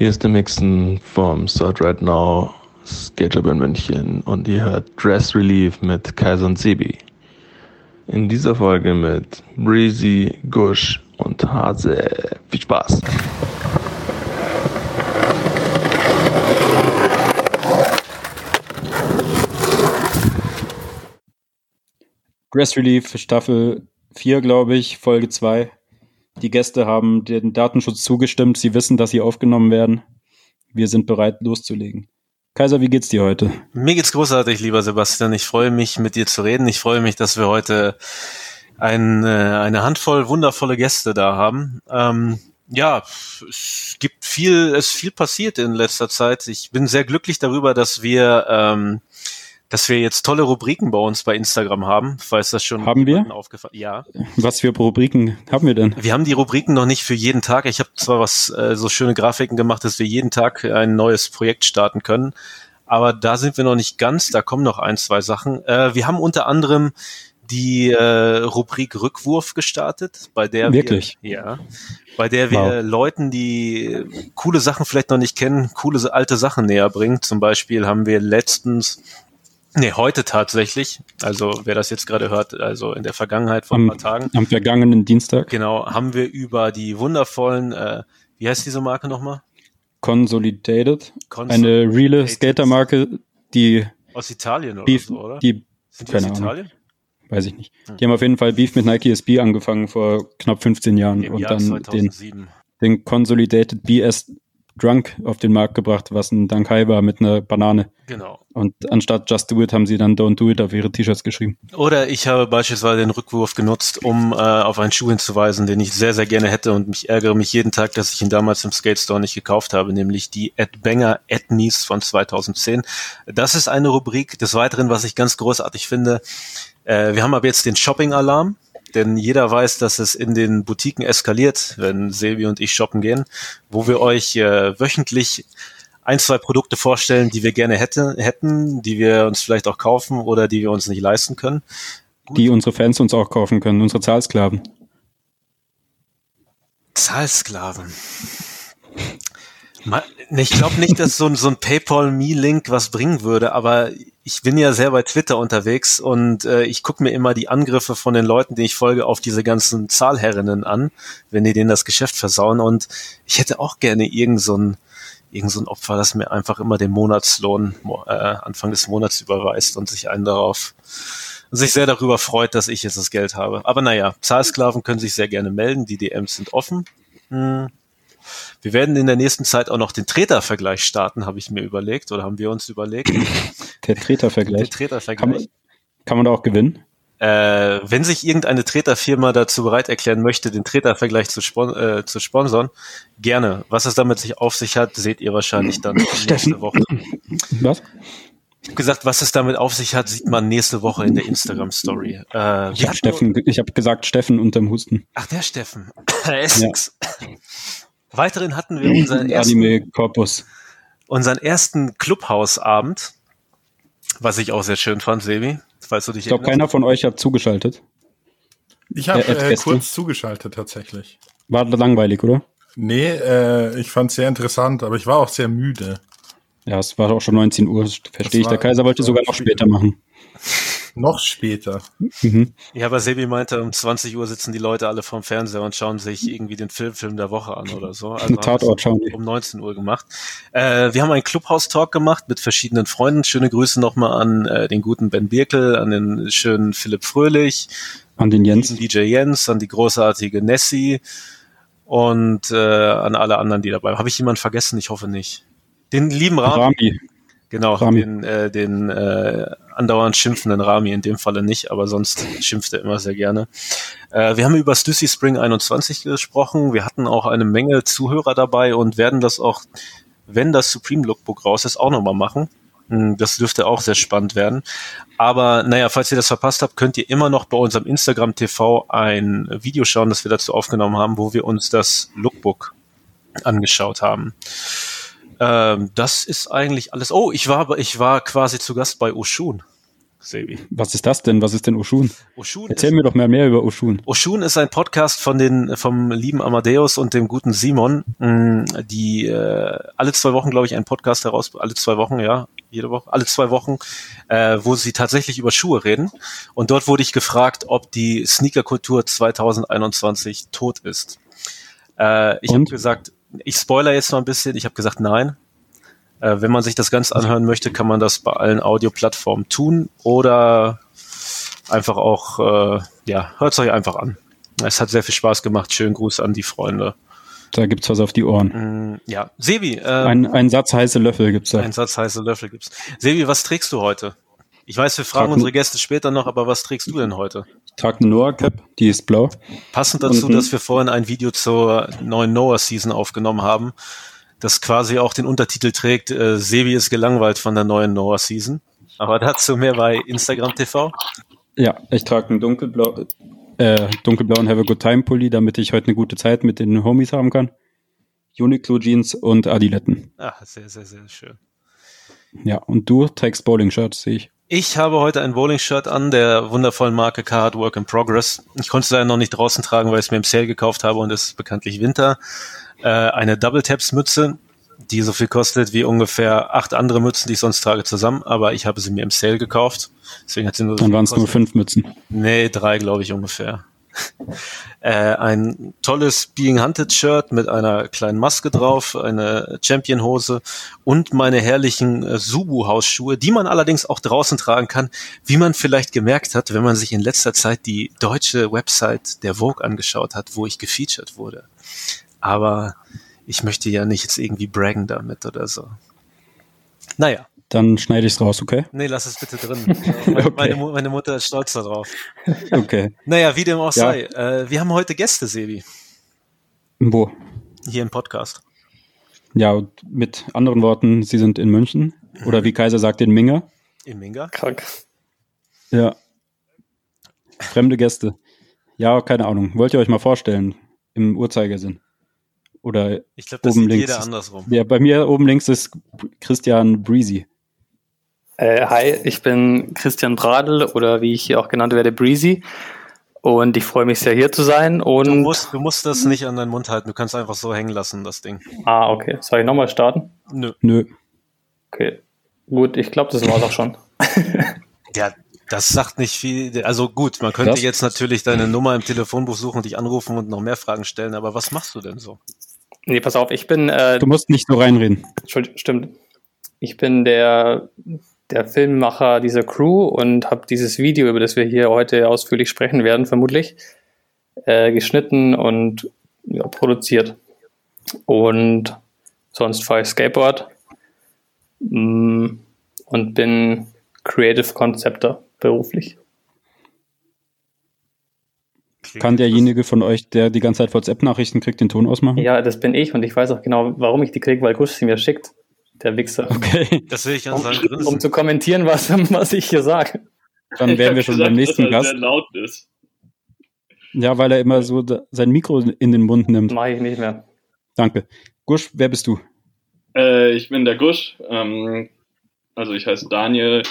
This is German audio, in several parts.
Hier ist der Mixen vom Third Right Now Skater in München und ihr hört Dress Relief mit Kaiser und Sebi. In dieser Folge mit Breezy, Gush und Hase. Viel Spaß! Dress Relief Staffel 4, glaube ich, Folge 2. Die Gäste haben den Datenschutz zugestimmt. Sie wissen, dass sie aufgenommen werden. Wir sind bereit, loszulegen. Kaiser, wie geht's dir heute? Mir geht's großartig, lieber Sebastian. Ich freue mich, mit dir zu reden. Ich freue mich, dass wir heute ein, äh, eine Handvoll wundervolle Gäste da haben. Ähm, ja, es gibt viel, es ist viel passiert in letzter Zeit. Ich bin sehr glücklich darüber, dass wir ähm, dass wir jetzt tolle Rubriken bei uns bei Instagram haben, falls das schon haben wir aufgefallen. Ja. Was für Rubriken haben wir denn? Wir haben die Rubriken noch nicht für jeden Tag. Ich habe zwar was äh, so schöne Grafiken gemacht, dass wir jeden Tag ein neues Projekt starten können, aber da sind wir noch nicht ganz. Da kommen noch ein, zwei Sachen. Äh, wir haben unter anderem die äh, Rubrik Rückwurf gestartet, bei der Wirklich? wir ja, bei der wir wow. Leuten, die coole Sachen vielleicht noch nicht kennen, coole alte Sachen näher bringen. Zum Beispiel haben wir letztens Nee, heute tatsächlich. Also wer das jetzt gerade hört, also in der Vergangenheit vor am, ein paar Tagen. Am vergangenen Dienstag. Genau, haben wir über die wundervollen, äh, wie heißt diese Marke nochmal? Consolidated. Consolidated. Eine reale Skater-Marke, die aus Italien oder Beef, so, oder? Die, Sind die aus Italien? Ahnung. Weiß ich nicht. Hm. Die haben auf jeden Fall Beef mit Nike SB angefangen vor knapp 15 Jahren Im und Jahr dann 2007. den, den Consolidated BS Drunk auf den Markt gebracht, was ein Dankai war mit einer Banane. Genau. Und anstatt Just Do It haben sie dann Don't Do It auf ihre T-Shirts geschrieben. Oder ich habe beispielsweise den Rückwurf genutzt, um äh, auf einen Schuh hinzuweisen, den ich sehr, sehr gerne hätte und mich ärgere mich jeden Tag, dass ich ihn damals im Skate Store nicht gekauft habe, nämlich die Ed Banger Ethnies von 2010. Das ist eine Rubrik. Des Weiteren, was ich ganz großartig finde, äh, wir haben aber jetzt den Shopping-Alarm denn jeder weiß, dass es in den Boutiquen eskaliert, wenn Sebi und ich shoppen gehen, wo wir euch äh, wöchentlich ein, zwei Produkte vorstellen, die wir gerne hätte, hätten, die wir uns vielleicht auch kaufen oder die wir uns nicht leisten können. Gut. Die unsere Fans uns auch kaufen können, unsere Zahlsklaven. Zahlsklaven. Ich glaube nicht, dass so ein, so ein PayPal-Me-Link was bringen würde, aber ich bin ja sehr bei Twitter unterwegs und äh, ich gucke mir immer die Angriffe von den Leuten, die ich folge, auf diese ganzen Zahlherrinnen an, wenn die denen das Geschäft versauen. Und ich hätte auch gerne irgend so irgend so Opfer, das mir einfach immer den Monatslohn äh, Anfang des Monats überweist und sich einen darauf sich sehr darüber freut, dass ich jetzt das Geld habe. Aber naja, Zahlsklaven können sich sehr gerne melden, die DMs sind offen. Hm. Wir werden in der nächsten Zeit auch noch den Treter-Vergleich starten, habe ich mir überlegt oder haben wir uns überlegt. Der Treter-Vergleich. Der Treter-Vergleich. Kann man, kann man da auch gewinnen? Äh, wenn sich irgendeine Treterfirma dazu bereit erklären möchte, den Tretervergleich zu, spon äh, zu sponsern, gerne. Was es damit sich auf sich hat, seht ihr wahrscheinlich dann nächste Woche. Was? Ich habe gesagt, was es damit auf sich hat, sieht man nächste Woche in der Instagram-Story. Äh, ich habe Steffen, ich habe gesagt Steffen unterm Husten. Ach, der Steffen. Essex. Ja. Weiterhin hatten wir unseren ersten, Corpus. unseren ersten Clubhausabend, was ich auch sehr schön fand, Sebi. Falls du dich ich glaube, keiner von euch hat zugeschaltet. Ich habe äh, kurz zugeschaltet tatsächlich. War langweilig, oder? Nee, äh, ich fand es sehr interessant, aber ich war auch sehr müde. Ja, es war auch schon 19 Uhr, verstehe ich. Der Kaiser wollte sogar noch später machen. Noch später. Mhm. Ja, aber Sebi meinte, um 20 Uhr sitzen die Leute alle vorm Fernseher und schauen sich irgendwie den Film, Film der Woche an oder so. Also Tatort schauen die. Um 19 Uhr gemacht. Äh, wir haben einen Clubhouse-Talk gemacht mit verschiedenen Freunden. Schöne Grüße nochmal an äh, den guten Ben Birkel, an den schönen Philipp Fröhlich. An den Jens. DJ Jens, an die großartige Nessie und äh, an alle anderen, die dabei. Habe ich jemanden vergessen? Ich hoffe nicht. Den lieben Rami. Rami. Genau, Rami. den, äh, den äh, andauernd schimpfenden Rami in dem Falle nicht, aber sonst schimpft er immer sehr gerne. Äh, wir haben über Stussy Spring 21 gesprochen. Wir hatten auch eine Menge Zuhörer dabei und werden das auch, wenn das Supreme Lookbook raus ist, auch nochmal machen. Hm, das dürfte auch sehr spannend werden. Aber naja, falls ihr das verpasst habt, könnt ihr immer noch bei unserem Instagram TV ein Video schauen, das wir dazu aufgenommen haben, wo wir uns das Lookbook angeschaut haben. Ähm, das ist eigentlich alles. Oh, ich war, ich war quasi zu Gast bei Oshun. Sebi. Was ist das denn? Was ist denn Oshun? Oshun Erzähl mir doch mal mehr über Oshun. Oshun ist ein Podcast von den, vom lieben Amadeus und dem guten Simon, mm, die äh, alle zwei Wochen, glaube ich, einen Podcast heraus, alle zwei Wochen, ja, jede Woche, alle zwei Wochen, äh, wo sie tatsächlich über Schuhe reden. Und dort wurde ich gefragt, ob die Sneakerkultur 2021 tot ist. Äh, ich habe gesagt, ich spoiler jetzt mal ein bisschen, ich habe gesagt, nein, äh, wenn man sich das ganz anhören möchte, kann man das bei allen Audioplattformen tun oder einfach auch, äh, ja, hört es euch einfach an. Es hat sehr viel Spaß gemacht. Schönen Gruß an die Freunde. Da gibt's was auf die Ohren. Mm, ja, Sebi. Äh, ein, ein Satz heiße Löffel gibt's da. Ein Satz heiße Löffel gibt's. Sebi, was trägst du heute? Ich weiß, wir fragen Trag unsere Gäste später noch, aber was trägst du denn heute? Ich trage eine Noah Cap, die ist blau. Passend dazu, Und, dass wir vorhin ein Video zur neuen Noah Season aufgenommen haben, das quasi auch den Untertitel trägt, äh, Sebi ist gelangweilt von der neuen Noah Season. Aber dazu mehr bei Instagram TV. Ja, ich trage einen dunkelblau, äh, dunkelblauen Have a Good Time Pulli, damit ich heute eine gute Zeit mit den Homies haben kann. Uniqlo Jeans und Adiletten. Ah, sehr, sehr, sehr schön. Ja, und du trägst Bowling-Shirts, sehe ich. Ich habe heute ein Bowling-Shirt an, der wundervollen Marke Card Work in Progress. Ich konnte es leider noch nicht draußen tragen, weil ich es mir im Sale gekauft habe und es ist bekanntlich Winter äh, eine Double Taps Mütze, die so viel kostet wie ungefähr acht andere Mützen, die ich sonst trage, zusammen. Aber ich habe sie mir im Sale gekauft. Deswegen hat sie nur so Dann waren es nur fünf Mützen. Nee, drei, glaube ich, ungefähr. äh, ein tolles Being Hunted Shirt mit einer kleinen Maske drauf, eine Champion Hose und meine herrlichen äh, Subu Hausschuhe, die man allerdings auch draußen tragen kann, wie man vielleicht gemerkt hat, wenn man sich in letzter Zeit die deutsche Website der Vogue angeschaut hat, wo ich gefeatured wurde aber ich möchte ja nicht jetzt irgendwie braggen damit oder so. Naja. Dann schneide ich es raus, okay? Nee, lass es bitte drin. meine, okay. meine, meine, Mutter ist stolz darauf. okay. Naja, wie dem auch ja. sei. Äh, wir haben heute Gäste, Sebi. Wo? Hier im Podcast. Ja, mit anderen Worten, Sie sind in München. Oder wie Kaiser sagt, in Minga. In Minga? Krank. Ja. Fremde Gäste. Ja, keine Ahnung. Wollt ihr euch mal vorstellen? Im Uhrzeigersinn. Oder ich glaube, das oben sieht links jeder andersrum. Ja, bei mir oben links ist Christian Breezy. Äh, hi, ich bin Christian Bradl oder wie ich hier auch genannt werde, Breezy. Und ich freue mich sehr, hier zu sein. Und du musst, du musst das nicht an deinen Mund halten. Du kannst einfach so hängen lassen, das Ding. Ah, okay. Soll ich nochmal starten? Nö. Nö. Okay. Gut, ich glaube, das war's auch schon. ja, das sagt nicht viel. Also gut, man könnte das? jetzt natürlich deine Nummer im Telefonbuch suchen, dich anrufen und noch mehr Fragen stellen, aber was machst du denn so? Nee, pass auf, ich bin. Äh, du musst nicht so reinreden. Stimmt. Ich bin der, der Filmemacher dieser Crew und habe dieses Video, über das wir hier heute ausführlich sprechen werden, vermutlich, äh, geschnitten und ja, produziert. Und sonst fahre ich Skateboard mm, und bin Creative Conceptor beruflich. Kann derjenige von euch, der die ganze Zeit WhatsApp-Nachrichten kriegt, den Ton ausmachen? Ja, das bin ich und ich weiß auch genau, warum ich die kriege, weil Gusch sie mir schickt, der Wichser. Okay. Das will ich an um, seinem Um zu kommentieren, was, was ich hier sage. Dann wären wir schon gesagt, beim nächsten dass er Gast. Sehr laut ist. Ja, weil er immer so sein Mikro in den Mund nimmt. Mache ich nicht mehr. Danke. Gusch, wer bist du? Äh, ich bin der Gusch. Ähm, also ich heiße Daniel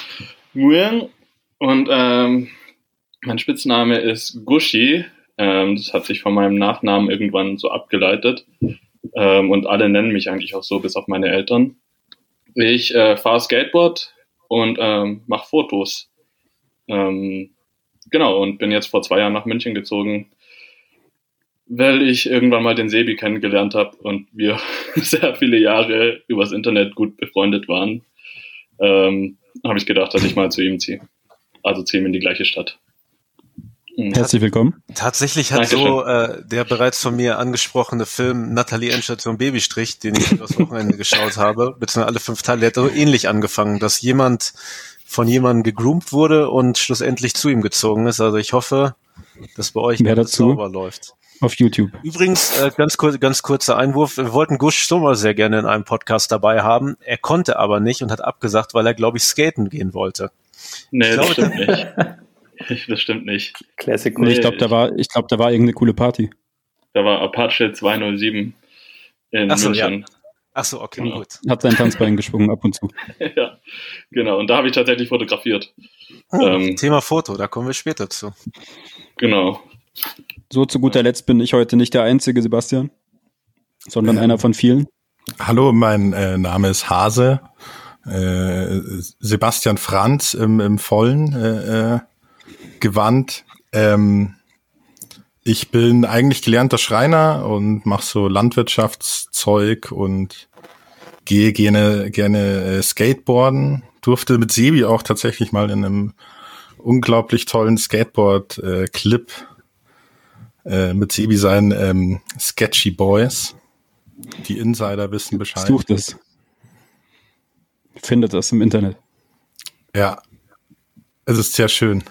Nguyen und ähm, mein Spitzname ist Gushi. Ähm, das hat sich von meinem Nachnamen irgendwann so abgeleitet. Ähm, und alle nennen mich eigentlich auch so, bis auf meine Eltern. Ich äh, fahre Skateboard und ähm, mache Fotos. Ähm, genau, und bin jetzt vor zwei Jahren nach München gezogen, weil ich irgendwann mal den Sebi kennengelernt habe und wir sehr viele Jahre übers Internet gut befreundet waren. Ähm, habe ich gedacht, dass ich mal zu ihm ziehe. Also ziehen wir in die gleiche Stadt. Mhm. Herzlich willkommen. Tatsächlich hat Dankeschön. so äh, der bereits von mir angesprochene Film Nathalie Endstation Babystrich, den ich das Wochenende geschaut habe, beziehungsweise alle fünf Teile, der hat so ähnlich angefangen, dass jemand von jemandem gegroomt wurde und schlussendlich zu ihm gezogen ist. Also ich hoffe, dass bei euch Mehr dazu sauber läuft. Auf YouTube. Übrigens, äh, ganz, kur ganz kurzer Einwurf. Wir wollten Gusch Sommer sehr gerne in einem Podcast dabei haben. Er konnte aber nicht und hat abgesagt, weil er, glaube ich, skaten gehen wollte. Nee, das stimmt nicht. Das stimmt nicht. Classic. Nee, ich glaube, da war, ich glaube, da war irgendeine coole Party. Da war Apache 207 in Ach so, München. Ja. Ach so, okay, genau. gut. Hat sein Tanzbein geschwungen ab und zu. ja, genau. Und da habe ich tatsächlich fotografiert. Oh, ähm, Thema Foto, da kommen wir später zu. Genau. So zu guter Letzt bin ich heute nicht der einzige Sebastian, sondern ähm, einer von vielen. Hallo, mein äh, Name ist Hase. Äh, Sebastian Franz im, im vollen äh, äh, Gewand. Ähm, ich bin eigentlich gelernter Schreiner und mache so Landwirtschaftszeug und gehe gerne, gerne äh, Skateboarden. Durfte mit Sebi auch tatsächlich mal in einem unglaublich tollen Skateboard-Clip äh, äh, mit Sebi sein ähm, Sketchy Boys. Die Insider wissen Bescheid. Sucht es. Findet das im Internet. Ja. Es ist sehr schön.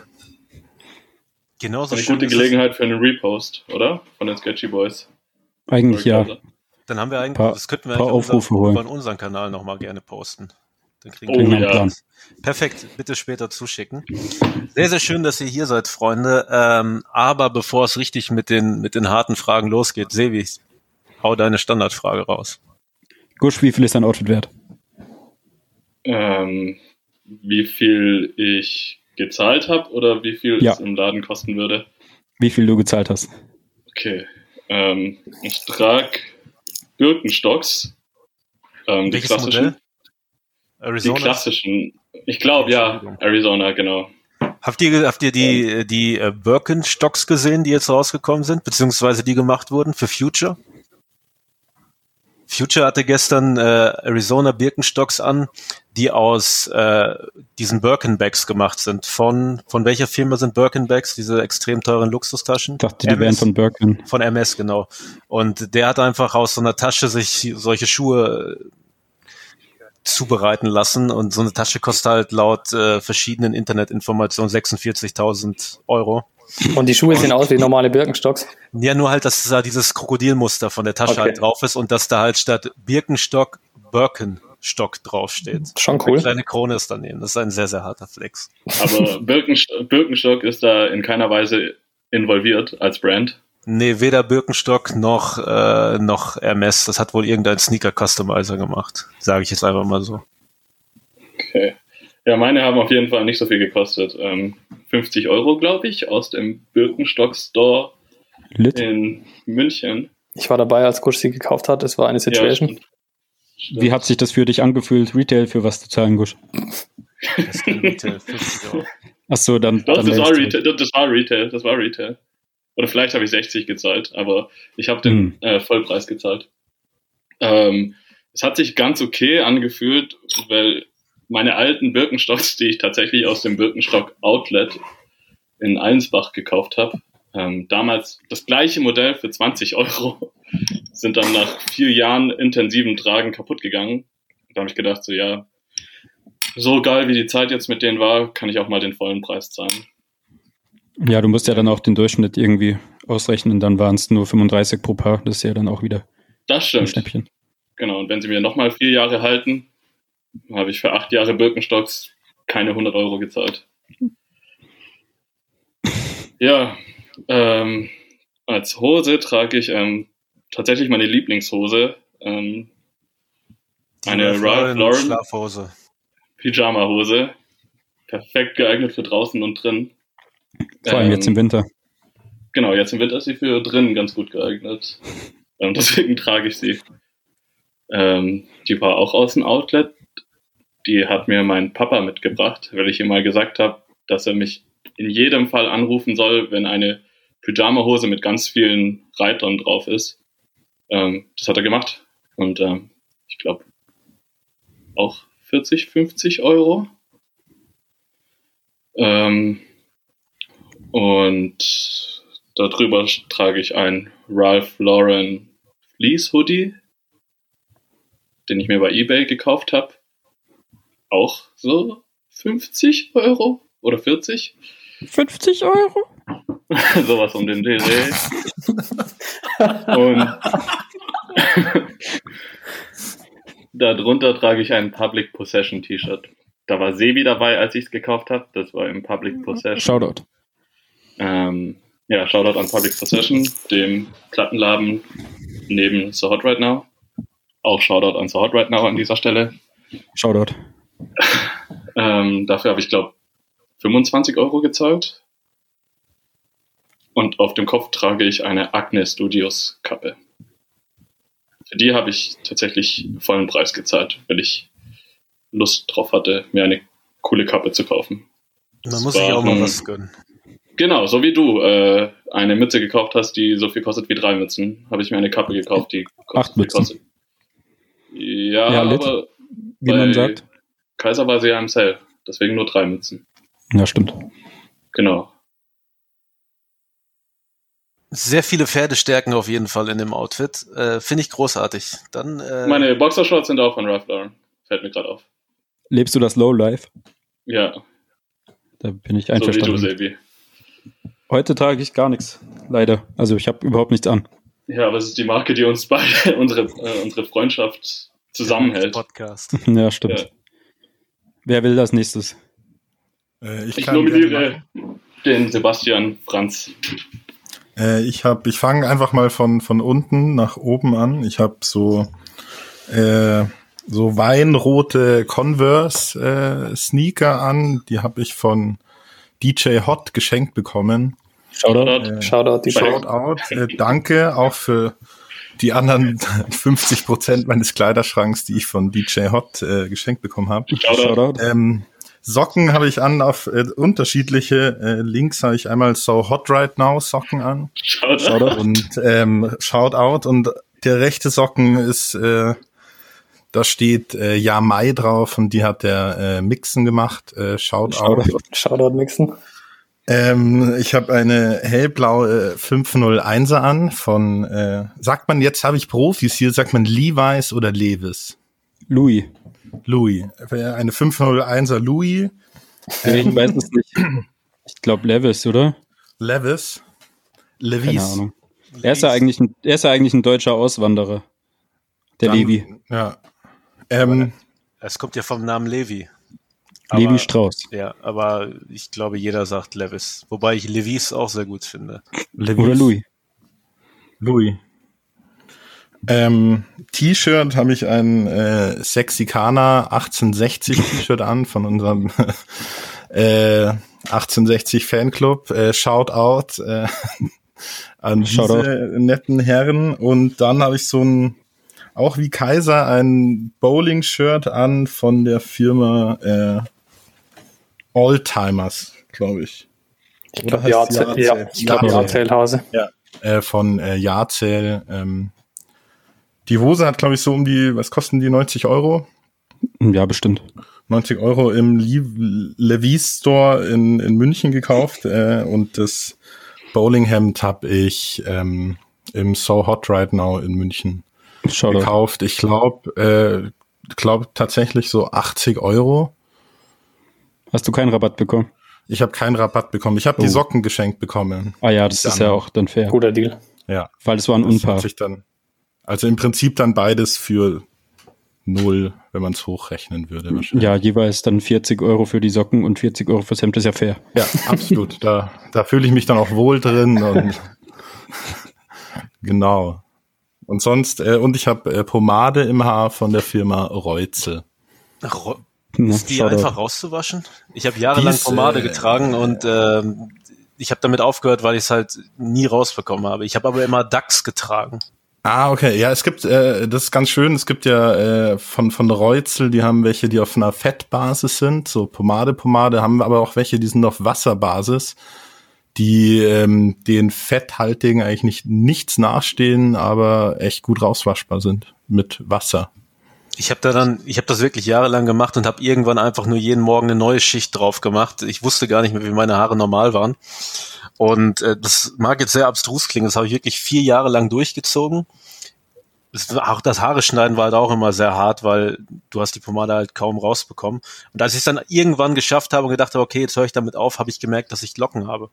Genauso Eine gute Gelegenheit für einen Repost, oder? Von den Sketchy Boys. Eigentlich ja. Dann haben wir eigentlich, paar, das könnten wir eigentlich Aufrufe unseren, über unseren Kanal nochmal gerne posten. Dann kriegen oh, wir ja. Plan. Perfekt, bitte später zuschicken. Sehr, sehr schön, dass ihr hier seid, Freunde. Ähm, aber bevor es richtig mit den, mit den harten Fragen losgeht, Sevi, hau deine Standardfrage raus. Gusch, wie viel ist dein Outfit wert? Ähm, wie viel ich gezahlt habe oder wie viel ja. es im Laden kosten würde? Wie viel du gezahlt hast. Okay. Ähm, ich trage Birkenstocks. Ähm, die klassischen. Modell? Arizona? Die klassischen. Ich glaube, ja, Arizona, genau. Habt ihr, habt ihr die, die äh, Birkenstocks gesehen, die jetzt rausgekommen sind, beziehungsweise die gemacht wurden für Future? Future hatte gestern äh, Arizona Birkenstocks an, die aus äh, diesen Birkenbags gemacht sind. Von von welcher Firma sind Birkenbags, diese extrem teuren Luxustaschen? Ich dachte, die MS, wären von Birken. Von MS, genau. Und der hat einfach aus so einer Tasche sich solche Schuhe zubereiten lassen und so eine Tasche kostet halt laut äh, verschiedenen Internetinformationen 46.000 Euro. Und die Schuhe sehen aus wie normale Birkenstocks? Ja, nur halt, dass da dieses Krokodilmuster von der Tasche okay. halt drauf ist und dass da halt statt Birkenstock Birkenstock draufsteht. Schon cool. Eine kleine Krone ist daneben. Das ist ein sehr, sehr harter Flex. Aber Birkenstock, Birkenstock ist da in keiner Weise involviert als Brand. Nee, weder Birkenstock noch, äh, noch Hermes. Das hat wohl irgendein Sneaker-Customizer gemacht. Sage ich jetzt einfach mal so. Okay. Ja, meine haben auf jeden Fall nicht so viel gekostet. Ähm, 50 Euro, glaube ich, aus dem Birkenstock Store Lit. in München. Ich war dabei, als Kusch sie gekauft hat. Es war eine Situation. Ja, stimmt. Stimmt. Wie hat sich das für dich angefühlt, Retail für was zu zahlen, Gusch? Das Retail, 50 Euro. Achso, dann. Doch, dann das, war Retail, das war Retail, das war Retail. Oder vielleicht habe ich 60 gezahlt, aber ich habe den hm. äh, Vollpreis gezahlt. Ähm, es hat sich ganz okay angefühlt, weil meine alten Birkenstocks, die ich tatsächlich aus dem Birkenstock Outlet in Allensbach gekauft habe, ähm, damals das gleiche Modell für 20 Euro, sind dann nach vier Jahren intensiven Tragen kaputt gegangen. Da habe ich gedacht, so ja, so geil wie die Zeit jetzt mit denen war, kann ich auch mal den vollen Preis zahlen. Ja, du musst ja dann auch den Durchschnitt irgendwie ausrechnen, dann waren es nur 35 pro Paar, das ist ja dann auch wieder das stimmt. ein Schnäppchen. Genau, und wenn sie mir nochmal vier Jahre halten, habe ich für acht Jahre Birkenstocks keine 100 Euro gezahlt. Ja, ähm, als Hose trage ich ähm, tatsächlich meine Lieblingshose. Ähm, eine Ralph Lauren Schlafhose. Pyjama-Hose. Perfekt geeignet für draußen und drin. Vor allem ähm, jetzt im Winter. Genau, jetzt im Winter ist sie für drinnen ganz gut geeignet. Ähm, deswegen trage ich sie. Ähm, die war auch aus dem Outlet die hat mir mein Papa mitgebracht, weil ich ihm mal gesagt habe, dass er mich in jedem Fall anrufen soll, wenn eine Pyjama-Hose mit ganz vielen Reitern drauf ist. Ähm, das hat er gemacht. Und ähm, ich glaube auch 40, 50 Euro. Ähm, und darüber trage ich ein Ralph Lauren Fleece Hoodie, den ich mir bei eBay gekauft habe auch so 50 Euro oder 40. 50 Euro? Sowas um den Dreh. Und darunter trage ich ein Public Possession T-Shirt. Da war Sebi dabei, als ich es gekauft habe. Das war im Public Possession. Shoutout. Ähm, ja, Shoutout an Public Possession, dem Plattenladen neben So Hot Right Now. Auch Shoutout an So Hot Right Now an dieser Stelle. Shoutout. Ähm, dafür habe ich, glaube 25 Euro gezahlt. Und auf dem Kopf trage ich eine Acne Studios Kappe. Für die habe ich tatsächlich vollen Preis gezahlt, weil ich Lust drauf hatte, mir eine coole Kappe zu kaufen. Man muss sich auch mal was gönnen. Genau, so wie du äh, eine Mütze gekauft hast, die so viel kostet wie drei Mützen, habe ich mir eine Kappe gekauft, die kostet, Acht Mützen. kostet. Ja, ja aber wie man sagt. Kaiser war sie ja im Sale, deswegen nur drei Mützen. Ja, stimmt. Genau. Sehr viele Pferdestärken auf jeden Fall in dem Outfit. Äh, Finde ich großartig. Dann, äh, Meine Boxershorts sind auch von Ralph Lauren. Fällt mir gerade auf. Lebst du das Low Life? Ja. Da bin ich einverstanden. So wie du, Sebi. Heute trage ich gar nichts, leider. Also ich habe überhaupt nichts an. Ja, aber es ist die Marke, die uns beide, unsere, äh, unsere Freundschaft zusammenhält. Podcast. Ja, stimmt. Ja. Wer will das nächstes? Äh, ich, ich nominiere den Sebastian Franz. Äh, ich habe, ich fange einfach mal von von unten nach oben an. Ich habe so äh, so weinrote Converse äh, Sneaker an. Die habe ich von DJ Hot geschenkt bekommen. Shoutout. Äh, Shoutout. Shoutout. Äh, danke auch für die anderen 50 Prozent meines Kleiderschranks, die ich von DJ Hot äh, geschenkt bekommen habe. Shoutout. Ähm, Socken habe ich an auf äh, unterschiedliche. Äh, links habe ich einmal So Hot Right Now Socken an. Shoutout. Und ähm, Shoutout. Und der rechte Socken ist, äh, da steht äh, Ja Mai drauf und die hat der äh, Mixen gemacht. Äh, Shoutout. Shoutout, Shoutout Mixen. Ähm, ich habe eine hellblaue 501er an von, äh, sagt man, jetzt habe ich Profis hier, sagt man Levi's oder Levis? Louis. Louis. Eine 501er Louis. Ähm, ich weiß es nicht. Ich glaube Levis, oder? Levis. Levis. Keine Ahnung. Er ist ja eigentlich ein, er ist ja eigentlich ein deutscher Auswanderer. Der Dann, Levi. Ja. Ähm, es kommt ja vom Namen Levi. Aber, Levi Strauss. Ja, aber ich glaube, jeder sagt Levis. Wobei ich Levis auch sehr gut finde. Levis. Oder Louis. Louis. Ähm, T-Shirt habe ich ein äh, Sexicana 1860 T-Shirt an von unserem äh, 1860 Fanclub. Äh, Shout out äh, an Shout diese netten Herren. Und dann habe ich so ein, auch wie Kaiser, ein Bowling-Shirt an von der Firma äh, Oldtimers, glaube ich. Ich glaube, ja, ja, ich glaube, Jahrzählhause. Ja, äh, von äh, Jahrzähl. Ähm, die Hose hat, glaube ich, so um die, was kosten die, 90 Euro? Ja, bestimmt. 90 Euro im Le Levi's Store in, in München gekauft äh, und das Bowlinghemd habe ich ähm, im So Hot Right Now in München Schau gekauft. Ich glaube, äh, glaube tatsächlich so 80 Euro. Hast du keinen Rabatt bekommen? Ich habe keinen Rabatt bekommen. Ich habe oh. die Socken geschenkt bekommen. Ah ja, das ist ja auch dann fair. Guter Deal. Ja. Weil es war ein Unpaar. Dann, also im Prinzip dann beides für null, wenn man es hochrechnen würde. Wahrscheinlich. Ja, jeweils dann 40 Euro für die Socken und 40 Euro fürs Hemd ist ja fair. Ja, absolut. da, da fühle ich mich dann auch wohl drin und genau. Und sonst, äh, und ich habe äh, Pomade im Haar von der Firma Reuzel. Ro ist die einfach rauszuwaschen? Ich habe jahrelang Dies, Pomade äh, getragen und äh, ich habe damit aufgehört, weil ich es halt nie rausbekommen habe. Ich habe aber immer DAX getragen. Ah, okay. Ja, es gibt, äh, das ist ganz schön, es gibt ja äh, von, von Reuzel, die haben welche, die auf einer Fettbasis sind, so Pomade, Pomade, haben aber auch welche, die sind auf Wasserbasis, die ähm, den fetthaltigen eigentlich nicht nichts nachstehen, aber echt gut rauswaschbar sind mit Wasser. Ich habe da dann, ich habe das wirklich jahrelang gemacht und habe irgendwann einfach nur jeden Morgen eine neue Schicht drauf gemacht. Ich wusste gar nicht mehr, wie meine Haare normal waren. Und äh, das mag jetzt sehr abstrus klingen, das habe ich wirklich vier Jahre lang durchgezogen. Das, auch das Haare schneiden war halt auch immer sehr hart, weil du hast die Pomade halt kaum rausbekommen. Und als ich es dann irgendwann geschafft habe und gedacht habe, okay, jetzt höre ich damit auf, habe ich gemerkt, dass ich Locken habe.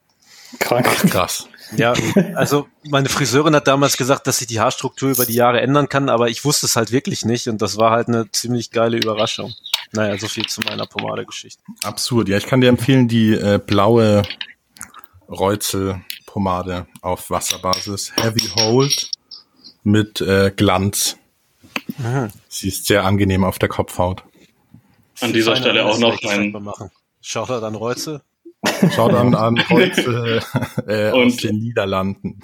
Krank. Ach, krass. Ja, also meine Friseurin hat damals gesagt, dass sich die Haarstruktur über die Jahre ändern kann, aber ich wusste es halt wirklich nicht und das war halt eine ziemlich geile Überraschung. Naja, so viel zu meiner Pomade-Geschichte. Absurd. Ja, ich kann dir empfehlen, die äh, blaue Reuzel-Pomade auf Wasserbasis. Heavy Hold mit äh, Glanz. Mhm. Sie ist sehr angenehm auf der Kopfhaut. An dieser Stelle auch noch ein... Schaut er dann Reuzel? Schaut an, an Holze äh, aus den Niederlanden.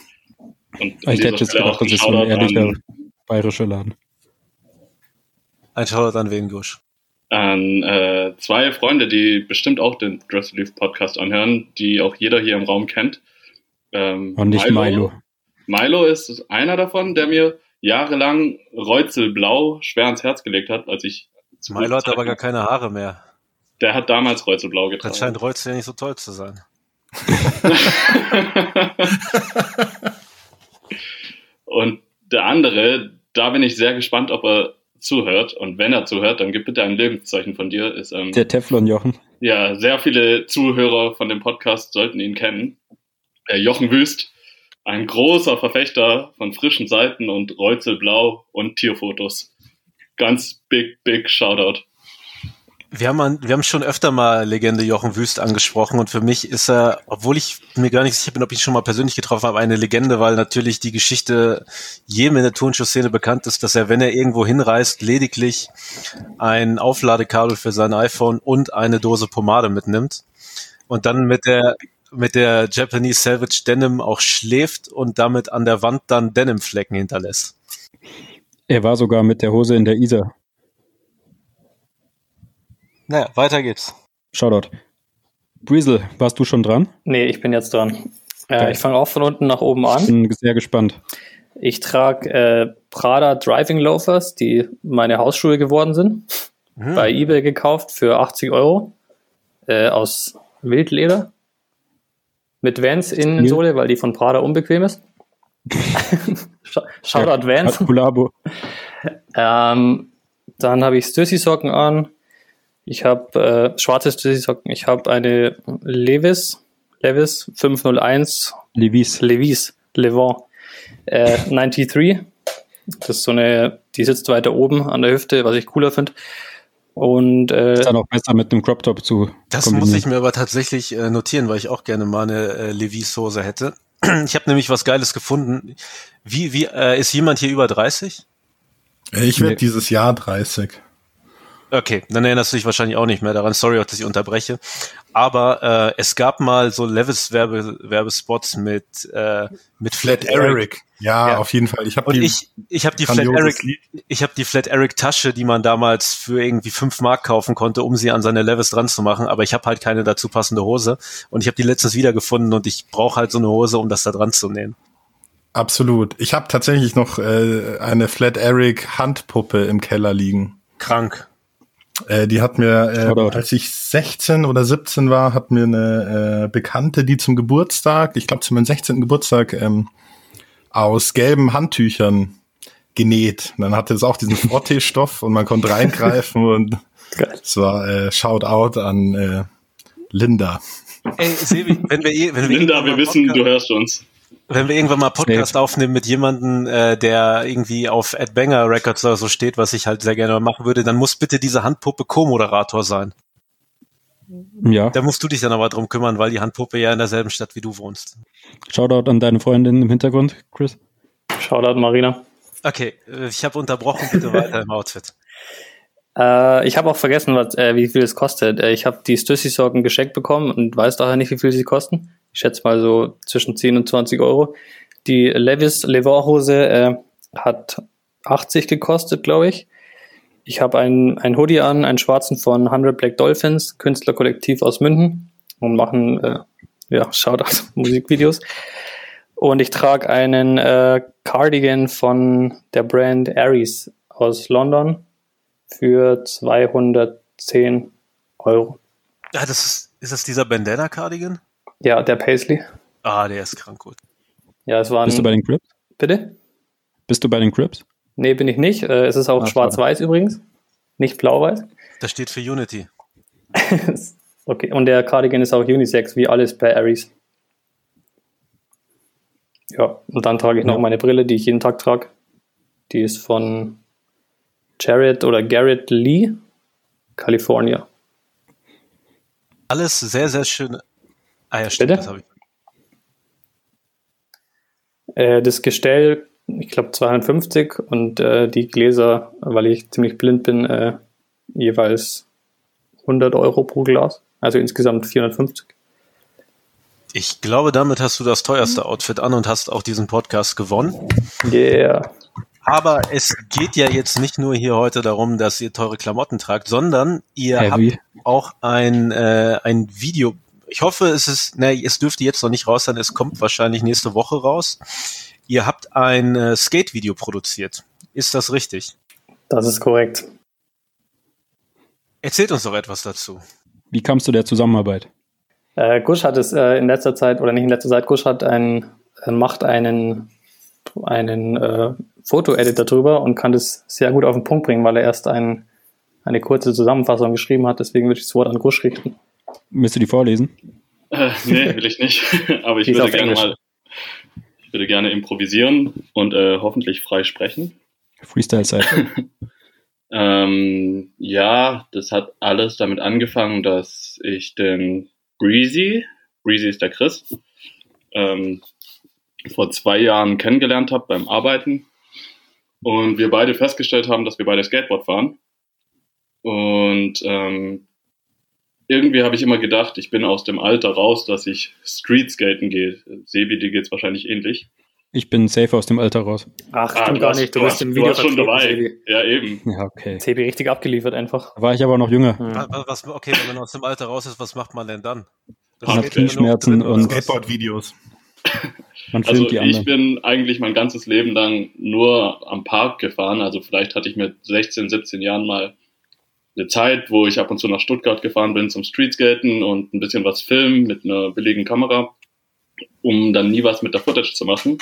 ich hätte jetzt gedacht, das ist ein ehrlicher bayerischer Laden. Ein Shoutout an wen, Gusch? An äh, zwei Freunde, die bestimmt auch den Dress Relief Podcast anhören, die auch jeder hier im Raum kennt. Ähm, Und nicht Milo. Milo. Milo ist einer davon, der mir jahrelang Reuzelblau schwer ans Herz gelegt hat, als ich. Milo hat aber gar keine Haare mehr. Der hat damals Reuzelblau getragen. Das scheint Reuzel ja nicht so toll zu sein. Und der andere, da bin ich sehr gespannt, ob er zuhört. Und wenn er zuhört, dann gib bitte ein Lebenszeichen von dir. Ist, ähm, der Teflon-Jochen. Ja, sehr viele Zuhörer von dem Podcast sollten ihn kennen. Äh, Jochen Wüst, ein großer Verfechter von frischen Seiten und Reuzelblau und Tierfotos. Ganz big, big Shoutout. Wir haben, wir haben schon öfter mal Legende Jochen Wüst angesprochen und für mich ist er, obwohl ich mir gar nicht sicher bin, ob ich ihn schon mal persönlich getroffen habe, eine Legende, weil natürlich die Geschichte jedem in der Turnschuh-Szene bekannt ist, dass er, wenn er irgendwo hinreist, lediglich ein Aufladekabel für sein iPhone und eine Dose Pomade mitnimmt und dann mit der mit der Japanese Salvage Denim auch schläft und damit an der Wand dann Denim-Flecken hinterlässt. Er war sogar mit der Hose in der Isar. Naja, weiter geht's. Shoutout. Breezel, warst du schon dran? Nee, ich bin jetzt dran. Äh, ich fange auch von unten nach oben an. Ich bin sehr gespannt. Ich trage äh, Prada Driving Loafers, die meine Hausschuhe geworden sind. Mhm. Bei eBay gekauft für 80 Euro. Äh, aus Wildleder. Mit Vans Innensohle, weil die von Prada unbequem ist. Shoutout ja, Vans. Ähm, dann habe ich Stussy Socken an. Ich habe äh, schwarze Socken. Ich habe eine Levis, Levis 501. Levis. Levis, Levant. Äh, 93. Das ist so eine, die sitzt weiter oben an der Hüfte, was ich cooler finde. Und äh, ist dann auch besser mit einem Crop Top zu. Das muss ich mir aber tatsächlich äh, notieren, weil ich auch gerne mal eine äh, Levis Hose hätte. Ich habe nämlich was Geiles gefunden. Wie, wie äh, ist jemand hier über 30? Ich werde nee. dieses Jahr 30. Okay, dann erinnerst du dich wahrscheinlich auch nicht mehr daran. Sorry, dass ich unterbreche. Aber äh, es gab mal so Levis Werbe Werbespots mit äh, mit Flat, Flat Eric. Eric. Ja, ja, auf jeden Fall. Ich habe die ich ich habe die Flat Eric ich habe die Flat Eric Tasche, die man damals für irgendwie fünf Mark kaufen konnte, um sie an seine Levis dran zu machen. Aber ich habe halt keine dazu passende Hose und ich habe die letztens wiedergefunden und ich brauche halt so eine Hose, um das da dran zu nähen. Absolut. Ich habe tatsächlich noch äh, eine Flat Eric Handpuppe im Keller liegen. Krank. Äh, die hat mir, äh, als ich 16 oder 17 war, hat mir eine äh, Bekannte, die zum Geburtstag, ich glaube zu meinem 16. Geburtstag, ähm, aus gelben Handtüchern genäht. Und dann hatte es auch diesen Frottee-Stoff und man konnte reingreifen und es war äh, Shoutout an äh, Linda. Ey, Sebi, wenn wir, eh, wenn wir Linda, wir wissen, du hörst uns wenn wir irgendwann mal Podcast aufnehmen mit jemandem, äh, der irgendwie auf Ed Banger Records oder so steht, was ich halt sehr gerne machen würde, dann muss bitte diese Handpuppe Co-Moderator sein. Ja. Da musst du dich dann aber drum kümmern, weil die Handpuppe ja in derselben Stadt wie du wohnst. Shoutout an deine Freundin im Hintergrund, Chris. Shoutout Marina. Okay, äh, ich habe unterbrochen, bitte weiter im Outfit. Äh, ich habe auch vergessen, was, äh, wie viel es kostet. Äh, ich habe die Stussy-Socken geschenkt bekommen und weiß daher nicht, wie viel sie kosten ich schätze mal so zwischen 10 und 20 Euro. Die Levis Levant Hose äh, hat 80 gekostet, glaube ich. Ich habe ein, ein Hoodie an, einen schwarzen von 100 Black Dolphins, Künstlerkollektiv aus München und machen, äh, ja, Shoutout, Musikvideos. Und ich trage einen äh, Cardigan von der Brand Aries aus London für 210 Euro. Ja, das ist, ist das dieser Bandana Cardigan? Ja, der Paisley. Ah, der ist krank gut. Ja, es war Bist du bei den Crips? Bitte? Bist du bei den Crips? Nee, bin ich nicht. Äh, es ist auch schwarz-weiß übrigens. Nicht blau-weiß. Das steht für Unity. okay, und der Cardigan ist auch Unisex, wie alles bei Aries. Ja, und dann trage ich noch meine Brille, die ich jeden Tag trage. Die ist von Jared oder Garrett Lee, California. Alles sehr, sehr schön Ah ja, stimmt, Bitte? das habe ich. Äh, das Gestell, ich glaube 250 und äh, die Gläser, weil ich ziemlich blind bin, äh, jeweils 100 Euro pro Glas, also insgesamt 450. Ich glaube, damit hast du das teuerste Outfit an und hast auch diesen Podcast gewonnen. Yeah. Aber es geht ja jetzt nicht nur hier heute darum, dass ihr teure Klamotten tragt, sondern ihr Heavy. habt auch ein, äh, ein Video. Ich hoffe, es ist, ne, es dürfte jetzt noch nicht raus sein, es kommt wahrscheinlich nächste Woche raus. Ihr habt ein äh, Skate-Video produziert. Ist das richtig? Das ist korrekt. Erzählt uns doch etwas dazu. Wie kamst du der Zusammenarbeit? Äh, Gush hat es äh, in letzter Zeit, oder nicht in letzter Zeit, Gush hat ein, äh, macht einen, einen äh, Foto-Editor drüber und kann das sehr gut auf den Punkt bringen, weil er erst ein, eine kurze Zusammenfassung geschrieben hat. Deswegen würde ich das Wort an Gush richten. Willst du die vorlesen? Äh, nee, will ich nicht. Aber ich würde gerne mal, ich würde gerne improvisieren und äh, hoffentlich frei sprechen. Freestyle-Zeit. ähm, ja, das hat alles damit angefangen, dass ich den Breezy, Breezy ist der Chris, ähm, vor zwei Jahren kennengelernt habe beim Arbeiten und wir beide festgestellt haben, dass wir beide Skateboard fahren. Und ähm, irgendwie habe ich immer gedacht, ich bin aus dem Alter raus, dass ich Streetskaten gehe. Sebi, dir geht es wahrscheinlich ähnlich. Ich bin safe aus dem Alter raus. Ach, ah, gar nicht. Du, du bist im Video schon dabei. Sebi. Ja, eben. Ja, okay. Sebi richtig abgeliefert einfach. Da war ich aber noch jünger. Hm. Was, okay, wenn man aus dem Alter raus ist, was macht man denn dann? Man hat Knieschmerzen und Skateboard-Videos. also ich bin eigentlich mein ganzes Leben lang nur am Park gefahren. Also vielleicht hatte ich mit 16, 17 Jahren mal eine Zeit, wo ich ab und zu nach Stuttgart gefahren bin zum Streetskaten und ein bisschen was filmen mit einer billigen Kamera, um dann nie was mit der Footage zu machen.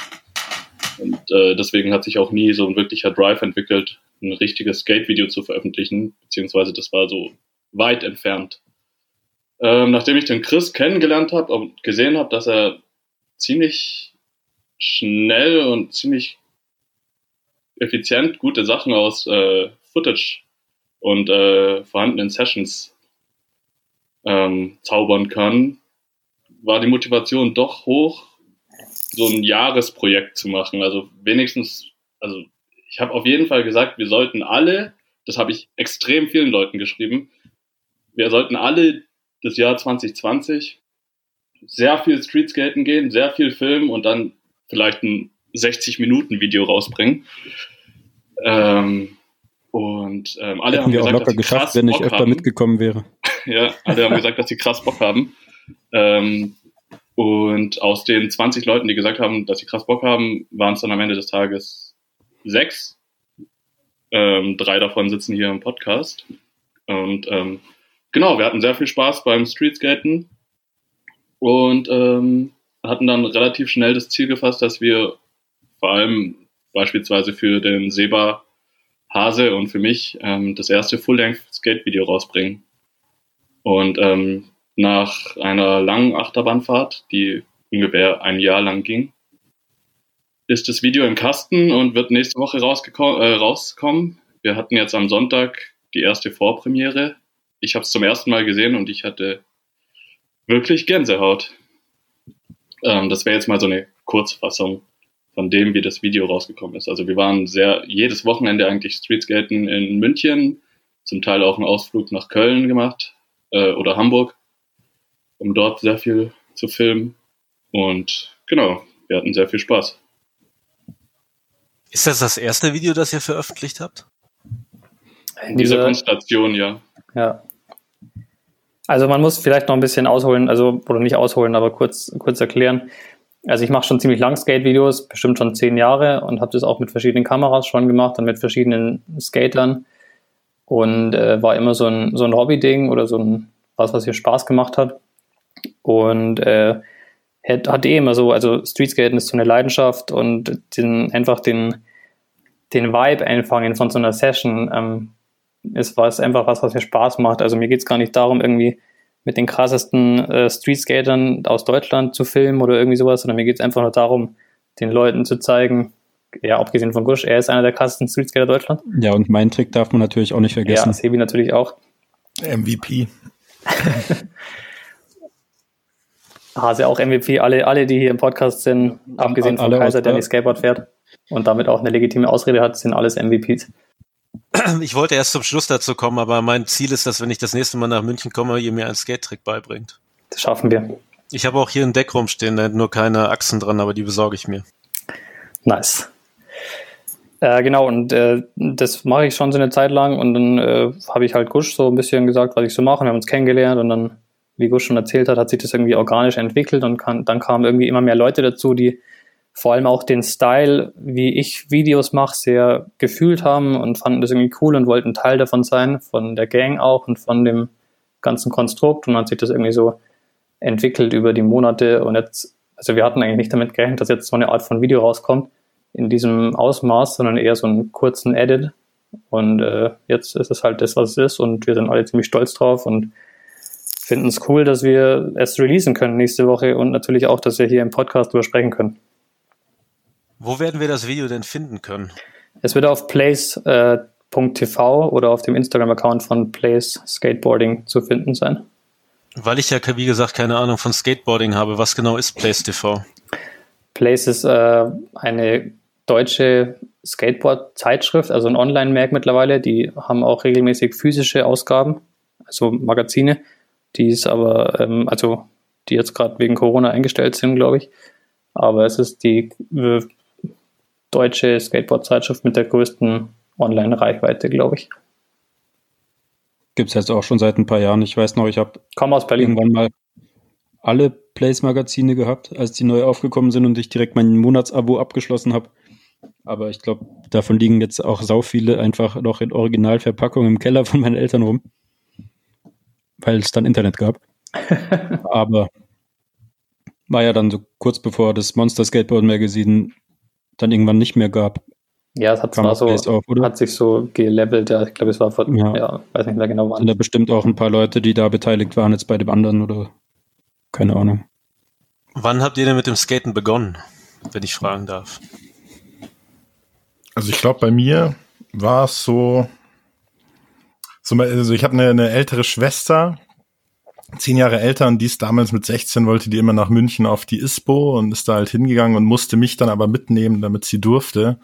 Und äh, deswegen hat sich auch nie so ein wirklicher Drive entwickelt, ein richtiges Skate-Video zu veröffentlichen, beziehungsweise das war so weit entfernt. Ähm, nachdem ich den Chris kennengelernt habe und gesehen habe, dass er ziemlich schnell und ziemlich effizient gute Sachen aus äh, Footage und äh, vorhandenen Sessions ähm, zaubern kann, war die Motivation doch hoch, so ein Jahresprojekt zu machen. Also wenigstens, also ich habe auf jeden Fall gesagt, wir sollten alle, das habe ich extrem vielen Leuten geschrieben, wir sollten alle das Jahr 2020 sehr viel Streetskaten gehen, sehr viel filmen und dann vielleicht ein 60-Minuten-Video rausbringen. Ähm, und ähm, alle Hätten haben wir gesagt, auch locker geschafft, wenn ich öfter haben. mitgekommen wäre. ja, alle haben gesagt, dass sie krass Bock haben. Ähm, und aus den 20 Leuten, die gesagt haben, dass sie krass Bock haben, waren es dann am Ende des Tages sechs. Ähm, drei davon sitzen hier im Podcast. Und ähm, genau, wir hatten sehr viel Spaß beim Streetskaten und ähm, hatten dann relativ schnell das Ziel gefasst, dass wir vor allem beispielsweise für den Seba Hase und für mich ähm, das erste Full-Length-Skate-Video rausbringen. Und ähm, nach einer langen Achterbahnfahrt, die ungefähr ein Jahr lang ging, ist das Video im Kasten und wird nächste Woche äh, rauskommen. Wir hatten jetzt am Sonntag die erste Vorpremiere. Ich habe es zum ersten Mal gesehen und ich hatte wirklich Gänsehaut. Ähm, das wäre jetzt mal so eine Kurzfassung von dem, wie das Video rausgekommen ist. Also wir waren sehr jedes Wochenende eigentlich Streetskaten in München, zum Teil auch einen Ausflug nach Köln gemacht äh, oder Hamburg, um dort sehr viel zu filmen. Und genau, wir hatten sehr viel Spaß. Ist das das erste Video, das ihr veröffentlicht habt? In dieser Konstellation, ja. Ja. Also man muss vielleicht noch ein bisschen ausholen, also oder nicht ausholen, aber kurz, kurz erklären. Also ich mache schon ziemlich lang Skate-Videos, bestimmt schon zehn Jahre und habe das auch mit verschiedenen Kameras schon gemacht und mit verschiedenen Skatern und äh, war immer so ein, so ein Hobby-Ding oder so ein was, was mir Spaß gemacht hat. Und äh, hat, eh immer so, also Streetskaten ist so eine Leidenschaft und den, einfach den, den Vibe einfangen von so einer Session ähm, ist was einfach was, was mir Spaß macht. Also mir geht es gar nicht darum, irgendwie mit den krassesten äh, Streetskatern aus Deutschland zu filmen oder irgendwie sowas, sondern mir geht es einfach nur darum, den Leuten zu zeigen, ja, abgesehen von Gush, er ist einer der krassesten Streetskater Deutschland. Ja, und meinen Trick darf man natürlich auch nicht vergessen. Ja, Sebi natürlich auch. MVP. Hase auch MVP. Alle, alle, die hier im Podcast sind, abgesehen von Kaiser, der nicht Skateboard fährt und damit auch eine legitime Ausrede hat, sind alles MVPs. Ich wollte erst zum Schluss dazu kommen, aber mein Ziel ist, dass wenn ich das nächste Mal nach München komme, ihr mir einen Skate-Trick beibringt. Das schaffen wir. Ich habe auch hier ein Deck rumstehen, da nur keine Achsen dran, aber die besorge ich mir. Nice. Äh, genau, und äh, das mache ich schon so eine Zeit lang und dann äh, habe ich halt Gusch so ein bisschen gesagt, was ich so mache. Wir haben uns kennengelernt und dann, wie Gusch schon erzählt hat, hat sich das irgendwie organisch entwickelt und kann, dann kamen irgendwie immer mehr Leute dazu, die vor allem auch den Style, wie ich Videos mache, sehr gefühlt haben und fanden das irgendwie cool und wollten Teil davon sein, von der Gang auch und von dem ganzen Konstrukt und dann hat sich das irgendwie so entwickelt über die Monate und jetzt, also wir hatten eigentlich nicht damit gerechnet, dass jetzt so eine Art von Video rauskommt in diesem Ausmaß, sondern eher so einen kurzen Edit. Und äh, jetzt ist es halt das, was es ist und wir sind alle ziemlich stolz drauf und finden es cool, dass wir es releasen können nächste Woche und natürlich auch, dass wir hier im Podcast drüber sprechen können. Wo werden wir das Video denn finden können? Es wird auf place.tv äh, oder auf dem Instagram-Account von Place Skateboarding zu finden sein. Weil ich ja, wie gesagt, keine Ahnung von Skateboarding habe, was genau ist Place TV? Place ist äh, eine deutsche Skateboard-Zeitschrift, also ein Online-Merk mittlerweile. Die haben auch regelmäßig physische Ausgaben, also Magazine, die ist aber, ähm, also die jetzt gerade wegen Corona eingestellt sind, glaube ich. Aber es ist die deutsche Skateboard-Zeitschrift mit der größten Online-Reichweite, glaube ich. Gibt es jetzt auch schon seit ein paar Jahren. Ich weiß noch, ich habe irgendwann mal alle Plays-Magazine gehabt, als die neu aufgekommen sind und ich direkt mein Monatsabo abgeschlossen habe. Aber ich glaube, davon liegen jetzt auch sau viele einfach noch in Originalverpackung im Keller von meinen Eltern rum, weil es dann Internet gab. Aber war ja dann so kurz bevor das Monster Skateboard Magazine dann irgendwann nicht mehr gab. Ja, es hat zwar so, auf, hat sich so gelevelt, ja, ich glaube, es war vor, ja. ja, weiß nicht mehr genau wann. Sind da bestimmt auch ein paar Leute, die da beteiligt waren jetzt bei dem anderen oder keine Ahnung. Wann habt ihr denn mit dem Skaten begonnen, wenn ich fragen darf? Also ich glaube, bei mir war es so, so also ich habe eine, eine ältere Schwester, zehn Jahre älter und die ist damals mit 16 wollte die immer nach München auf die ISPO und ist da halt hingegangen und musste mich dann aber mitnehmen, damit sie durfte.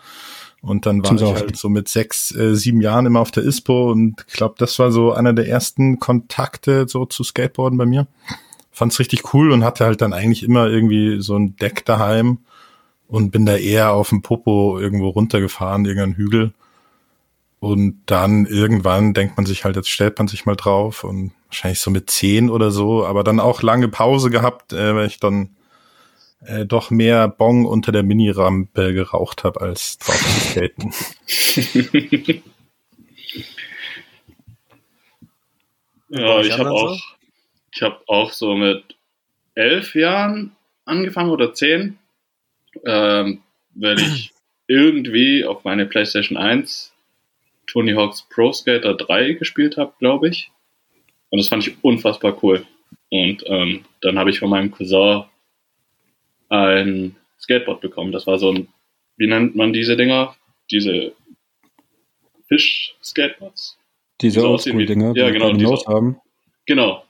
Und dann war Zum ich Saufen. halt so mit sechs, äh, sieben Jahren immer auf der ISPO und ich glaube, das war so einer der ersten Kontakte so zu Skateboarden bei mir. Fand's richtig cool und hatte halt dann eigentlich immer irgendwie so ein Deck daheim und bin da eher auf dem Popo irgendwo runtergefahren, irgendeinen Hügel. Und dann irgendwann denkt man sich halt, jetzt stellt man sich mal drauf und wahrscheinlich so mit zehn oder so, aber dann auch lange Pause gehabt, äh, weil ich dann äh, doch mehr Bong unter der Mini-Rampe geraucht habe, als drauf zu skaten. ja, ich habe auch, ich habe auch so mit elf Jahren angefangen oder zehn ähm, weil ich irgendwie auf meine PlayStation 1 Tony Hawk's Pro Skater 3 gespielt habe, glaube ich. Und das fand ich unfassbar cool. Und ähm, dann habe ich von meinem Cousin ein Skateboard bekommen. Das war so ein, wie nennt man diese Dinger? Diese Fisch-Skateboards? Diese so Oldschool-Dinger, die ja, genau, die so, haben. Genau.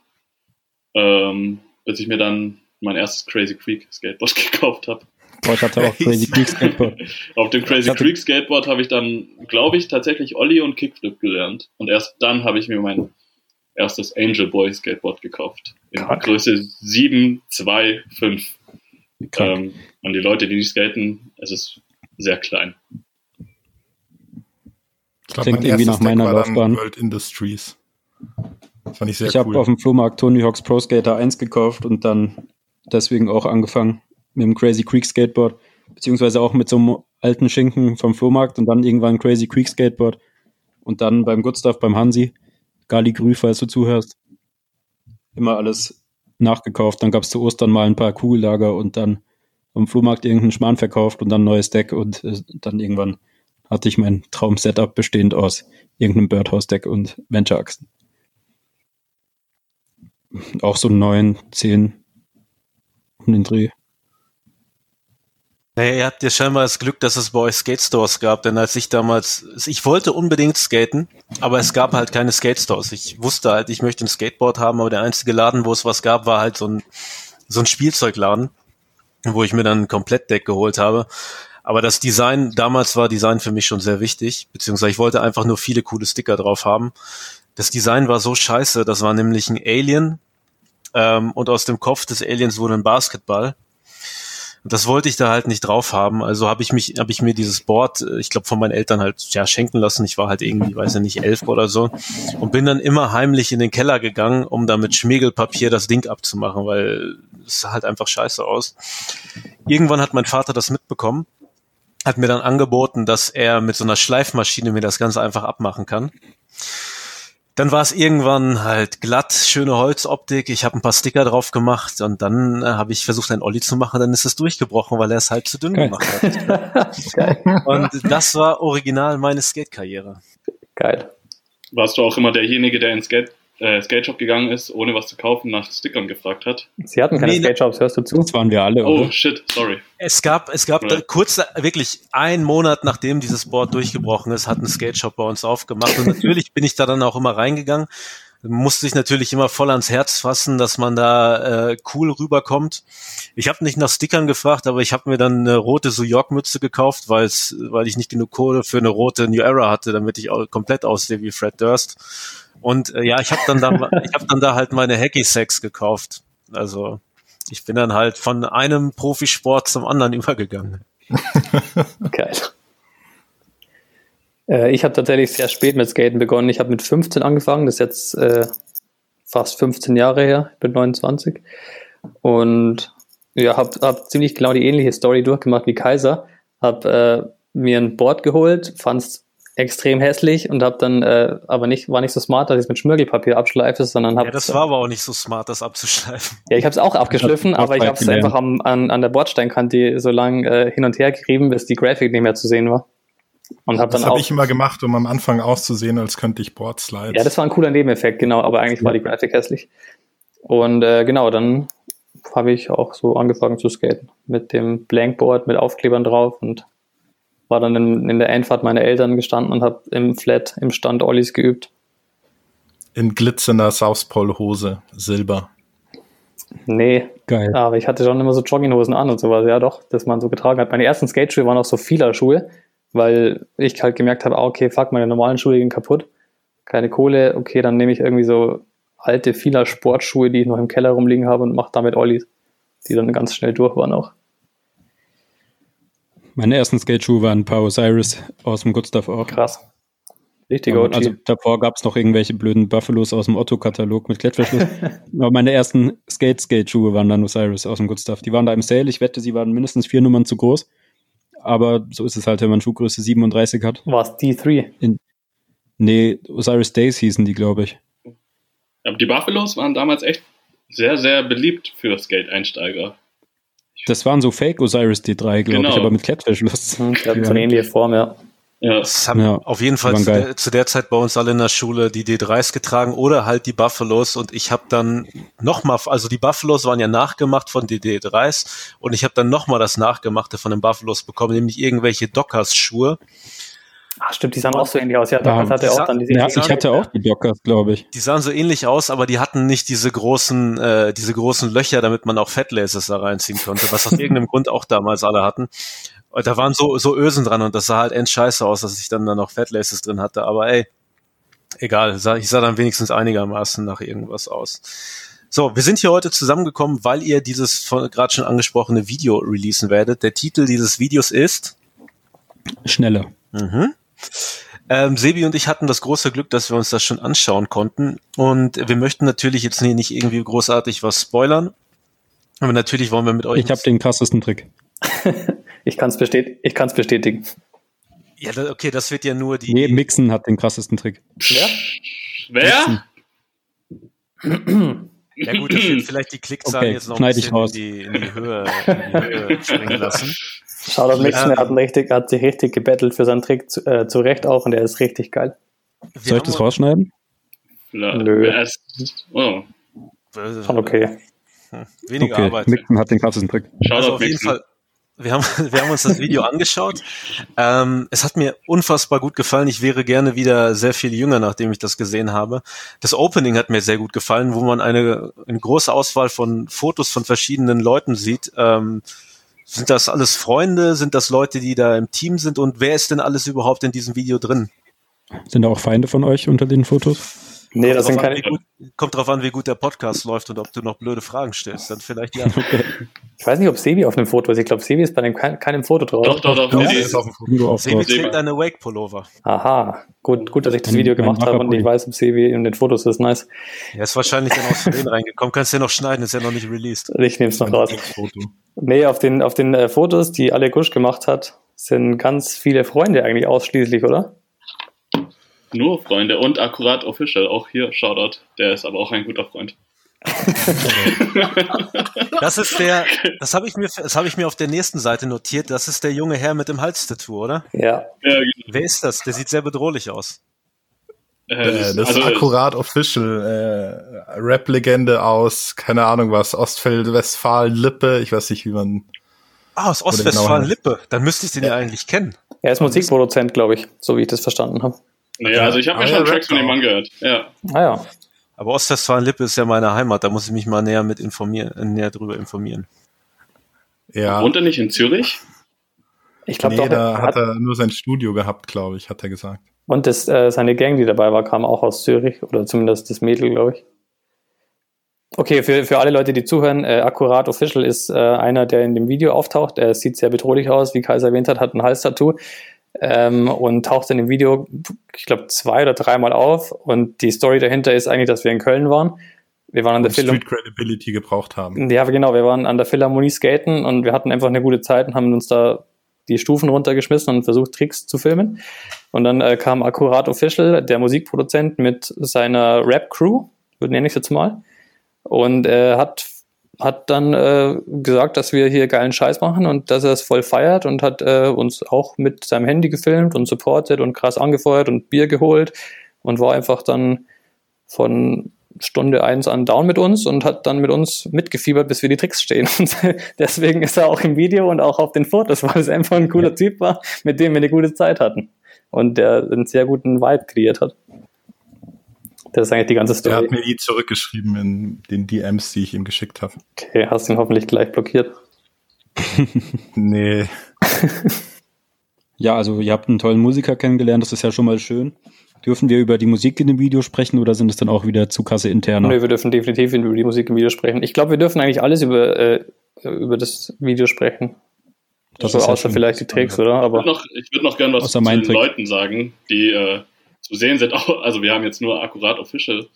Ähm, bis ich mir dann mein erstes Crazy Creek Skateboard gekauft habe. Oh, ich hatte auch Crazy Creek Skateboard. Auf dem Crazy Creek Skateboard habe ich dann, glaube ich, tatsächlich Ollie und Kickflip gelernt. Und erst dann habe ich mir mein erstes Angel Boy Skateboard gekauft. In Kack. Größe 7, 2, 5. Ähm, und die Leute, die nicht skaten, es ist sehr klein. Ich glaub, Klingt irgendwie nach meiner Laufbahn. World Industries. Das fand ich sehr ich cool. habe auf dem Flohmarkt Tony Hawk's Pro Skater 1 gekauft und dann deswegen auch angefangen mit dem Crazy Creek Skateboard, beziehungsweise auch mit so einem alten Schinken vom Flohmarkt und dann irgendwann Crazy Creek Skateboard und dann beim Good Stuff beim Hansi, Gali Grü, falls du zuhörst, immer alles nachgekauft. Dann gab es zu Ostern mal ein paar Kugellager und dann am Flohmarkt irgendeinen Schmarrn verkauft und dann neues Deck und äh, dann irgendwann hatte ich mein Traum-Setup bestehend aus irgendeinem Birdhouse-Deck und Venture-Achsen. Auch so neun, zehn um den Dreh. Naja, ihr habt ja scheinbar das Glück, dass es bei euch Skate Stores gab, denn als ich damals, ich wollte unbedingt skaten, aber es gab halt keine Skate Stores. Ich wusste halt, ich möchte ein Skateboard haben, aber der einzige Laden, wo es was gab, war halt so ein, so ein Spielzeugladen, wo ich mir dann ein Komplettdeck geholt habe. Aber das Design, damals war Design für mich schon sehr wichtig, beziehungsweise ich wollte einfach nur viele coole Sticker drauf haben. Das Design war so scheiße, das war nämlich ein Alien ähm, und aus dem Kopf des Aliens wurde ein Basketball. Das wollte ich da halt nicht drauf haben. Also habe ich mich, habe ich mir dieses Board, äh, ich glaube von meinen Eltern halt ja schenken lassen. Ich war halt irgendwie, weiß ich nicht, elf oder so und bin dann immer heimlich in den Keller gegangen, um da mit Schmiegelpapier das Ding abzumachen, weil es sah halt einfach scheiße aus. Irgendwann hat mein Vater das mitbekommen, hat mir dann angeboten, dass er mit so einer Schleifmaschine mir das Ganze einfach abmachen kann. Dann war es irgendwann halt glatt, schöne Holzoptik. Ich habe ein paar Sticker drauf gemacht und dann äh, habe ich versucht, einen Olli zu machen. Dann ist es durchgebrochen, weil er es halt zu dünn Geil. gemacht hat. und das war original meine Skate-Karriere. Geil. Warst du auch immer derjenige, der ins Skate äh, Skate Shop gegangen ist, ohne was zu kaufen, nach Stickern gefragt hat. Sie hatten keine nee, Skate Shops, hörst du zu? Das waren wir alle, Oh, oder? shit, sorry. Es gab, es gab da, kurz, wirklich einen Monat, nachdem dieses Board durchgebrochen ist, hat ein Skate Shop bei uns aufgemacht. Und natürlich bin ich da dann auch immer reingegangen musste sich natürlich immer voll ans Herz fassen, dass man da äh, cool rüberkommt. Ich habe nicht nach Stickern gefragt, aber ich habe mir dann eine rote New York Mütze gekauft, weil's, weil ich nicht genug Kohle für eine rote New Era hatte, damit ich auch komplett aussehe wie Fred Durst. Und äh, ja, ich habe dann da, ich habe dann da halt meine Hacky Sacks gekauft. Also ich bin dann halt von einem Profisport zum anderen übergegangen. Geil. Äh, ich habe tatsächlich sehr spät mit Skaten begonnen. Ich habe mit 15 angefangen, das ist jetzt äh, fast 15 Jahre her, ich bin 29. Und ja, habe hab ziemlich genau die ähnliche Story durchgemacht wie Kaiser. Habe äh, mir ein Board geholt, fand es extrem hässlich und habe dann äh, aber nicht war nicht so smart, dass ich es mit Schmirgelpapier abschleife, sondern habe Ja, das war aber auch nicht so smart, das abzuschleifen. Ja, ich habe es auch abgeschliffen, aber ich habe es einfach am, an, an der Bordsteinkante so lang äh, hin und her gerieben, bis die Grafik nicht mehr zu sehen war. Und hab das habe ich immer gemacht, um am Anfang auszusehen, als könnte ich Boardslides. Ja, das war ein cooler Nebeneffekt, genau, aber eigentlich ja. war die Grafik hässlich. Und äh, genau, dann habe ich auch so angefangen zu skaten. Mit dem Blankboard, mit Aufklebern drauf und war dann in, in der Einfahrt meiner Eltern gestanden und habe im Flat, im Stand Ollies geübt. In glitzernder South Pole Hose, Silber. Nee, Geil. aber ich hatte schon immer so Jogginghosen an und sowas, ja doch, dass man so getragen hat. Meine ersten Skateschuhe waren auch so vieler Schuhe, weil ich halt gemerkt habe, ah, okay, fuck, meine normalen Schuhe gehen kaputt. Keine Kohle, okay, dann nehme ich irgendwie so alte vieler Sportschuhe, die ich noch im Keller rumliegen habe und mache damit Ollies, die dann ganz schnell durch waren auch. Meine ersten Skateschuhe waren ein paar Osiris aus dem Good Stuff auch. Krass. Richtiger OG. Also davor gab es noch irgendwelche blöden Buffalos aus dem Otto-Katalog mit Klettverschluss. Aber meine ersten Skate-Skate-Schuhe waren dann Osiris aus dem Good Stuff. Die waren da im Sale. Ich wette, sie waren mindestens vier Nummern zu groß. Aber so ist es halt, wenn man Schuhgröße 37 hat. War es D3? In, nee, Osiris Days hießen die, glaube ich. Aber die Buffalos waren damals echt sehr, sehr beliebt für Skate-Einsteiger. Das waren so Fake Osiris D3, glaube genau. ich, aber mit Klettverschluss. Hm, ja, so eine ähnliche Form, ja. Ja. Das haben ja, auf jeden Fall zu der, zu der, Zeit bei uns alle in der Schule die D3s getragen oder halt die Buffalos und ich habe dann nochmal, also die Buffalos waren ja nachgemacht von den D3s und ich habe dann nochmal das Nachgemachte von den Buffalos bekommen, nämlich irgendwelche Dockers-Schuhe Ach stimmt, die sahen auch so ähnlich aus. Ja, Dockers ja, hatte auch dann diese. Ja, ich hatte auch die Dockers, glaube ich. Die sahen so ähnlich aus, aber die hatten nicht diese großen, äh, diese großen Löcher, damit man auch Fettlasers da reinziehen konnte, was aus irgendeinem Grund auch damals alle hatten. Und da waren so, so Ösen dran und das sah halt end scheiße aus, dass ich dann da noch Fettlaces drin hatte. Aber ey, egal, ich sah dann wenigstens einigermaßen nach irgendwas aus. So, wir sind hier heute zusammengekommen, weil ihr dieses gerade schon angesprochene Video releasen werdet. Der Titel dieses Videos ist Schneller. Mhm. Ähm, Sebi und ich hatten das große Glück, dass wir uns das schon anschauen konnten. Und wir möchten natürlich jetzt nicht irgendwie großartig was spoilern. Aber natürlich wollen wir mit euch. Ich habe den krassesten Trick. ich kann es bestät ich bestätigen. Ja, okay, das wird ja nur die. Nee, Mixen hat den krassesten Trick. Wer? Wer? Ja gut, das wird vielleicht die Klickzahlen okay, jetzt noch ein bisschen in die, in die Höhe, in die Höhe springen lassen. Shoutout Mixon, er hat, richtig, hat sich richtig gebettelt für seinen Trick zu, äh, zu Recht auch und der ist richtig geil. Soll ich das rausschneiden? Na, Nö. Oh. Schon okay. Hm, weniger okay. Arbeit. Mixon hat den krassesten Trick. Shoutout also auf jeden Fall. Wir haben, wir haben uns das Video angeschaut. Ähm, es hat mir unfassbar gut gefallen. Ich wäre gerne wieder sehr viel jünger, nachdem ich das gesehen habe. Das Opening hat mir sehr gut gefallen, wo man eine, eine große Auswahl von Fotos von verschiedenen Leuten sieht. Ähm, sind das alles Freunde? Sind das Leute, die da im Team sind? Und wer ist denn alles überhaupt in diesem Video drin? Sind da auch Feinde von euch unter den Fotos? Nee, das sind keine. Gut, kommt drauf an, wie gut der Podcast läuft und ob du noch blöde Fragen stellst. Dann vielleicht ja. Ich weiß nicht, ob Sebi auf einem Foto ist. Ich glaube, Sebi ist bei dem kein, keinem Foto drauf. Doch, doch, doch. Sebi ist auf dem Foto. Sebi trägt eine Wake-Pullover. Aha. Gut, gut, dass ich das Video gemacht habe und ich weiß, ob Sebi in den Fotos ist. Nice. Er ist wahrscheinlich dann aus Versehen reingekommen. Kannst du ja noch schneiden, ist ja noch nicht released. Ich nehme es noch raus. Nee, auf den, auf den äh, Fotos, die alle Gusch gemacht hat, sind ganz viele Freunde eigentlich ausschließlich, oder? Nur Freunde und akkurat official. Auch hier Shoutout. Der ist aber auch ein guter Freund. das ist der, das habe ich mir, das habe ich mir auf der nächsten Seite notiert. Das ist der junge Herr mit dem Halstattoo, oder? Ja. ja genau. Wer ist das? Der sieht sehr bedrohlich aus. Äh, das, das also, ist akkurat official. Äh, Rap-Legende aus, keine Ahnung was, Ostfeld-Westfalen-Lippe. Ich weiß nicht, wie man. Ah, aus Ostwestfalen-Lippe. Genau Dann müsste ich den ja. ja eigentlich kennen. Er ist Musikproduzent, glaube ich, so wie ich das verstanden habe. Naja, also ich habe mir ah, schon ja, Tracks von ihm angehört. Ja. Ah ja. Aber Ostwestfalen-Lippe ist ja meine Heimat, da muss ich mich mal näher mit informieren, äh, näher drüber informieren. Ja. Wohnt er nicht in Zürich? Ich glaube, nee, da hat, hat er nur sein Studio gehabt, glaube ich, hat er gesagt. Und das, äh, seine Gang, die dabei war, kam auch aus Zürich oder zumindest das Mädel, glaube ich. Okay, für, für alle Leute, die zuhören, äh, Akkurat Official ist äh, einer, der in dem Video auftaucht. Er sieht sehr bedrohlich aus, wie Kaiser erwähnt hat, hat ein Halstattoo ähm, und taucht in dem Video, ich glaube, zwei oder dreimal auf. Und die Story dahinter ist eigentlich, dass wir in Köln waren. Wir waren an der Philharmonie. Street Credibility gebraucht haben. Ja, genau. Wir waren an der Philharmonie skaten und wir hatten einfach eine gute Zeit und haben uns da die Stufen runtergeschmissen und versucht, Tricks zu filmen. Und dann äh, kam Akkurat Official, der Musikproduzent, mit seiner Rap-Crew, nenne ich es jetzt mal, und er äh, hat hat dann äh, gesagt, dass wir hier geilen Scheiß machen und dass er es voll feiert und hat äh, uns auch mit seinem Handy gefilmt und supportet und krass angefeuert und Bier geholt und war einfach dann von Stunde eins an down mit uns und hat dann mit uns mitgefiebert, bis wir die Tricks stehen. Und deswegen ist er auch im Video und auch auf den Fotos, weil es einfach ein cooler Typ war, mit dem wir eine gute Zeit hatten. Und der einen sehr guten Vibe kreiert hat. Das ist eigentlich die ganze Story. Er hat mir nie zurückgeschrieben in den DMs, die ich ihm geschickt habe. Okay, hast du ihn hoffentlich gleich blockiert? nee. ja, also ihr habt einen tollen Musiker kennengelernt, das ist ja schon mal schön. Dürfen wir über die Musik in dem Video sprechen oder sind es dann auch wieder zu Kasse interner? Nee, wir dürfen definitiv über die Musik im Video sprechen. Ich glaube, wir dürfen eigentlich alles über, äh, über das Video sprechen. Das also, außer vielleicht die Tricks, oder? Aber ich würde noch, würd noch gerne was zu den Trick. Leuten sagen, die äh, zu sehen sind. Auch, also wir haben jetzt nur akkurat Official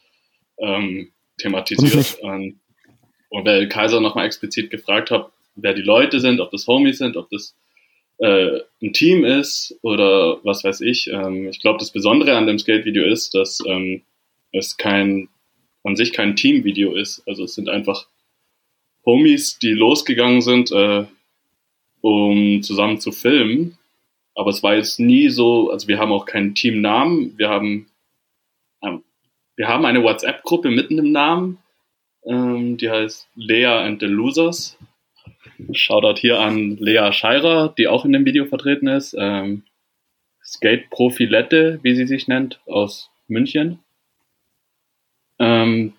ähm, thematisiert. Ähm, und weil Kaiser nochmal explizit gefragt hat, wer die Leute sind, ob das Homies sind, ob das äh, ein Team ist oder was weiß ich. Ähm, ich glaube, das Besondere an dem Skate-Video ist, dass ähm, es kein an sich kein Team-Video ist. Also es sind einfach Homies, die losgegangen sind, äh, um zusammen zu filmen aber es war jetzt nie so, also wir haben auch keinen Teamnamen, wir haben, ähm, wir haben eine WhatsApp-Gruppe mitten im Namen, ähm, die heißt Lea and the Losers. Shoutout hier an Lea Scheirer, die auch in dem Video vertreten ist. Ähm, Skate-Profilette, wie sie sich nennt, aus München. Ähm,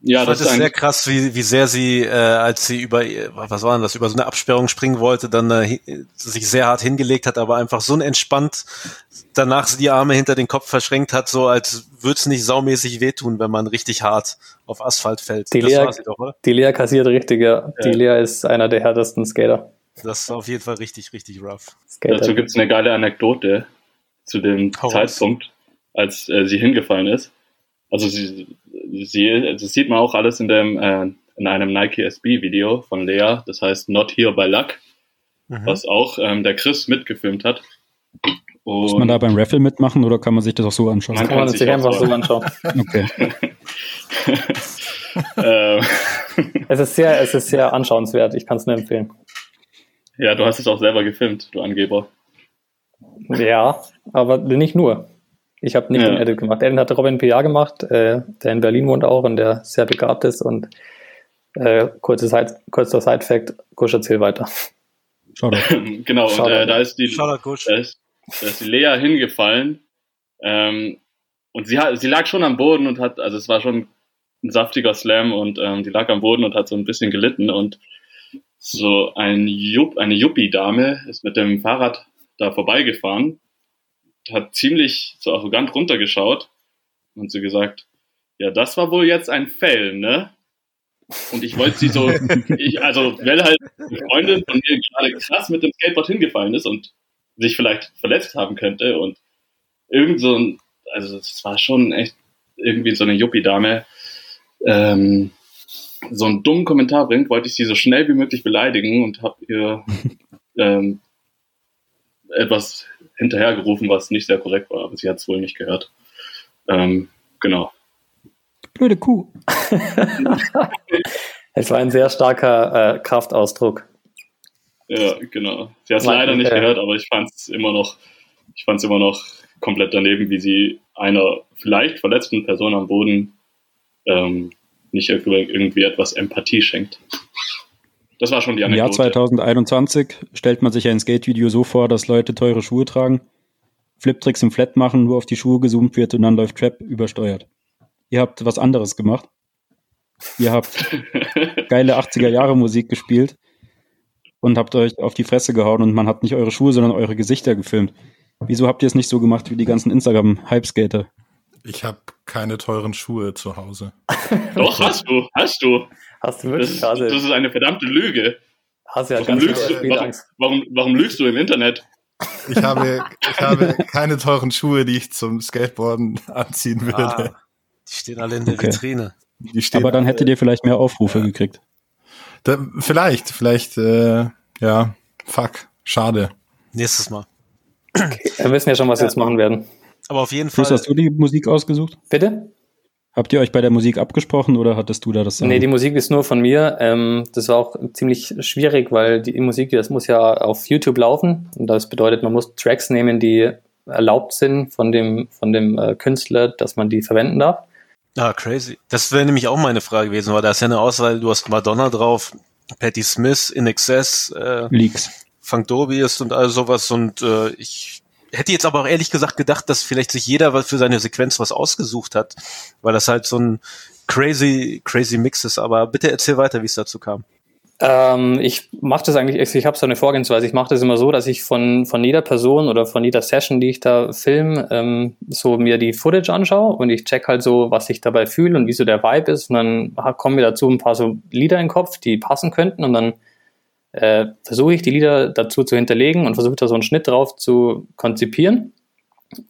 ja, das ist sehr krass, wie, wie sehr sie, äh, als sie über, was war denn das, über so eine Absperrung springen wollte, dann äh, sich sehr hart hingelegt hat, aber einfach so entspannt danach die Arme hinter den Kopf verschränkt hat, so als würde es nicht saumäßig wehtun, wenn man richtig hart auf Asphalt fällt. Die, Lea, doch, die Lea kassiert richtig, ja. ja. Die Lea ist einer der härtesten Skater. Das ist auf jeden Fall richtig, richtig rough. Skater. Dazu gibt es eine geile Anekdote zu dem Hau Zeitpunkt, als äh, sie hingefallen ist. Also sie, sie, das sieht man auch alles in dem äh, in einem Nike SB Video von Lea, das heißt Not Here by Luck, mhm. was auch ähm, der Chris mitgefilmt hat. Und Muss man da beim Raffle mitmachen oder kann man sich das auch so anschauen? Man kann, man sich einfach so anschauen. okay. Ähm. es ist sehr, es ist sehr anschauenswert. Ich kann es nur empfehlen. Ja, du hast es auch selber gefilmt, du Angeber. Ja, aber nicht nur. Ich habe nicht ja. den Edit gemacht. Edit hat Robin PA gemacht, äh, der in Berlin wohnt auch und der sehr begabt ist. Und äh, kurze Side, kurzer Side-Fact, Gusch, erzähl weiter. genau, und äh, da, ist die, da, ist, da ist die Lea hingefallen. Ähm, und sie, hat, sie lag schon am Boden und hat, also es war schon ein saftiger Slam und ähm, die lag am Boden und hat so ein bisschen gelitten. Und so ein Jupp, eine Yuppie-Dame ist mit dem Fahrrad da vorbeigefahren hat ziemlich so arrogant runtergeschaut und so gesagt, ja, das war wohl jetzt ein Fail, ne? Und ich wollte sie so, ich, also, weil halt eine Freundin von mir gerade krass mit dem Skateboard hingefallen ist und sich vielleicht verletzt haben könnte und irgend so ein, also es war schon echt irgendwie so eine Yuppie-Dame, ähm, so einen dummen Kommentar bringt, wollte ich sie so schnell wie möglich beleidigen und habe ihr ähm, etwas hinterhergerufen, was nicht sehr korrekt war, aber sie hat es wohl nicht gehört. Ähm, genau. Blöde Kuh. es war ein sehr starker äh, Kraftausdruck. Ja, genau. Sie hat es leider nicht äh, gehört, aber ich fand es immer noch, ich fand es immer noch komplett daneben, wie sie einer vielleicht verletzten Person am Boden ähm, nicht irgendwie etwas Empathie schenkt. Das war schon die Anekdote. Im Jahr 2021 stellt man sich ein Skate-Video so vor, dass Leute teure Schuhe tragen, Fliptricks im Flat machen, nur auf die Schuhe gezoomt wird und dann läuft Trap übersteuert. Ihr habt was anderes gemacht. Ihr habt geile 80er Jahre Musik gespielt und habt euch auf die Fresse gehauen und man hat nicht eure Schuhe, sondern eure Gesichter gefilmt. Wieso habt ihr es nicht so gemacht wie die ganzen Instagram-Hype-Skater? Ich habe keine teuren Schuhe zu Hause. Doch, hast du, hast du. Hast du wirklich? Das, das ist eine verdammte Lüge. Hast ja warum, lügst du, warum, warum, warum lügst du im Internet? Ich habe, ich habe keine teuren Schuhe, die ich zum Skateboarden anziehen würde. Ah, die stehen alle in der okay. Vitrine. Aber dann hättet ihr vielleicht mehr Aufrufe ja. gekriegt. Da, vielleicht, vielleicht, äh, ja, fuck, schade. Nächstes Mal. Okay, wir wissen ja schon, was wir jetzt machen werden. Aber auf jeden Fall. Hast du die Musik ausgesucht? Bitte? Habt ihr euch bei der Musik abgesprochen oder hattest du da das Sagen? Nee, die Musik ist nur von mir. Ähm, das war auch ziemlich schwierig, weil die Musik, das muss ja auf YouTube laufen. Und das bedeutet, man muss Tracks nehmen, die erlaubt sind von dem, von dem äh, Künstler, dass man die verwenden darf. Ah, crazy. Das wäre nämlich auch meine Frage gewesen, weil da ist ja eine Auswahl, du hast Madonna drauf, Patti Smith, In Excess, äh, Leaks. Funk Dobiest und all sowas und äh, ich hätte jetzt aber auch ehrlich gesagt gedacht, dass vielleicht sich jeder für seine Sequenz was ausgesucht hat, weil das halt so ein crazy, crazy Mix ist. Aber bitte erzähl weiter, wie es dazu kam. Ähm, ich mache das eigentlich, ich habe so eine Vorgehensweise. Ich mache das immer so, dass ich von, von jeder Person oder von jeder Session, die ich da film, ähm, so mir die Footage anschaue und ich check halt so, was ich dabei fühle und wie so der Vibe ist. Und dann kommen mir dazu ein paar so Lieder in den Kopf, die passen könnten und dann äh, versuche ich die Lieder dazu zu hinterlegen und versuche da so einen Schnitt drauf zu konzipieren.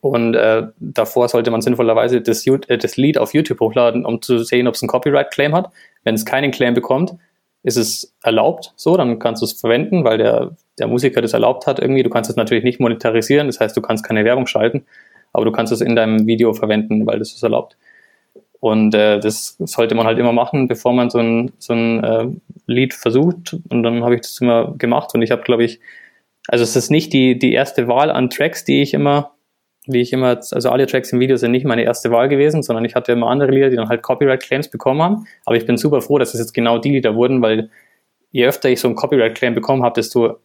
Und äh, davor sollte man sinnvollerweise das, äh, das, Lied auf YouTube hochladen, um zu sehen, ob es einen Copyright-Claim hat. Wenn es keinen Claim bekommt, ist es erlaubt so, dann kannst du es verwenden, weil der, der Musiker das erlaubt hat irgendwie. Du kannst es natürlich nicht monetarisieren, das heißt, du kannst keine Werbung schalten, aber du kannst es in deinem Video verwenden, weil das ist erlaubt. Und äh, das sollte man halt immer machen, bevor man so ein, so ein äh, Lied versucht. Und dann habe ich das immer gemacht. Und ich habe, glaube ich, also es ist nicht die, die erste Wahl an Tracks, die ich immer, wie ich immer, also alle Tracks im Video sind nicht meine erste Wahl gewesen, sondern ich hatte immer andere Lieder, die dann halt Copyright-Claims bekommen haben. Aber ich bin super froh, dass es jetzt genau die Lieder wurden, weil je öfter ich so ein Copyright-Claim bekommen habe, desto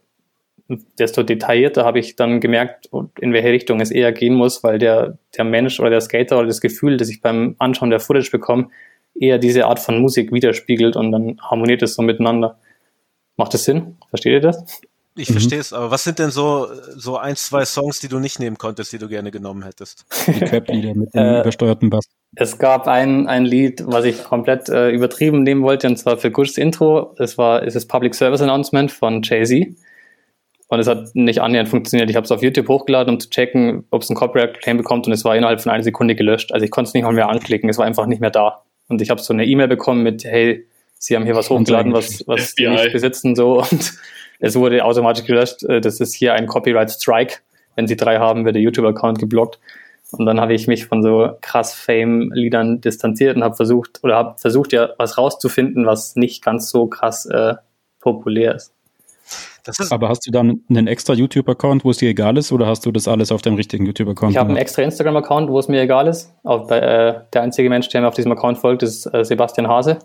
desto detaillierter habe ich dann gemerkt, in welche Richtung es eher gehen muss, weil der, der Mensch oder der Skater oder das Gefühl, das ich beim Anschauen der Footage bekomme, eher diese Art von Musik widerspiegelt und dann harmoniert es so miteinander. Macht das Sinn? Versteht ihr das? Ich mhm. verstehe es, aber was sind denn so, so ein, zwei Songs, die du nicht nehmen konntest, die du gerne genommen hättest? Die Trap-Lieder mit dem äh, übersteuerten Bass. Es gab ein, ein Lied, was ich komplett äh, übertrieben nehmen wollte, und zwar für Gush's Intro. Das war, ist das Public Service Announcement von Jay-Z. Und es hat nicht annähernd funktioniert. Ich habe es auf YouTube hochgeladen, um zu checken, ob es einen Copyright-Claim bekommt und es war innerhalb von einer Sekunde gelöscht. Also ich konnte es nicht mal mehr anklicken, es war einfach nicht mehr da. Und ich habe so eine E-Mail bekommen mit, hey, Sie haben hier was hochgeladen, was, was Sie nicht besitzen, so. Und es wurde automatisch gelöscht. Äh, das ist hier ein Copyright-Strike. Wenn Sie drei haben, wird der YouTube-Account geblockt. Und dann habe ich mich von so krass Fame-Liedern distanziert und habe versucht, oder habe versucht, ja was rauszufinden, was nicht ganz so krass äh, populär ist. Aber hast du dann einen extra YouTube-Account, wo es dir egal ist, oder hast du das alles auf deinem richtigen YouTube-Account? Ich habe einen extra Instagram-Account, wo es mir egal ist. Auch bei, äh, der einzige Mensch, der mir auf diesem Account folgt, ist äh, Sebastian Hase.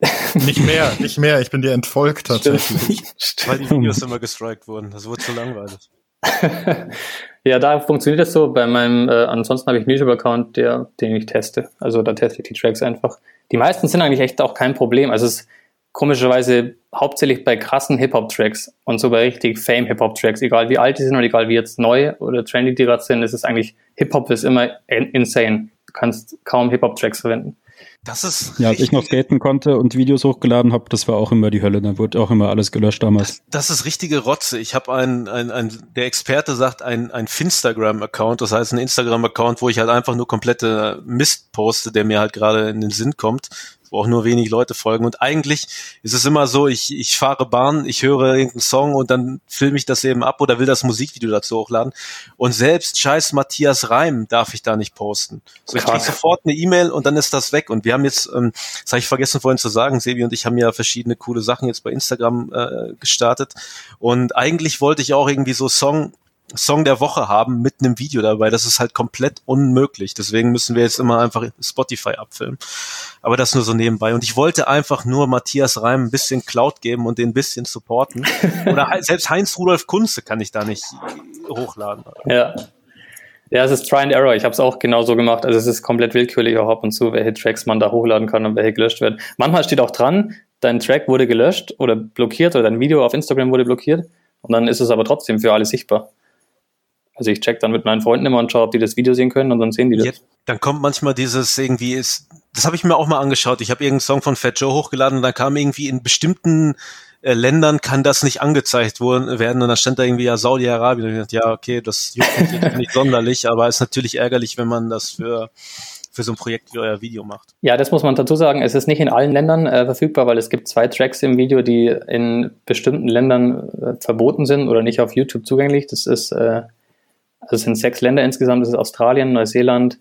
Nicht mehr, nicht mehr. Ich bin dir entfolgt tatsächlich. Weil die Videos immer gestrikt wurden. Das wurde zu langweilig. ja, da funktioniert das so. Bei meinem, äh, ansonsten habe ich einen YouTube-Account, den ich teste. Also da teste ich die Tracks einfach. Die meisten sind eigentlich echt auch kein Problem. Also es komischerweise hauptsächlich bei krassen Hip-Hop-Tracks und so bei richtig Fame-Hip-Hop-Tracks, egal wie alt die sind oder egal wie jetzt neu oder trendy die gerade sind, ist es eigentlich, Hip-Hop ist immer insane. Du kannst kaum Hip-Hop-Tracks verwenden. Das ist. Ja, als ich noch skaten konnte und Videos hochgeladen habe, das war auch immer die Hölle. Da wurde auch immer alles gelöscht damals. Das, das ist richtige Rotze. Ich habe ein, ein, ein, der Experte sagt, ein, ein Finstagram-Account, das heißt ein Instagram-Account, wo ich halt einfach nur komplette Mist poste, der mir halt gerade in den Sinn kommt wo auch nur wenig Leute folgen. Und eigentlich ist es immer so, ich, ich fahre Bahn, ich höre irgendeinen Song und dann filme ich das eben ab oder will das Musikvideo dazu hochladen. Und selbst scheiß Matthias Reim darf ich da nicht posten. So, ich kriege sofort eine E-Mail und dann ist das weg. Und wir haben jetzt, ähm, das habe ich vergessen vorhin zu sagen, Sebi und ich haben ja verschiedene coole Sachen jetzt bei Instagram äh, gestartet. Und eigentlich wollte ich auch irgendwie so Song Song der Woche haben mit einem Video dabei. Das ist halt komplett unmöglich. Deswegen müssen wir jetzt immer einfach Spotify abfilmen. Aber das nur so nebenbei. Und ich wollte einfach nur Matthias Reim ein bisschen Cloud geben und den ein bisschen supporten. Oder selbst Heinz Rudolf Kunze kann ich da nicht hochladen. Ja. Ja, es ist Try and Error. Ich habe es auch genauso gemacht. Also es ist komplett willkürlich auch ab und zu, welche Tracks man da hochladen kann und welche gelöscht werden. Manchmal steht auch dran, dein Track wurde gelöscht oder blockiert oder dein Video auf Instagram wurde blockiert. Und dann ist es aber trotzdem für alle sichtbar. Also ich check dann mit meinen Freunden immer und schaue, ob die das Video sehen können und dann sehen die das. Ja, dann kommt manchmal dieses irgendwie ist, das habe ich mir auch mal angeschaut. Ich habe irgendeinen Song von Fat Joe hochgeladen und da kam irgendwie in bestimmten äh, Ländern kann das nicht angezeigt werden und dann stand da irgendwie ja Saudi-Arabien und ich dachte, ja okay, das juckt nicht sonderlich, aber ist natürlich ärgerlich, wenn man das für für so ein Projekt wie euer Video macht. Ja, das muss man dazu sagen. Es ist nicht in allen Ländern äh, verfügbar, weil es gibt zwei Tracks im Video, die in bestimmten Ländern äh, verboten sind oder nicht auf YouTube zugänglich. Das ist äh, also es sind sechs Länder insgesamt, das ist Australien, Neuseeland,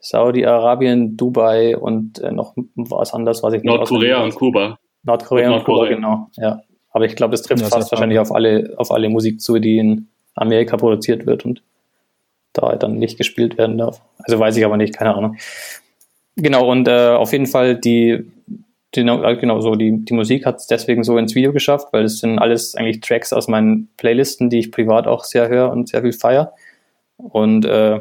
Saudi-Arabien, Dubai und äh, noch was anderes, was ich nicht Nordkorea und Kuba. Nordkorea und, Nordkorea. Kuba, genau, ja. Aber ich glaube, das trifft ja, fast wahrscheinlich auf alle, auf alle Musik zu, die in Amerika produziert wird und da dann nicht gespielt werden darf. Also weiß ich aber nicht, keine Ahnung. Genau, und äh, auf jeden Fall die, die äh, genau so, die, die Musik hat es deswegen so ins Video geschafft, weil es sind alles eigentlich Tracks aus meinen Playlisten, die ich privat auch sehr höre und sehr viel feier. Und äh,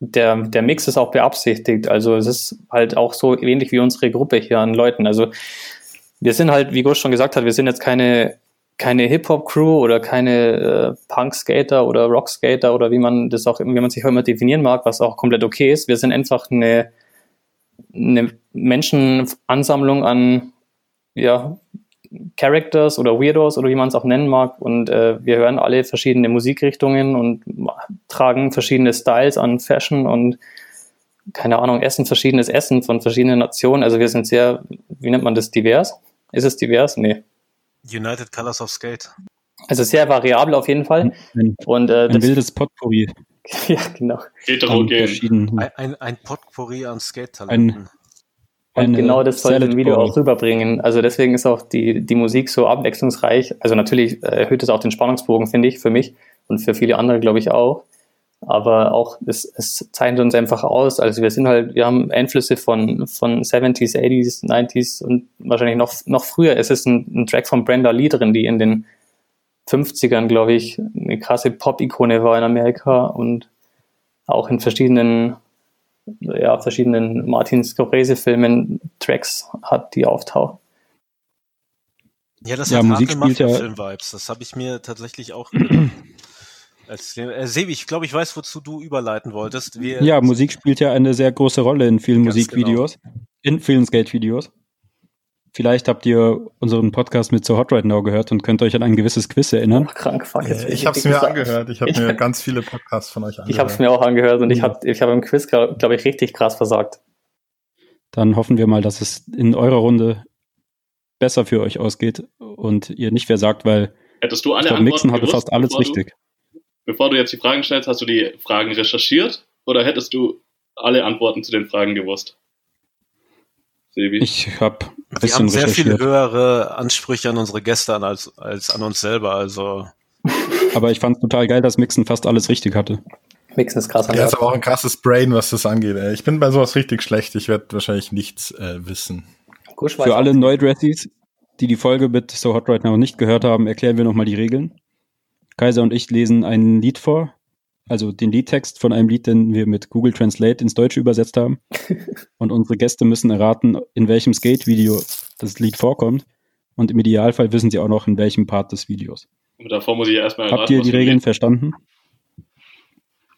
der, der Mix ist auch beabsichtigt. Also es ist halt auch so ähnlich wie unsere Gruppe hier an Leuten. Also wir sind halt, wie Gusch schon gesagt hat, wir sind jetzt keine, keine Hip-Hop-Crew oder keine äh, Punk-Skater oder Rock-Skater oder wie man das auch, wie man sich auch immer definieren mag, was auch komplett okay ist. Wir sind einfach eine, eine Menschenansammlung an ja, Characters oder Weirdos oder wie man es auch nennen mag. Und äh, wir hören alle verschiedene Musikrichtungen und tragen verschiedene Styles an Fashion und keine Ahnung, essen verschiedenes Essen von verschiedenen Nationen. Also wir sind sehr, wie nennt man das, divers? Ist es divers? Nee. United Colors of Skate. Also sehr variabel auf jeden Fall. Ein, und, äh, ein wildes Potpourri. ja, genau. Heterogen. Ein, ein, ein Potpourri an Skate-Talenten. Und genau das soll ein Video auch rüberbringen. Also deswegen ist auch die, die Musik so abwechslungsreich. Also natürlich erhöht es auch den Spannungsbogen, finde ich, für mich und für viele andere, glaube ich, auch. Aber auch, es, es zeichnet uns einfach aus. Also wir sind halt, wir haben Einflüsse von, von 70s, 80s, 90s und wahrscheinlich noch, noch früher. Es ist ein, ein Track von Brenda Lee drin, die in den 50ern, glaube ich, eine krasse Pop-Ikone war in Amerika und auch in verschiedenen ja, verschiedenen Martin Scorsese-Filmen Tracks hat, die auftauchen. Ja, das ja, hat Musik spielt ja Film-Vibes. Das habe ich mir tatsächlich auch als äh, Sebi, ich glaube, ich weiß, wozu du überleiten wolltest. Wir ja, Musik spielt ja eine sehr große Rolle in vielen Musikvideos, genau. in vielen Skate-Videos. Vielleicht habt ihr unseren Podcast mit So Hot Right Now gehört und könnt euch an ein gewisses Quiz erinnern. Ach, krank, fuck, jetzt ich habe es mir gesagt. angehört. Ich habe mir ganz viele Podcasts von euch angehört. Ich habe es mir auch angehört und ich habe ich hab im Quiz, glaube glaub ich, richtig krass versagt. Dann hoffen wir mal, dass es in eurer Runde besser für euch ausgeht und ihr nicht versagt, weil Hättest du alle glaub, Mixen hatte fast alles richtig. Du, bevor du jetzt die Fragen stellst, hast du die Fragen recherchiert oder hättest du alle Antworten zu den Fragen gewusst? Sebi? Ich habe Wir haben sehr viel höhere Ansprüche an unsere Gäste als, als an uns selber, also. aber ich fand es total geil, dass Mixen fast alles richtig hatte. Mixen ist krass. Er ist aber auch ein krasses Brain, was das angeht. Ey. Ich bin bei sowas richtig schlecht. Ich werde wahrscheinlich nichts äh, wissen. Für alle Neudressies, die die Folge mit So Hot Right Now nicht gehört haben, erklären wir nochmal die Regeln. Kaiser und ich lesen ein Lied vor, also den Liedtext von einem Lied, den wir mit Google Translate ins Deutsche übersetzt haben. Und unsere Gäste müssen erraten, in welchem Skate-Video das Lied vorkommt. Und im Idealfall wissen sie auch noch, in welchem Part des Videos. Und davor muss ich erstmal erraten, Habt ihr die Regeln verstanden?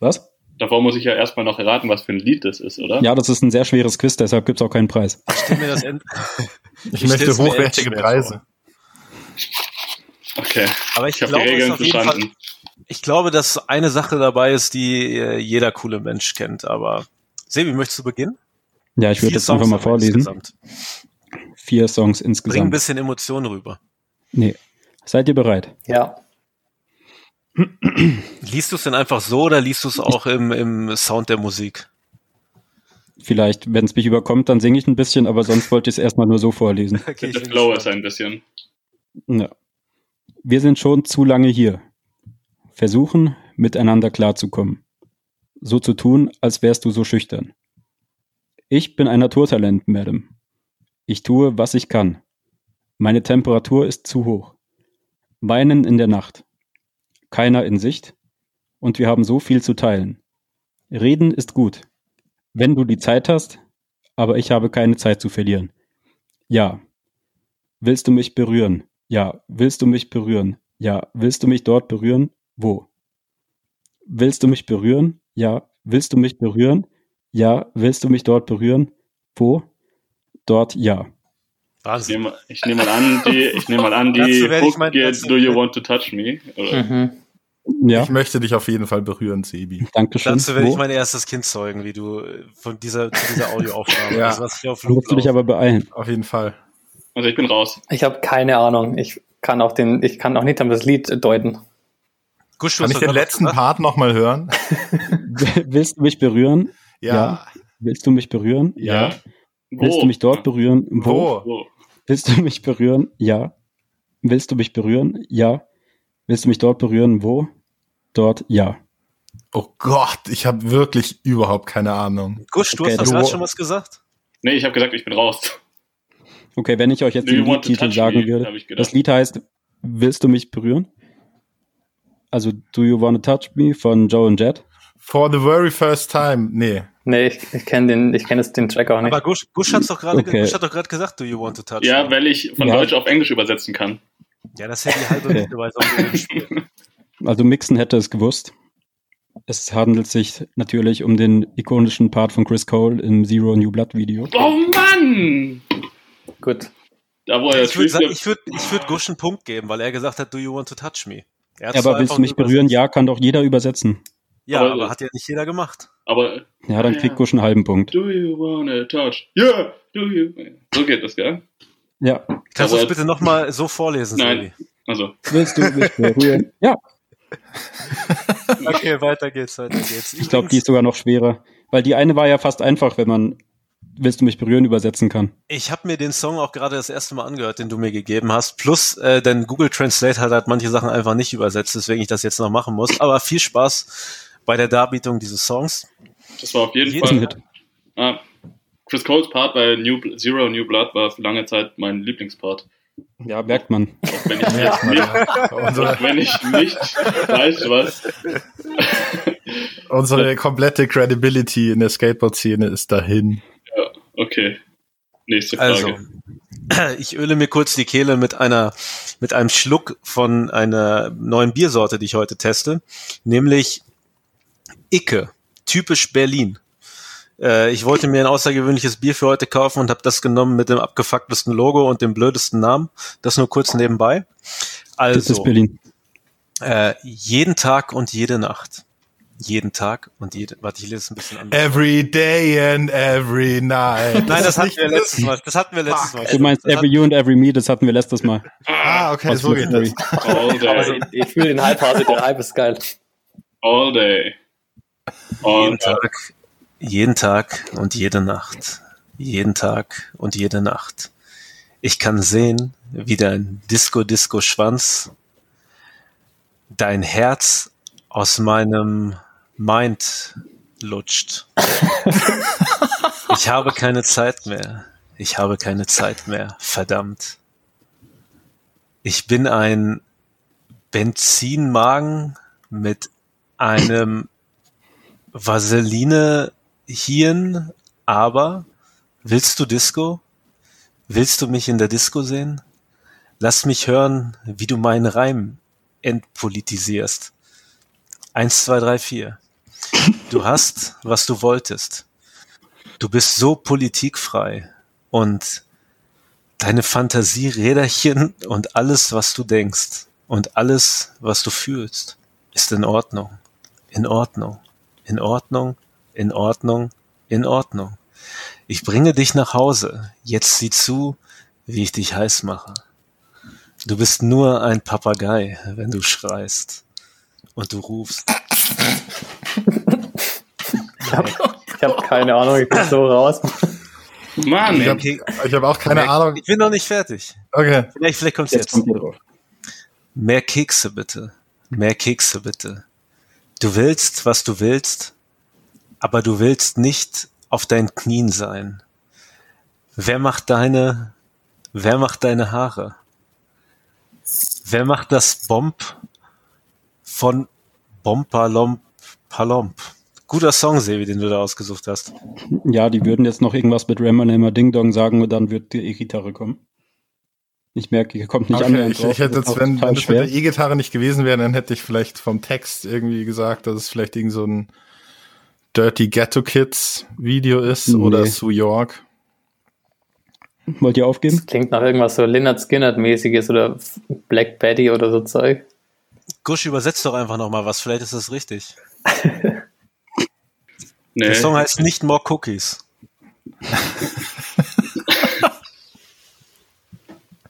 Was? davor muss ich ja erstmal noch erraten, was für ein Lied das ist, oder? Ja, das ist ein sehr schweres Quiz, deshalb gibt es auch keinen Preis. Ich, mir das ich, ich möchte hochwertige Preise. Okay. Aber ich, ich glaube, die Regeln verstanden. Fall, ich glaube, dass eine Sache dabei ist, die äh, jeder coole Mensch kennt. Aber Sebi, möchtest du beginnen? Ja, ich würde jetzt einfach mal vorlesen. Insgesamt. Vier Songs insgesamt. Bring ein bisschen Emotion rüber. Nee. Seid ihr bereit? Ja. Liest du es denn einfach so oder liest du es auch im, im Sound der Musik? Vielleicht, wenn es mich überkommt, dann singe ich ein bisschen, aber sonst wollte ich es erstmal nur so vorlesen. Okay, der Flow ist ein bisschen. Ja. Wir sind schon zu lange hier. Versuchen, miteinander klarzukommen. So zu tun, als wärst du so schüchtern. Ich bin ein Naturtalent, Madam. Ich tue, was ich kann. Meine Temperatur ist zu hoch. Weinen in der Nacht keiner in Sicht und wir haben so viel zu teilen. Reden ist gut. Wenn du die Zeit hast, aber ich habe keine Zeit zu verlieren. Ja. Willst du mich berühren? Ja. Willst du mich berühren? Ja. Willst du mich dort berühren? Wo? Willst du mich berühren? Ja. Willst du mich berühren? Ja. Willst du mich dort berühren? Wo? Dort ja. Wahnsinn. Ich nehme, mal an, die, ich nehme mal an, die Hook geht Do You Want to Touch Me? Mhm. Ja. Ich möchte dich auf jeden Fall berühren, Sebi. Dankeschön. Dazu werde ich mein erstes Kind zeugen, wie du äh, von dieser, dieser Audioaufnahme. ja. also, was ich auf Loop musst du dich aber beeilen. Auf jeden Fall. Also ich bin raus. Ich habe keine Ahnung. Ich kann auch den, ich kann auch nicht das Lied deuten. Gusch, kann ich den letzten Part nochmal hören? Willst du mich berühren? Ja. ja. Willst du mich berühren? Ja. Willst du mich dort berühren? Wo? Wo? Willst du mich berühren? Ja. Willst du mich berühren? Ja. Willst du mich dort berühren? Wo? Dort? Ja. Oh Gott, ich habe wirklich überhaupt keine Ahnung. Gusch, du okay, hast gerade schon was gesagt? Nee, ich habe gesagt, ich bin raus. Okay, wenn ich euch jetzt Do den Liedtitel sagen me, würde. Das Lied heißt Willst du mich berühren? Also Do You Wanna Touch Me von Joe und Jet. For the very first time. Nee. Nee, ich, ich kenne den, ich kenne den Track auch nicht. Aber Gusch, Gusch hat's doch gerade, okay. Hat doch gerade gesagt, do you want to touch? Ja, me? weil ich von ja. Deutsch auf Englisch übersetzen kann. Ja, das hätte die halbe okay. Miete, weil es Also Mixen hätte es gewusst. Es handelt sich natürlich um den ikonischen Part von Chris Cole im Zero New Blood Video. Oh Mann! Gut. Da, wo er ich würde ich würd, ich würd Gusch einen Punkt geben, weil er gesagt hat, do you want to touch me? Ja, aber willst du mich berühren? Ja, kann doch jeder übersetzen. Ja, aber, aber, hat ja nicht jeder gemacht. Aber. Ja, dann kriegt Gusch einen halben Punkt. Do you wanna touch? Yeah, do you. So geht das, gell? Ja. Kannst du es bitte nochmal so vorlesen, Nein. Also. Willst du mich berühren? Ja. okay, weiter geht's, weiter geht's. Ich glaube, die ist sogar noch schwerer. Weil die eine war ja fast einfach, wenn man Willst du mich berühren übersetzen kann. Ich habe mir den Song auch gerade das erste Mal angehört, den du mir gegeben hast. Plus, äh, denn Google Translate hat halt manche Sachen einfach nicht übersetzt, deswegen ich das jetzt noch machen muss. Aber viel Spaß bei der Darbietung dieses Songs. Das war auf jeden, jeden Fall. Hit. Ah, Chris Coles Part bei New, Zero New Blood war für lange Zeit mein Lieblingspart. Ja, merkt man. Auch wenn ich, nicht, auch wenn ich nicht weiß, was. Unsere komplette Credibility in der Skateboard-Szene ist dahin. Okay. Nächste Frage. Also, ich öle mir kurz die Kehle mit einer, mit einem Schluck von einer neuen Biersorte, die ich heute teste, nämlich Icke, typisch Berlin. Äh, ich wollte mir ein außergewöhnliches Bier für heute kaufen und habe das genommen mit dem abgefucktesten Logo und dem blödesten Namen. Das nur kurz nebenbei. Also, das ist Berlin. Äh, jeden Tag und jede Nacht. Jeden Tag und jede, warte, ich lese es ein bisschen anders. Every day and every night. Nein, das hatten wir letztes Mal. Das hatten wir letztes Mal. Du meinst every you and every me, das hatten wir letztes Mal. Ah, okay, Was so geht das. All day. Also, ich fühle den Halbphase, der Hype ist geil. All day. All jeden Tag, jeden Tag und jede Nacht. Jeden Tag und jede Nacht. Ich kann sehen, wie dein Disco-Disco-Schwanz dein Herz aus meinem Mind lutscht. ich habe keine Zeit mehr. Ich habe keine Zeit mehr. Verdammt. Ich bin ein Benzinmagen mit einem Vaseline Hirn, aber willst du Disco? Willst du mich in der Disco sehen? Lass mich hören, wie du meinen Reim entpolitisierst. Eins, zwei, drei, vier. Du hast, was du wolltest. Du bist so politikfrei und deine Fantasieräderchen und alles, was du denkst und alles, was du fühlst, ist in Ordnung. In Ordnung. In Ordnung. In Ordnung. In Ordnung. Ich bringe dich nach Hause. Jetzt sieh zu, wie ich dich heiß mache. Du bist nur ein Papagei, wenn du schreist und du rufst. Ich habe hab keine Ahnung, ich bin so raus. Mann, ich habe hab auch keine mehr, Ahnung. Ich bin noch nicht fertig. Okay. Vielleicht, vielleicht kommt's jetzt. jetzt. Kommt Mehr Kekse bitte. Mehr Kekse bitte. Du willst, was du willst, aber du willst nicht auf deinen Knien sein. Wer macht deine, wer macht deine Haare? Wer macht das Bomb von Bompalomp Palomp? Guter Song, Sevi, den du da ausgesucht hast. Ja, die würden jetzt noch irgendwas mit Rammer Ding Dong sagen und dann wird die E-Gitarre kommen. Ich merke, hier kommt nicht okay, an. Ich, ich hätte jetzt, wenn, wenn das mit der E-Gitarre nicht gewesen wäre, dann hätte ich vielleicht vom Text irgendwie gesagt, dass es vielleicht irgend so ein Dirty Ghetto Kids Video ist nee. oder Sue York. Wollt ihr aufgeben? Das klingt nach irgendwas so Leonard Skinner-mäßiges oder Black Betty oder so Zeug. Gush, übersetzt doch einfach nochmal was, vielleicht ist das richtig. nee. Der Song heißt nicht More Cookies.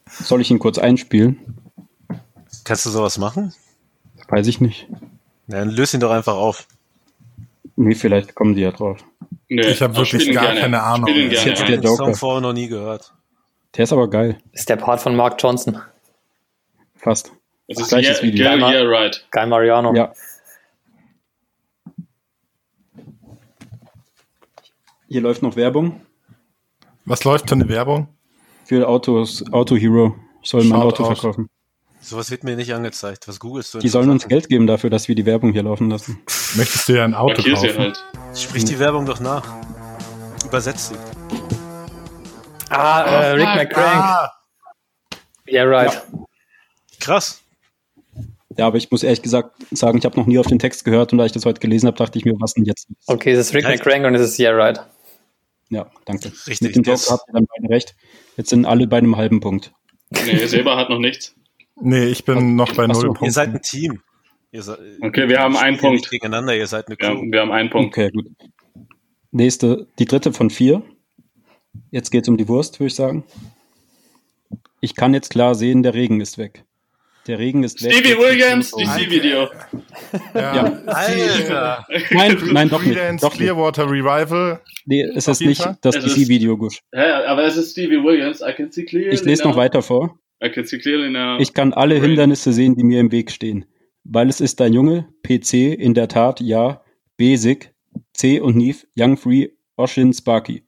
Soll ich ihn kurz einspielen? Kannst du sowas machen? Weiß ich nicht. Ja, dann löse ihn doch einfach auf. Nee, vielleicht kommen die ja drauf. Nee, ich habe wirklich gar gerne. keine Ahnung. Ich, habe den Song vorher noch nie gehört. Der ist aber geil. Ist der Part von Mark Johnson. Fast. Das ist gleiches yeah, Video. Yeah, yeah, right. Guy Mariano. Ja. Hier läuft noch Werbung. Was läuft für eine Werbung? Für Autos, Auto Hero. Ich soll mein Auto aus. verkaufen. Sowas wird mir nicht angezeigt. Was googelst du? Die sollen uns Geld geben dafür, dass wir die Werbung hier laufen lassen. Möchtest du ja ein Auto Markier's kaufen? Halt. Sprich die Werbung doch nach. Übersetzt sie. Ah, äh, Rick ah, McCrank. Ah. Yeah, right. Ja. Krass. Ja, aber ich muss ehrlich gesagt sagen, ich habe noch nie auf den Text gehört und da ich das heute gelesen habe, dachte ich mir, was denn jetzt? Okay, es ist Rick McCrank und es ist Yeah, right. Ja, danke. Richtig. Mit dem Joke habt ihr dann beide recht. Jetzt sind alle bei einem halben Punkt. Nee, Silber hat noch nichts. Nee, ich bin noch bei null Punkten. Ihr seid ein Team. Seid, okay, wir haben einen Punkt. Gegeneinander, ihr seid eine Crew. Ja, wir haben einen Punkt. Okay, gut. Nächste, die dritte von vier. Jetzt geht es um die Wurst, würde ich sagen. Ich kann jetzt klar sehen, der Regen ist weg. Der Regen ist weg. Stevie Williams, DC-Video. Ja. ja. Alter. Nein, nein, doch nicht. Doch Clearwater Revival. Nee, es ist nicht das DC-Video, Gusch. Ja, aber es ist Stevie Williams. I can see clearly ich lese noch weiter vor. I can see clearly now. Ich kann alle Hindernisse sehen, die mir im Weg stehen. Weil es ist dein Junge, PC, in der Tat, ja, Basic, C und Neve, Young Free, Oshin, Sparky.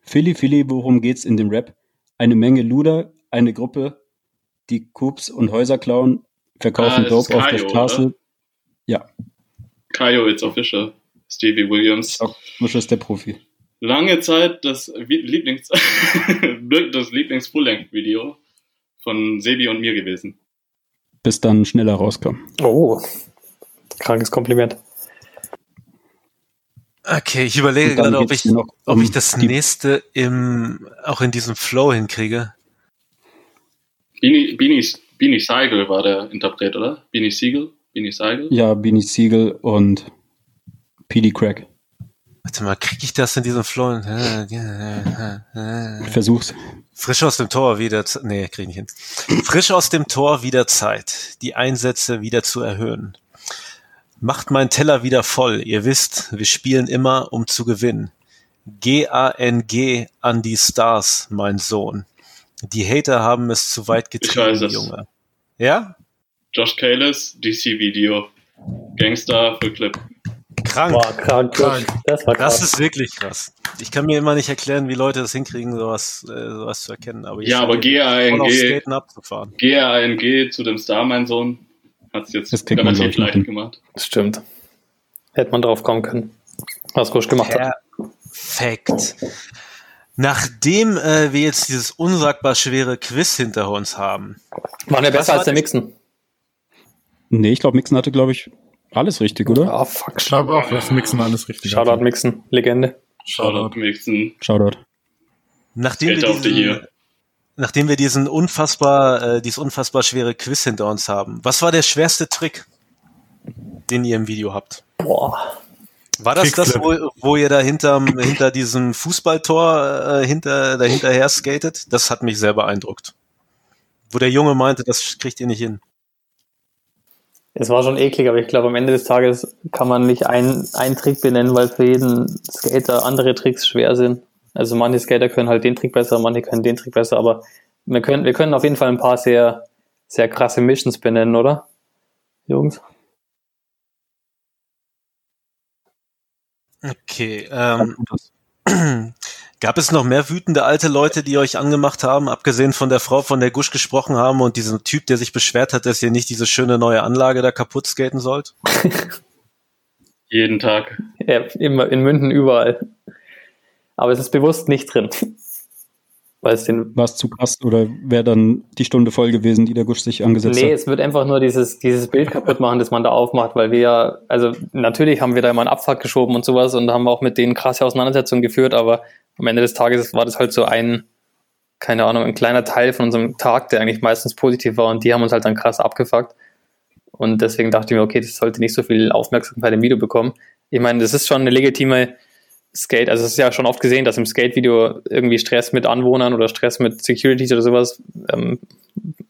Philly, Philly, worum geht's in dem Rap? Eine Menge Luder, eine Gruppe, die Coops und Häuser klauen, verkaufen ah, Dope auf der Straße. Oder? Ja. Kayo, it's official. Stevie Williams. Bush ist der Profi. Lange Zeit das Lieblings, das Lieblings-Full-Length-Video von Sebi und mir gewesen. Bis dann schneller rauskam. Oh, krankes Kompliment. Okay, ich überlege gerade, ob ich, ob ich das nächste im, auch in diesem Flow hinkriege. Beanie, Beanie, Beanie Siegel war der Interpret, oder? Beanie Siegel? Beanie Siegel? Ja, Beanie Siegel und PD Crack. Warte mal, kriege ich das in diesem Flow? Versuch's. Frisch aus dem Tor wieder, nee, krieg ich nicht hin. Frisch aus dem Tor wieder Zeit, die Einsätze wieder zu erhöhen. Macht mein Teller wieder voll. Ihr wisst, wir spielen immer, um zu gewinnen. G-A-N-G an die Stars, mein Sohn. Die Hater haben es zu weit getrieben, Junge. Ja? Josh Kalis, DC-Video. Gangster für Clip. Krank. Boah, krank. krank. Das war krass. Das ist wirklich krass. Ich kann mir immer nicht erklären, wie Leute das hinkriegen, sowas, äh, sowas zu erkennen. Aber ja, aber G-A-N-G G-A-N-G zu dem Star, mein Sohn, hat es jetzt das relativ leicht hin. gemacht. Das stimmt. Hätte man drauf kommen können, was Gusch gemacht hat. Perfekt. Nachdem äh, wir jetzt dieses unsagbar schwere Quiz hinter uns haben. Waren wir besser als der Mixen? Nee, ich glaube, Mixen hatte, glaube ich, Alles richtig, oder? Ah, fuck. Ich glaube auch, das Mixen alles richtig. Shoutout Mixen, Legende. Shoutout Mixen. Shoutout. Nachdem wir, diesen, nachdem wir diesen unfassbar, äh, dieses unfassbar schwere Quiz hinter uns haben, was war der schwerste Trick, den ihr im Video habt? Boah. War das das, wo, wo ihr da hinterm, hinter diesem Fußballtor äh, hinter, dahinterher skatet? Das hat mich sehr beeindruckt. Wo der Junge meinte, das kriegt ihr nicht hin. Es war schon eklig, aber ich glaube, am Ende des Tages kann man nicht einen, einen Trick benennen, weil für jeden Skater andere Tricks schwer sind. Also manche Skater können halt den Trick besser, manche können den Trick besser, aber wir können, wir können auf jeden Fall ein paar sehr, sehr krasse Missions benennen, oder? Jungs? Okay. Ähm, Gab es noch mehr wütende alte Leute, die euch angemacht haben, abgesehen von der Frau, von der Gusch gesprochen haben und diesem Typ, der sich beschwert hat, dass ihr nicht diese schöne neue Anlage da kaputt skaten sollt? Jeden Tag. Ja, immer in Münden überall. Aber es ist bewusst nicht drin. Weil es den War es zu krass oder wäre dann die Stunde voll gewesen, die der Gusch sich angesetzt nee, hat? Nee, es wird einfach nur dieses, dieses Bild kaputt machen, das man da aufmacht, weil wir ja, also natürlich haben wir da immer einen Abfuck geschoben und sowas und haben auch mit denen krasse Auseinandersetzungen geführt, aber am Ende des Tages war das halt so ein, keine Ahnung, ein kleiner Teil von unserem Tag, der eigentlich meistens positiv war und die haben uns halt dann krass abgefuckt. Und deswegen dachte ich mir, okay, das sollte nicht so viel Aufmerksamkeit im Video bekommen. Ich meine, das ist schon eine legitime Skate, also es ist ja schon oft gesehen, dass im Skate-Video irgendwie Stress mit Anwohnern oder Stress mit Securities oder sowas ähm,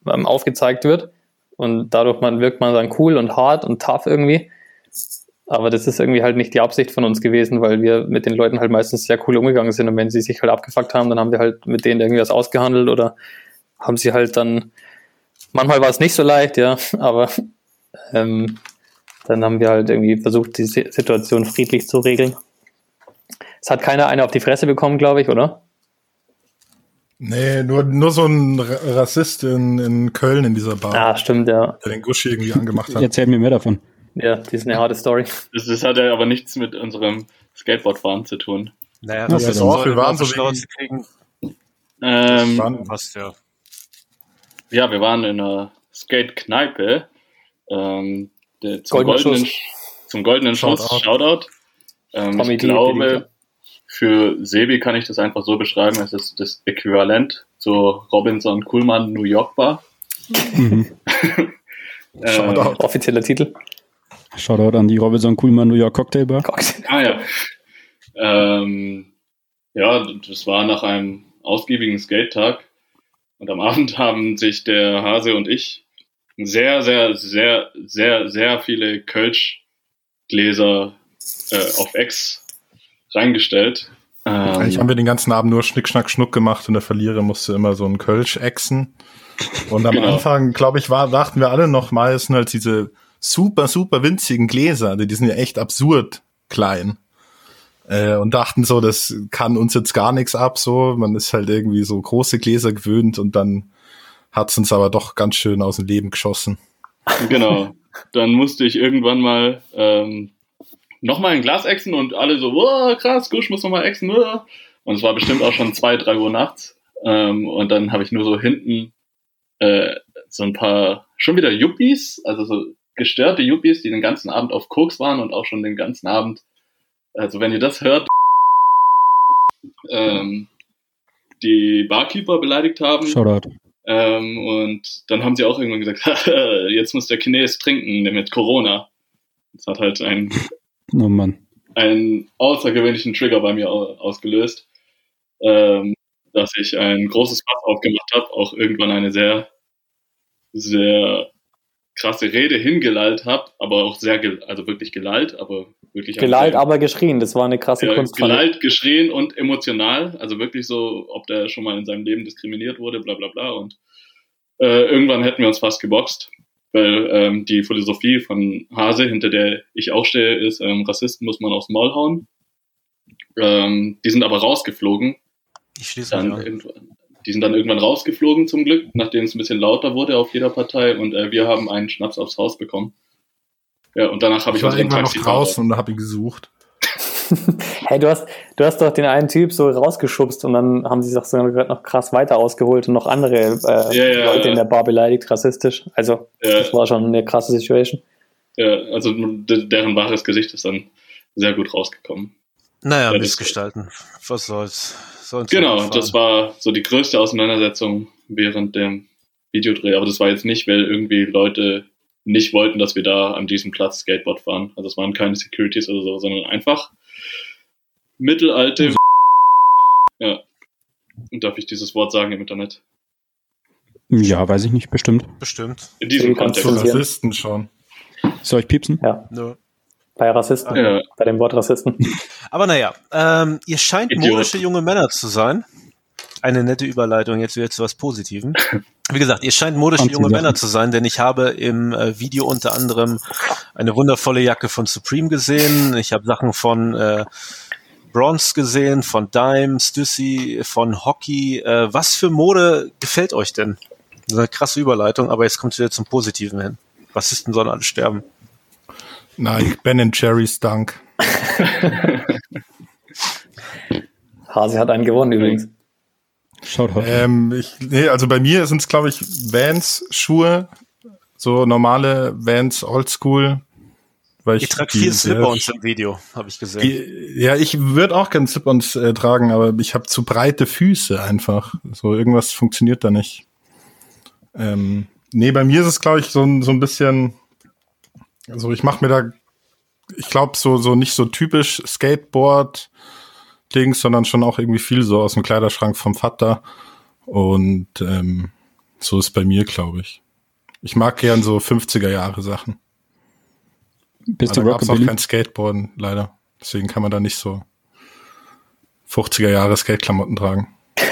ähm, aufgezeigt wird. Und dadurch man, wirkt man dann cool und hart und tough irgendwie. Aber das ist irgendwie halt nicht die Absicht von uns gewesen, weil wir mit den Leuten halt meistens sehr cool umgegangen sind. Und wenn sie sich halt abgefuckt haben, dann haben wir halt mit denen irgendwie was ausgehandelt oder haben sie halt dann, manchmal war es nicht so leicht, ja, aber ähm, dann haben wir halt irgendwie versucht, die Situation friedlich zu regeln. Es hat keiner eine auf die Fresse bekommen, glaube ich, oder? Nee, nur, nur so ein Rassist in, in Köln in dieser Bar. Ah, stimmt, ja. Der den Gushi irgendwie angemacht hat. Erzähl mir mehr davon. Ja, die ist eine harte Story. Das, das hat ja aber nichts mit unserem Skateboardfahren zu tun. Naja, das, das ist auch, wir waren so kriegen. Ähm, passt ja. Ja, wir waren in einer Skate-Kneipe. Ähm, zum, goldenen, Schuss. zum goldenen Schuss, Shoutout. Shoutout. Ähm, ich glaube, für Sebi kann ich das einfach so beschreiben, es ist das Äquivalent zur Robinson Kuhlmann New York Bar. Mhm. Shoutout. Offizieller Titel. Shoutout an die Robinson Kuhlmann New York Cocktail Bar. Ah ja. Ähm, ja, das war nach einem ausgiebigen Skate-Tag. Und am Abend haben sich der Hase und ich sehr, sehr, sehr, sehr, sehr viele Kölsch-Gläser äh, auf Ex reingestellt. Ähm, Eigentlich haben wir den ganzen Abend nur Schnick, Schnack, Schnuck gemacht und der Verlierer musste immer so einen Kölsch exen. Und am genau. Anfang, glaube ich, war, dachten wir alle noch mal, es sind halt diese super, super winzigen Gläser, die sind ja echt absurd klein. Äh, und dachten so, das kann uns jetzt gar nichts ab, so. Man ist halt irgendwie so große Gläser gewöhnt und dann hat's uns aber doch ganz schön aus dem Leben geschossen. Genau. Dann musste ich irgendwann mal ähm, nochmal ein Glas exen und alle so, wow, krass, Gusch muss nochmal exen. Und es war bestimmt auch schon zwei, drei Uhr nachts. Ähm, und dann habe ich nur so hinten äh, so ein paar, schon wieder Yuppies, also so gestörte Yuppies, die den ganzen Abend auf Koks waren und auch schon den ganzen Abend, also wenn ihr das hört, ähm, die Barkeeper beleidigt haben. Shoutout. Ähm, und dann haben sie auch irgendwann gesagt, jetzt muss der Chines trinken mit Corona. Das hat halt einen, oh Mann. einen außergewöhnlichen Trigger bei mir ausgelöst, ähm, dass ich ein großes Fass aufgemacht habe, auch irgendwann eine sehr, sehr krasse Rede hingelallt habe, aber auch sehr, also wirklich gelallt, aber wirklich. Gelallt, aber geschrien, das war eine krasse ja, Kunst. Gelallt, geschrien und emotional, also wirklich so, ob der schon mal in seinem Leben diskriminiert wurde, bla bla bla. Und äh, irgendwann hätten wir uns fast geboxt, weil ähm, die Philosophie von Hase, hinter der ich auch stehe, ist, ähm, Rassisten muss man aufs Maul hauen. Ähm, die sind aber rausgeflogen. Ich schließe dann an. Die sind dann irgendwann rausgeflogen zum Glück, nachdem es ein bisschen lauter wurde auf jeder Partei und äh, wir haben einen Schnaps aufs Haus bekommen. Ja, und danach habe ich, ich unseren Taxi noch draußen und habe ihn gesucht. hey, du hast, du hast doch den einen Typ so rausgeschubst und dann haben sie sich sogar noch krass weiter ausgeholt und noch andere äh, ja, ja, Leute ja. in der Bar beleidigt, rassistisch. Also, das war schon eine krasse Situation. Ja, also deren wahres Gesicht ist dann sehr gut rausgekommen. Naja, ja, Missgestalten. Was soll's? Soll's genau, das war so die größte Auseinandersetzung während dem Videodreh. Aber das war jetzt nicht, weil irgendwie Leute nicht wollten, dass wir da an diesem Platz Skateboard fahren. Also es waren keine Securities oder so, sondern einfach mittelalte. Ja. Und darf ich dieses Wort sagen im Internet? Ja, weiß ich nicht, bestimmt. Bestimmt. In diesem Kontext. Rassisten schon. Soll ich piepsen? Ja. No. Bei Rassisten. Ja. Bei dem Wort Rassisten. Aber naja, ähm, ihr scheint Idiot. modische junge Männer zu sein. Eine nette Überleitung jetzt wieder zu was Positivem. Wie gesagt, ihr scheint modische junge Männer zu sein, denn ich habe im äh, Video unter anderem eine wundervolle Jacke von Supreme gesehen. Ich habe Sachen von äh, Bronze gesehen, von Dime, Stussy, von Hockey. Äh, was für Mode gefällt euch denn? Das ist eine krasse Überleitung, aber jetzt kommt es wieder zum Positiven hin. Rassisten sollen alle sterben. Nein, Ben Cherry's Dank. Hase hat einen gewonnen übrigens. Schaut ähm, ich, nee, also bei mir sind es, glaube ich, Vans-Schuhe, so normale Vans Oldschool. Weil ich, trage viel Slip-Ons im Video, habe ich gesehen. Die, ja, ich würde auch gerne Slip-Ons äh, tragen, aber ich habe zu breite Füße einfach. So irgendwas funktioniert da nicht. Ähm, nee, bei mir ist es, glaube ich, so, so ein bisschen, also ich mache mir da, ich glaube, so, so nicht so typisch Skateboard Dings, sondern schon auch irgendwie viel so aus dem Kleiderschrank vom Vater. Und ähm, so ist bei mir, glaube ich. Ich mag gern so 50er Jahre Sachen. Bist du gab's auch kein Skateboarden, leider. Deswegen kann man da nicht so 50er Jahre Skateklamotten tragen.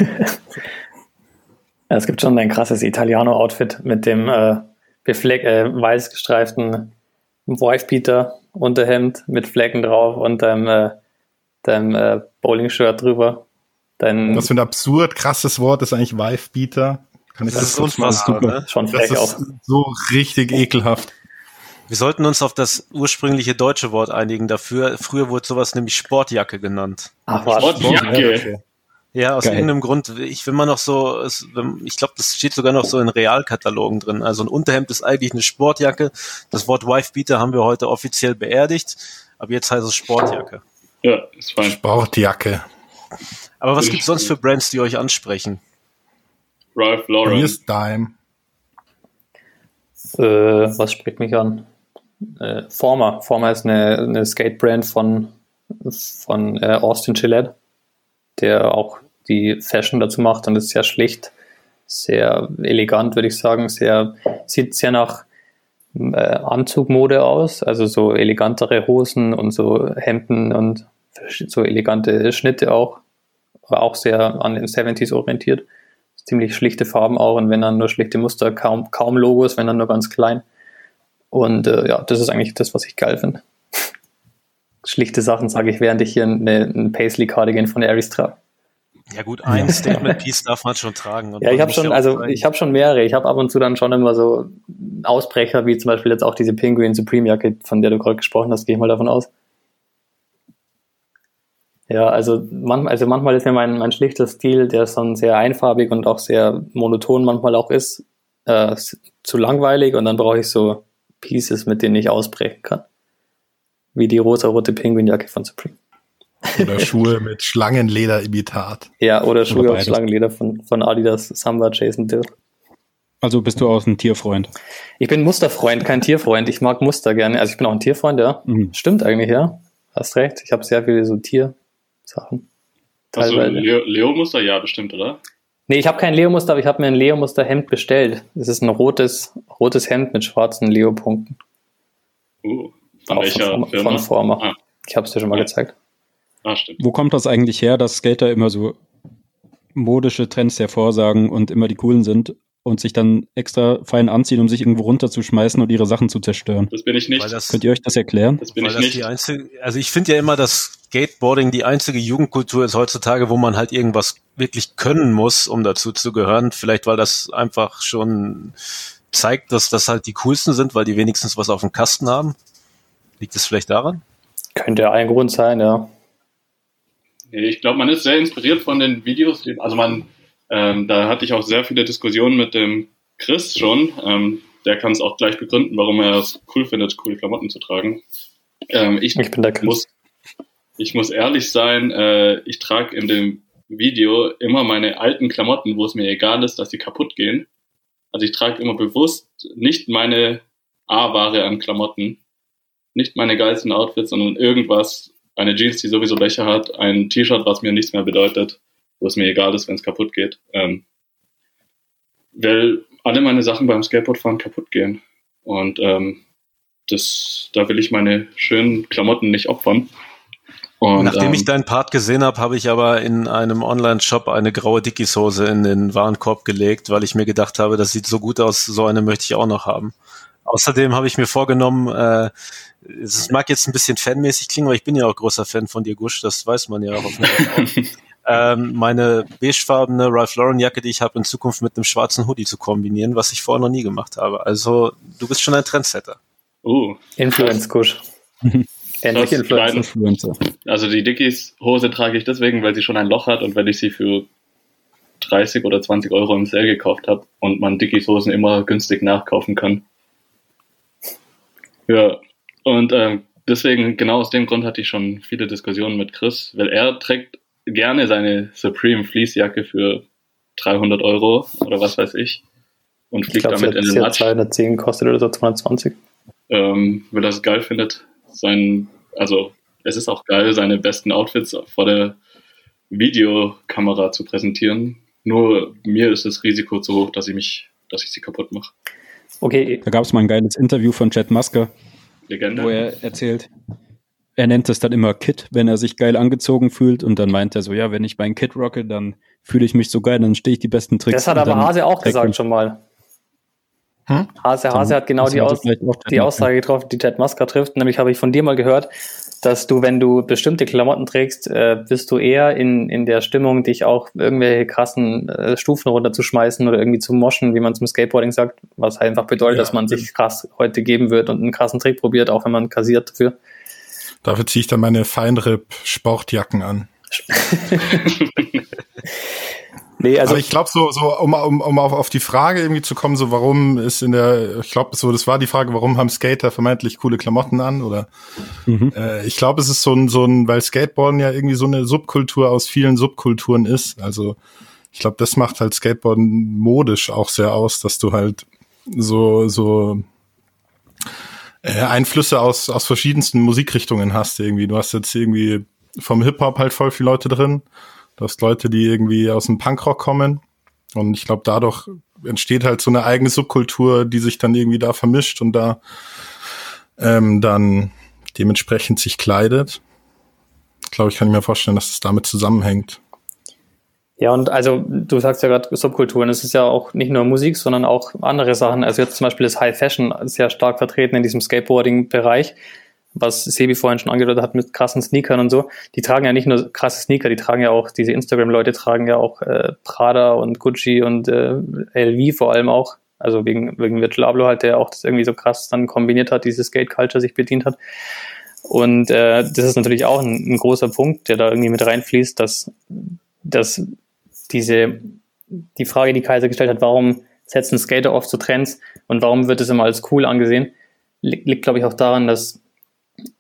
Es gibt schon ein krasses Italiano-Outfit mit dem äh, befleck, äh, weiß gestreiften Wifebeater-Unterhemd mit Flecken drauf und deinem, äh, deinem äh, Bowling-Shirt drüber. Dein, Was für ein absurd krasses Wort ist eigentlich Wifebeater? Kann ich das, das ist unfassbar, ne? Schon das ist auch. so richtig ekelhaft. Wir sollten uns auf das ursprüngliche deutsche Wort einigen dafür. Früher wurde sowas nämlich Sportjacke genannt. Ach, was? Sportjacke. Ja, aus Geil. irgendeinem Grund. Ich will mal noch so, ich glaube, das steht sogar noch so in Realkatalogen drin. Also ein Unterhemd ist eigentlich eine Sportjacke. Das Wort Wifebeater haben wir heute offiziell beerdigt, aber jetzt heißt es Sportjacke. Ja, ist fein. Sportjacke. Aber was gibt es sonst für Brands, die euch ansprechen? Ralph Lauren. Hier ist Dime. Äh, was spricht mich an? Äh, Former. Former ist eine, eine Skate-Brand von, von äh, Austin Gillette, der auch die Fashion dazu macht und ist sehr schlicht, sehr elegant, würde ich sagen, sehr, sieht sehr nach äh, Anzugmode aus, also so elegantere Hosen und so Hemden und so elegante Schnitte auch, aber auch sehr an den 70s orientiert. Ziemlich schlichte Farben auch und wenn dann nur schlichte Muster, kaum, kaum Logos, wenn dann nur ganz klein. Und äh, ja, das ist eigentlich das, was ich geil finde. Schlichte Sachen sage ich, während ich hier eine, einen Paisley Cardigan von Aries trage. Ja gut, ein Statement Piece darf man schon tragen. ja, ich habe schon, also ich habe schon mehrere. Ich habe ab und zu dann schon immer so Ausbrecher, wie zum Beispiel jetzt auch diese Penguin Supreme Jacke, von der du gerade gesprochen hast, gehe ich mal davon aus. Ja, also manchmal, also manchmal ist ja mein, mein schlichter Stil, der dann sehr einfarbig und auch sehr monoton manchmal auch ist, äh, zu langweilig und dann brauche ich so Pieces, mit denen ich ausbrechen kann. Wie die rosa-rote Penguin-Jacke von Supreme. Oder Schuhe mit Schlangenleder-Imitat. Ja, oder Schuhe aus Schlangenleder von, von Adidas Samba Jason Dill. Also bist du auch ein Tierfreund? Ich bin Musterfreund, kein Tierfreund. Ich mag Muster gerne. Also ich bin auch ein Tierfreund, ja. Mhm. Stimmt eigentlich, ja. Hast recht. Ich habe sehr viele so Tiersachen. Also Leo-Muster, ja, bestimmt, oder? Nee, ich habe kein Leo-Muster, aber ich habe mir ein Leo-Muster-Hemd bestellt. Es ist ein rotes, rotes Hemd mit schwarzen Leo-Punkten. Uh, von welcher von, Firma? Von Forma. Ah. Ich habe es dir schon mal ja. gezeigt. Ah, stimmt. Wo kommt das eigentlich her, dass Skater immer so modische Trends hervorsagen und immer die coolen sind und sich dann extra fein anziehen, um sich irgendwo runterzuschmeißen und ihre Sachen zu zerstören? Das bin ich nicht. Das, Könnt ihr euch das erklären? Das bin Weil ich nicht. Einzige, also ich finde ja immer, dass Skateboarding die einzige Jugendkultur ist heutzutage, wo man halt irgendwas wirklich können muss, um dazu zu gehören. Vielleicht weil das einfach schon zeigt, dass das halt die coolsten sind, weil die wenigstens was auf dem Kasten haben. Liegt es vielleicht daran? Könnte ein Grund sein, ja. Ich glaube, man ist sehr inspiriert von den Videos. Also man, ähm, da hatte ich auch sehr viele Diskussionen mit dem Chris schon. Ähm, der kann es auch gleich begründen, warum er es cool findet, coole Klamotten zu tragen. Ähm, ich, ich, bin der muss, ich muss ehrlich sein, äh, ich trage in dem Video immer meine alten Klamotten, wo es mir egal ist, dass sie kaputt gehen. Also ich trage immer bewusst nicht meine A-Ware an Klamotten, nicht meine geilsten Outfits, sondern irgendwas, eine Jeans, die sowieso Löcher hat, ein T-Shirt, was mir nichts mehr bedeutet, wo es mir egal ist, wenn es kaputt geht. Ähm, weil alle meine Sachen beim Skateboardfahren kaputt gehen. Und ähm, das, da will ich meine schönen Klamotten nicht opfern. Und, Nachdem ähm, ich deinen Part gesehen habe, habe ich aber in einem Online-Shop eine graue Dickies-Hose in den Warenkorb gelegt, weil ich mir gedacht habe, das sieht so gut aus, so eine möchte ich auch noch haben. Außerdem habe ich mir vorgenommen, äh, es mag jetzt ein bisschen fanmäßig klingen, aber ich bin ja auch großer Fan von dir, Gusch, das weiß man ja auch. ähm, meine beigefarbene Ralph Lauren Jacke, die ich habe, in Zukunft mit einem schwarzen Hoodie zu kombinieren, was ich vorher noch nie gemacht habe. Also du bist schon ein Trendsetter. Uh, Influence Gusch. Endlich Influencer. Also die Dickies-Hose trage ich deswegen, weil sie schon ein Loch hat und weil ich sie für 30 oder 20 Euro im Sale gekauft habe und man Dickies-Hosen immer günstig nachkaufen kann. Ja, und ähm, deswegen, genau aus dem Grund hatte ich schon viele Diskussionen mit Chris, weil er trägt gerne seine Supreme Fleecejacke für 300 Euro oder was weiß ich und fliegt ich glaub, damit in den Matsch. 210 kostet oder so 220. Ähm, weil er es geil findet, sein, also es ist auch geil, seine besten Outfits vor der Videokamera zu präsentieren. Nur mir ist das Risiko zu hoch, dass ich mich, dass ich sie kaputt mache. Okay. Da gab es mal ein geiles Interview von Chad Musker, Legende. wo er erzählt, er nennt es dann immer Kit, wenn er sich geil angezogen fühlt und dann meint er so, ja, wenn ich meinen Kit rocke, dann fühle ich mich so geil, dann stehe ich die besten Tricks. Das hat aber Hase auch gesagt schon mal. Hm? Hase, Hase hat genau die, Aus die Aussage getroffen, die Ted Musker trifft. Nämlich habe ich von dir mal gehört, dass du, wenn du bestimmte Klamotten trägst, äh, bist du eher in, in der Stimmung, dich auch irgendwelche krassen äh, Stufen runterzuschmeißen oder irgendwie zu moschen, wie man zum Skateboarding sagt, was halt einfach bedeutet, ja, dass man sich krass heute geben wird und einen krassen Trick probiert, auch wenn man kassiert dafür. Dafür ziehe ich dann meine Feinripp-Sportjacken an. Nee, also Aber ich glaube so, so um, um, um auf, auf die Frage irgendwie zu kommen, so warum ist in der, ich glaube, so das war die Frage, warum haben Skater vermeintlich coole Klamotten an oder mhm. äh, ich glaube, es ist so ein, so ein, weil Skateboarden ja irgendwie so eine Subkultur aus vielen Subkulturen ist. Also ich glaube, das macht halt Skateboarden modisch auch sehr aus, dass du halt so, so äh, Einflüsse aus, aus verschiedensten Musikrichtungen hast irgendwie. Du hast jetzt irgendwie vom Hip-Hop halt voll viele Leute drin Du hast Leute, die irgendwie aus dem Punkrock kommen. Und ich glaube, dadurch entsteht halt so eine eigene Subkultur, die sich dann irgendwie da vermischt und da ähm, dann dementsprechend sich kleidet. Ich glaube, ich kann mir vorstellen, dass es damit zusammenhängt. Ja, und also du sagst ja gerade Subkulturen, es ist ja auch nicht nur Musik, sondern auch andere Sachen. Also jetzt zum Beispiel das High Fashion sehr stark vertreten in diesem Skateboarding-Bereich was Sebi vorhin schon angedeutet hat mit krassen Sneakern und so, die tragen ja nicht nur krasse Sneaker, die tragen ja auch, diese Instagram-Leute tragen ja auch äh, Prada und Gucci und äh, LV vor allem auch. Also wegen, wegen Virgil Abloh halt, der auch das irgendwie so krass dann kombiniert hat, diese Skate-Culture sich bedient hat. Und äh, das ist natürlich auch ein, ein großer Punkt, der da irgendwie mit reinfließt, dass, dass diese, die Frage, die Kaiser gestellt hat, warum setzen Skater oft so Trends und warum wird es immer als cool angesehen, liegt, liegt glaube ich, auch daran, dass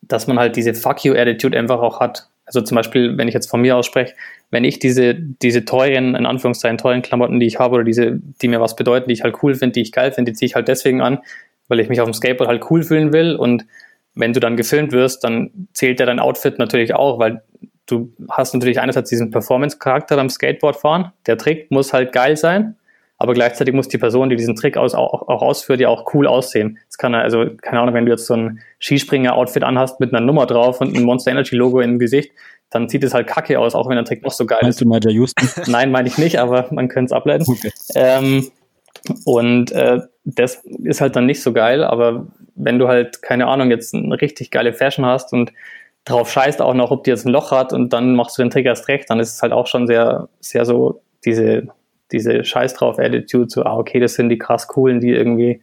dass man halt diese Fuck you Attitude einfach auch hat. Also zum Beispiel, wenn ich jetzt von mir ausspreche, wenn ich diese, diese teuren, in Anführungszeichen teuren Klamotten, die ich habe oder diese, die mir was bedeuten, die ich halt cool finde, die ich geil finde, die ziehe ich halt deswegen an, weil ich mich auf dem Skateboard halt cool fühlen will und wenn du dann gefilmt wirst, dann zählt ja dein Outfit natürlich auch, weil du hast natürlich einerseits diesen Performance-Charakter beim Skateboardfahren. Der Trick muss halt geil sein aber gleichzeitig muss die Person, die diesen Trick aus, auch, auch ausführt, ja auch cool aussehen. Das kann also, keine Ahnung, wenn du jetzt so ein Skispringer-Outfit anhast mit einer Nummer drauf und ein Monster Energy-Logo im Gesicht, dann sieht es halt kacke aus, auch wenn der Trick noch so geil Meinst ist. Meinst du Nigel Houston? Nein, meine ich nicht, aber man könnte es ableiten. Okay. Ähm, und äh, das ist halt dann nicht so geil, aber wenn du halt, keine Ahnung, jetzt eine richtig geile Fashion hast und drauf scheißt auch noch, ob die jetzt ein Loch hat und dann machst du den Trick erst recht, dann ist es halt auch schon sehr, sehr so diese diese Scheiß drauf Attitude, so, ah, okay, das sind die krass coolen, die irgendwie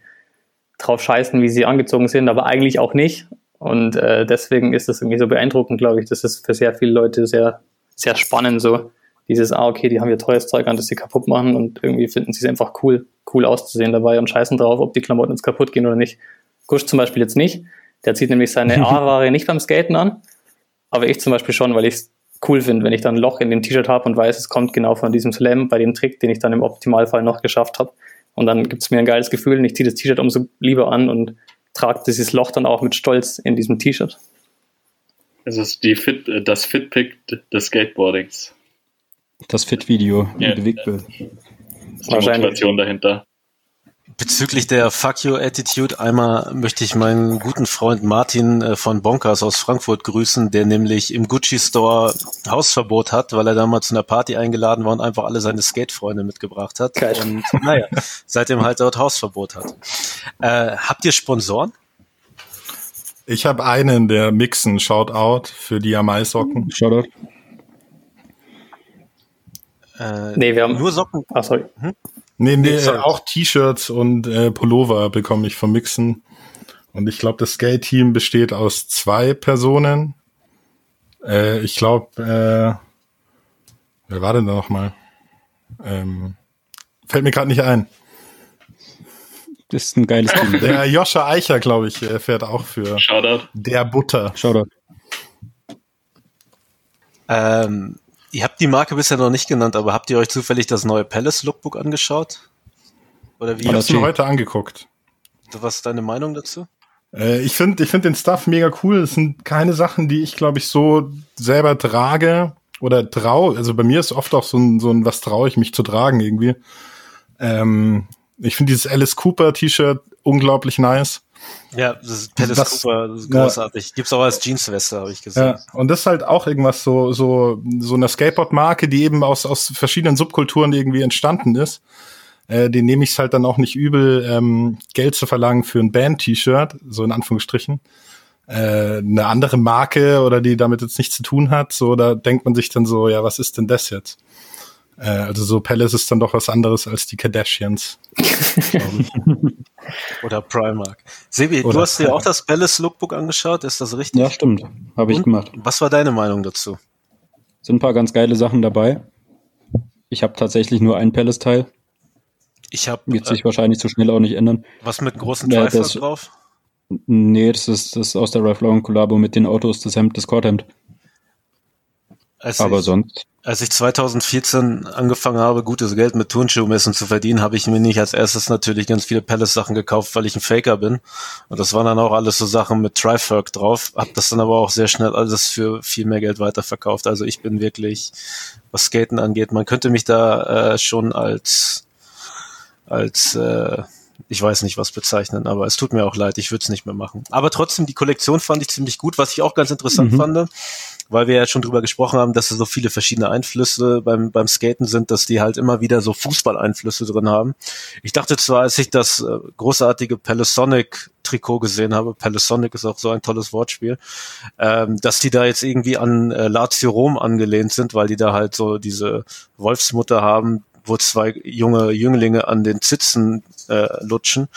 drauf scheißen, wie sie angezogen sind, aber eigentlich auch nicht. Und äh, deswegen ist das irgendwie so beeindruckend, glaube ich. Das ist für sehr viele Leute sehr, sehr spannend so. dieses, ah, okay, die haben hier teures Zeug an, das sie kaputt machen und irgendwie finden sie es einfach cool, cool auszusehen dabei und scheißen drauf, ob die Klamotten jetzt kaputt gehen oder nicht. Gusch zum Beispiel jetzt nicht. Der zieht nämlich seine A-Ware nicht beim Skaten an, aber ich zum Beispiel schon, weil ich es cool finde, wenn ich dann ein Loch in dem T-Shirt habe und weiß, es kommt genau von diesem Slam bei dem Trick, den ich dann im Optimalfall noch geschafft habe. Und dann gibt es mir ein geiles Gefühl und ich ziehe das T-Shirt umso lieber an und trage dieses Loch dann auch mit Stolz in diesem T-Shirt. Es ist die Fit, das Fitpick des Skateboardings. Das Fit-Video ja, Bewegtbild. Die Motivation dahinter. Bezüglich der Fuck You Attitude, einmal möchte ich meinen guten Freund Martin äh, von Bonkers aus Frankfurt grüßen, der nämlich im Gucci Store Hausverbot hat, weil er damals zu einer Party eingeladen war und einfach alle seine Skate-Freunde mitgebracht hat. Geil. Und naja, seitdem halt dort Hausverbot hat. Äh, habt ihr Sponsoren? Ich habe einen, der Mixen, Shoutout für die Amai-Socken. Shoutout. Äh, nee, wir haben nur Socken. Ach, sorry. Hm? Nee, nee, nee auch T-Shirts und äh, Pullover bekomme ich vom Mixen. Und ich glaube, das Skate-Team besteht aus zwei Personen. Äh, ich glaube, äh, wer war denn da nochmal? Ähm, fällt mir gerade nicht ein. Das ist ein geiles Team. Der Joscha Eicher, glaube ich, fährt auch für Shoutout. der Butter. Shoutout. Ähm, Ihr habt die Marke bisher noch nicht genannt, aber habt ihr euch zufällig das neue Palace Lookbook angeschaut? Oder wie? Ich hab's mir heute angeguckt. Was ist deine Meinung dazu? Äh, ich finde ich find den Stuff mega cool. Es sind keine Sachen, die ich, glaube ich, so selber trage oder trau. Also bei mir ist oft auch so ein, so ein was traue ich mich zu tragen irgendwie. Ähm, ich finde dieses Alice Cooper T-Shirt unglaublich nice. Ja, das ist Palace das, großartig. Ja. Gibt's auch als Jeansweste, habe ich gesehen. Ja, und das ist halt auch irgendwas so, so, so eine Skateboard-Marke, die eben aus, aus verschiedenen Subkulturen irgendwie entstanden ist. Äh, den nehme ich es halt dann auch nicht übel, ähm, Geld zu verlangen für ein Band-T-Shirt, so in Anführungsstrichen. Äh, eine andere Marke oder die damit jetzt nichts zu tun hat, so, da denkt man sich dann so, ja, was ist denn das jetzt? Äh, also so Palace ist dann doch was anderes als die Kardashians. Oder Primark. Sebi, Oder du hast dir auch das Palace Lookbook angeschaut, ist das richtig? Ja, stimmt. Habe ich gemacht. Was war deine Meinung dazu? Sind ein paar ganz geile Sachen dabei. Ich habe tatsächlich nur ein Palace-Teil. Ich habe. Wird sich äh, wahrscheinlich zu schnell auch nicht ändern. Was mit großen ja, drauf? Nee, das ist, das ist aus der Ralph Lauren Kollabo mit den Autos, das Hemd, das Korthemd. Als Aber ich, sonst. Als ich 2014 angefangen habe, gutes Geld mit Turnschuhmessen zu verdienen, habe ich mir nicht als erstes natürlich ganz viele Palace-Sachen gekauft, weil ich ein Faker bin. Und das waren dann auch alles so Sachen mit Triferk drauf. Hab das dann aber auch sehr schnell alles für viel mehr Geld weiterverkauft. Also ich bin wirklich, was Skaten angeht, man könnte mich da äh, schon als als äh, ich weiß nicht was bezeichnen, aber es tut mir auch leid, ich würde es nicht mehr machen. Aber trotzdem, die Kollektion fand ich ziemlich gut. Was ich auch ganz interessant mhm. fand, weil wir ja schon drüber gesprochen haben, dass es so viele verschiedene Einflüsse beim, beim Skaten sind, dass die halt immer wieder so Fußballeinflüsse drin haben. Ich dachte zwar, als ich das äh, großartige Palisonic Trikot gesehen habe, Palisonic ist auch so ein tolles Wortspiel, ähm, dass die da jetzt irgendwie an äh, Lazio Rom angelehnt sind, weil die da halt so diese Wolfsmutter haben, wo zwei junge Jünglinge an den Zitzen äh, lutschen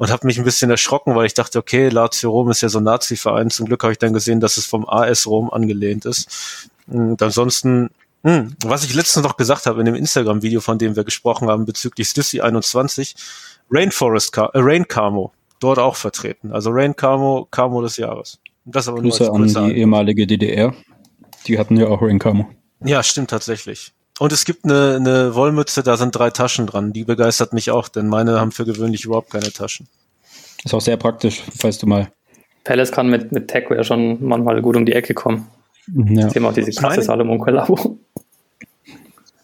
und habe mich ein bisschen erschrocken, weil ich dachte, okay, Lazio Rom ist ja so ein Nazi-Verein. Zum Glück habe ich dann gesehen, dass es vom AS Rom angelehnt ist. Und ansonsten, hm, was ich letztens noch gesagt habe in dem Instagram-Video, von dem wir gesprochen haben bezüglich Stussy 21, Rainforest, Car äh, Rain Camo, dort auch vertreten. Also Rain Camo, Camo des Jahres. Das aber Grüße nur an die ehemalige DDR. Die hatten ja auch Rain Camo. Ja, stimmt tatsächlich. Und es gibt eine, eine Wollmütze, da sind drei Taschen dran. Die begeistert mich auch, denn meine haben für gewöhnlich überhaupt keine Taschen. Ist auch sehr praktisch, weißt du mal. Palace kann mit, mit Techwear schon manchmal gut um die Ecke kommen. Ja. Sie haben auch diese krasse Salomon-Kollabo.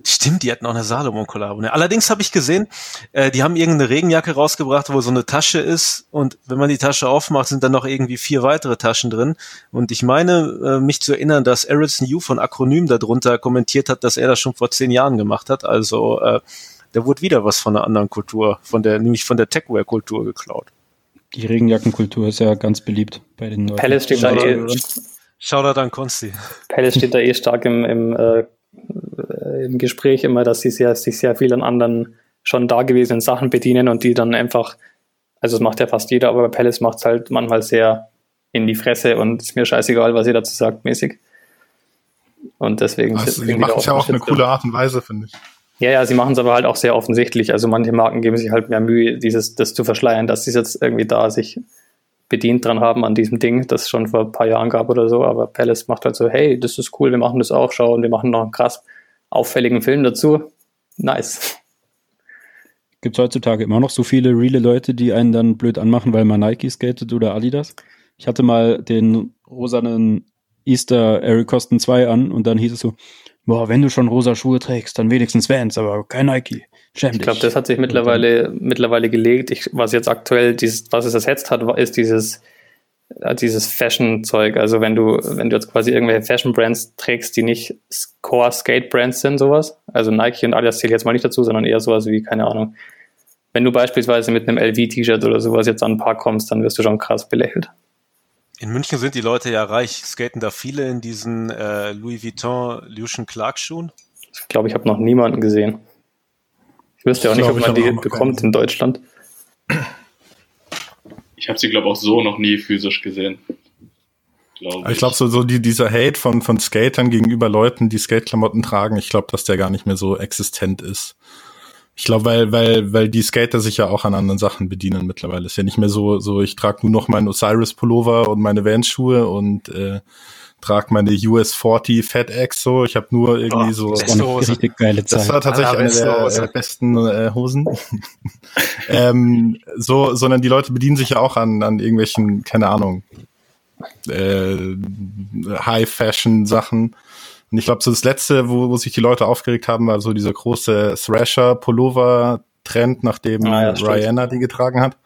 Stimmt, die hatten auch eine Salomon-Kollabo. Ne? Allerdings habe ich gesehen, äh, die haben irgendeine Regenjacke rausgebracht, wo so eine Tasche ist und wenn man die Tasche aufmacht, sind dann noch irgendwie vier weitere Taschen drin. Und ich meine, äh, mich zu erinnern, dass Erickson Yu von Akronym darunter kommentiert hat, dass er das schon vor zehn Jahren gemacht hat. Also äh, da wurde wieder was von einer anderen Kultur, von der, nämlich von der Techwear-Kultur geklaut. Die Regenjackenkultur ist ja ganz beliebt bei den Leuten. Palace steht da eh. Shoutout an Konsti. Palace steht da eh stark im, im äh, äh, im Gespräch immer, dass sie sehr, sich sehr viel an anderen schon dagewesenen Sachen bedienen und die dann einfach, also das macht ja fast jeder, aber bei Palace macht es halt manchmal sehr in die Fresse und ist mir scheißegal, was ihr dazu sagt, mäßig. Und deswegen also, sie machen es ja auf eine coole Art und Weise, finde ich. Ja, ja, sie machen es aber halt auch sehr offensichtlich. Also manche Marken geben sich halt mehr Mühe, dieses, das zu verschleiern, dass sie jetzt irgendwie da sich bedient dran haben an diesem Ding, das schon vor ein paar Jahren gab oder so. Aber Palace macht halt so, hey, das ist cool, wir machen das auch, schau, und wir machen noch einen krass auffälligen Film dazu. Nice. Gibt es heutzutage immer noch so viele reale Leute, die einen dann blöd anmachen, weil man Nike skatet oder Adidas? Ich hatte mal den rosanen Easter Eric Kosten 2 an und dann hieß es so, boah, wenn du schon rosa Schuhe trägst, dann wenigstens Vans, aber kein Nike. Schäm ich glaube, das hat sich mittlerweile, mittlerweile gelegt. Ich, was jetzt aktuell, dieses, was es ersetzt hat, ist dieses, äh, dieses Fashion-Zeug. Also wenn du, wenn du jetzt quasi irgendwelche Fashion-Brands trägst, die nicht Core-Skate-Brands sind, sowas. Also Nike und Adidas zählt jetzt mal nicht dazu, sondern eher sowas wie, keine Ahnung. Wenn du beispielsweise mit einem LV-T-Shirt oder sowas jetzt an ein Park kommst, dann wirst du schon krass belächelt. In München sind die Leute ja reich. Skaten da viele in diesen äh, Louis Vuitton Lucian Clark Schuhen? Ich glaube, ich habe noch niemanden gesehen. Ich wüsste ja auch nicht, ob man die bekommt in Deutschland. Ich habe sie, glaube ich, auch so noch nie physisch gesehen. Glaub ich, ich glaube, so, so die, dieser Hate von, von Skatern gegenüber Leuten, die Skateklamotten tragen, ich glaube, dass der gar nicht mehr so existent ist. Ich glaube, weil, weil, weil die Skater sich ja auch an anderen Sachen bedienen mittlerweile. Ist ja nicht mehr so, so ich trage nur noch meinen Osiris-Pullover und meine Vans-Schuhe und äh, trage meine US 40 Fat X so. Ich habe nur irgendwie oh, so. Richtig geile Zeit. das war tatsächlich eine der, der besten äh, Hosen. ähm, so, sondern die Leute bedienen sich ja auch an, an irgendwelchen, keine Ahnung, äh, High-Fashion-Sachen. Und ich glaube, so das letzte, wo, wo sich die Leute aufgeregt haben, war so dieser große Thrasher-Pullover-Trend, nachdem ah, ja, Rihanna die getragen hat.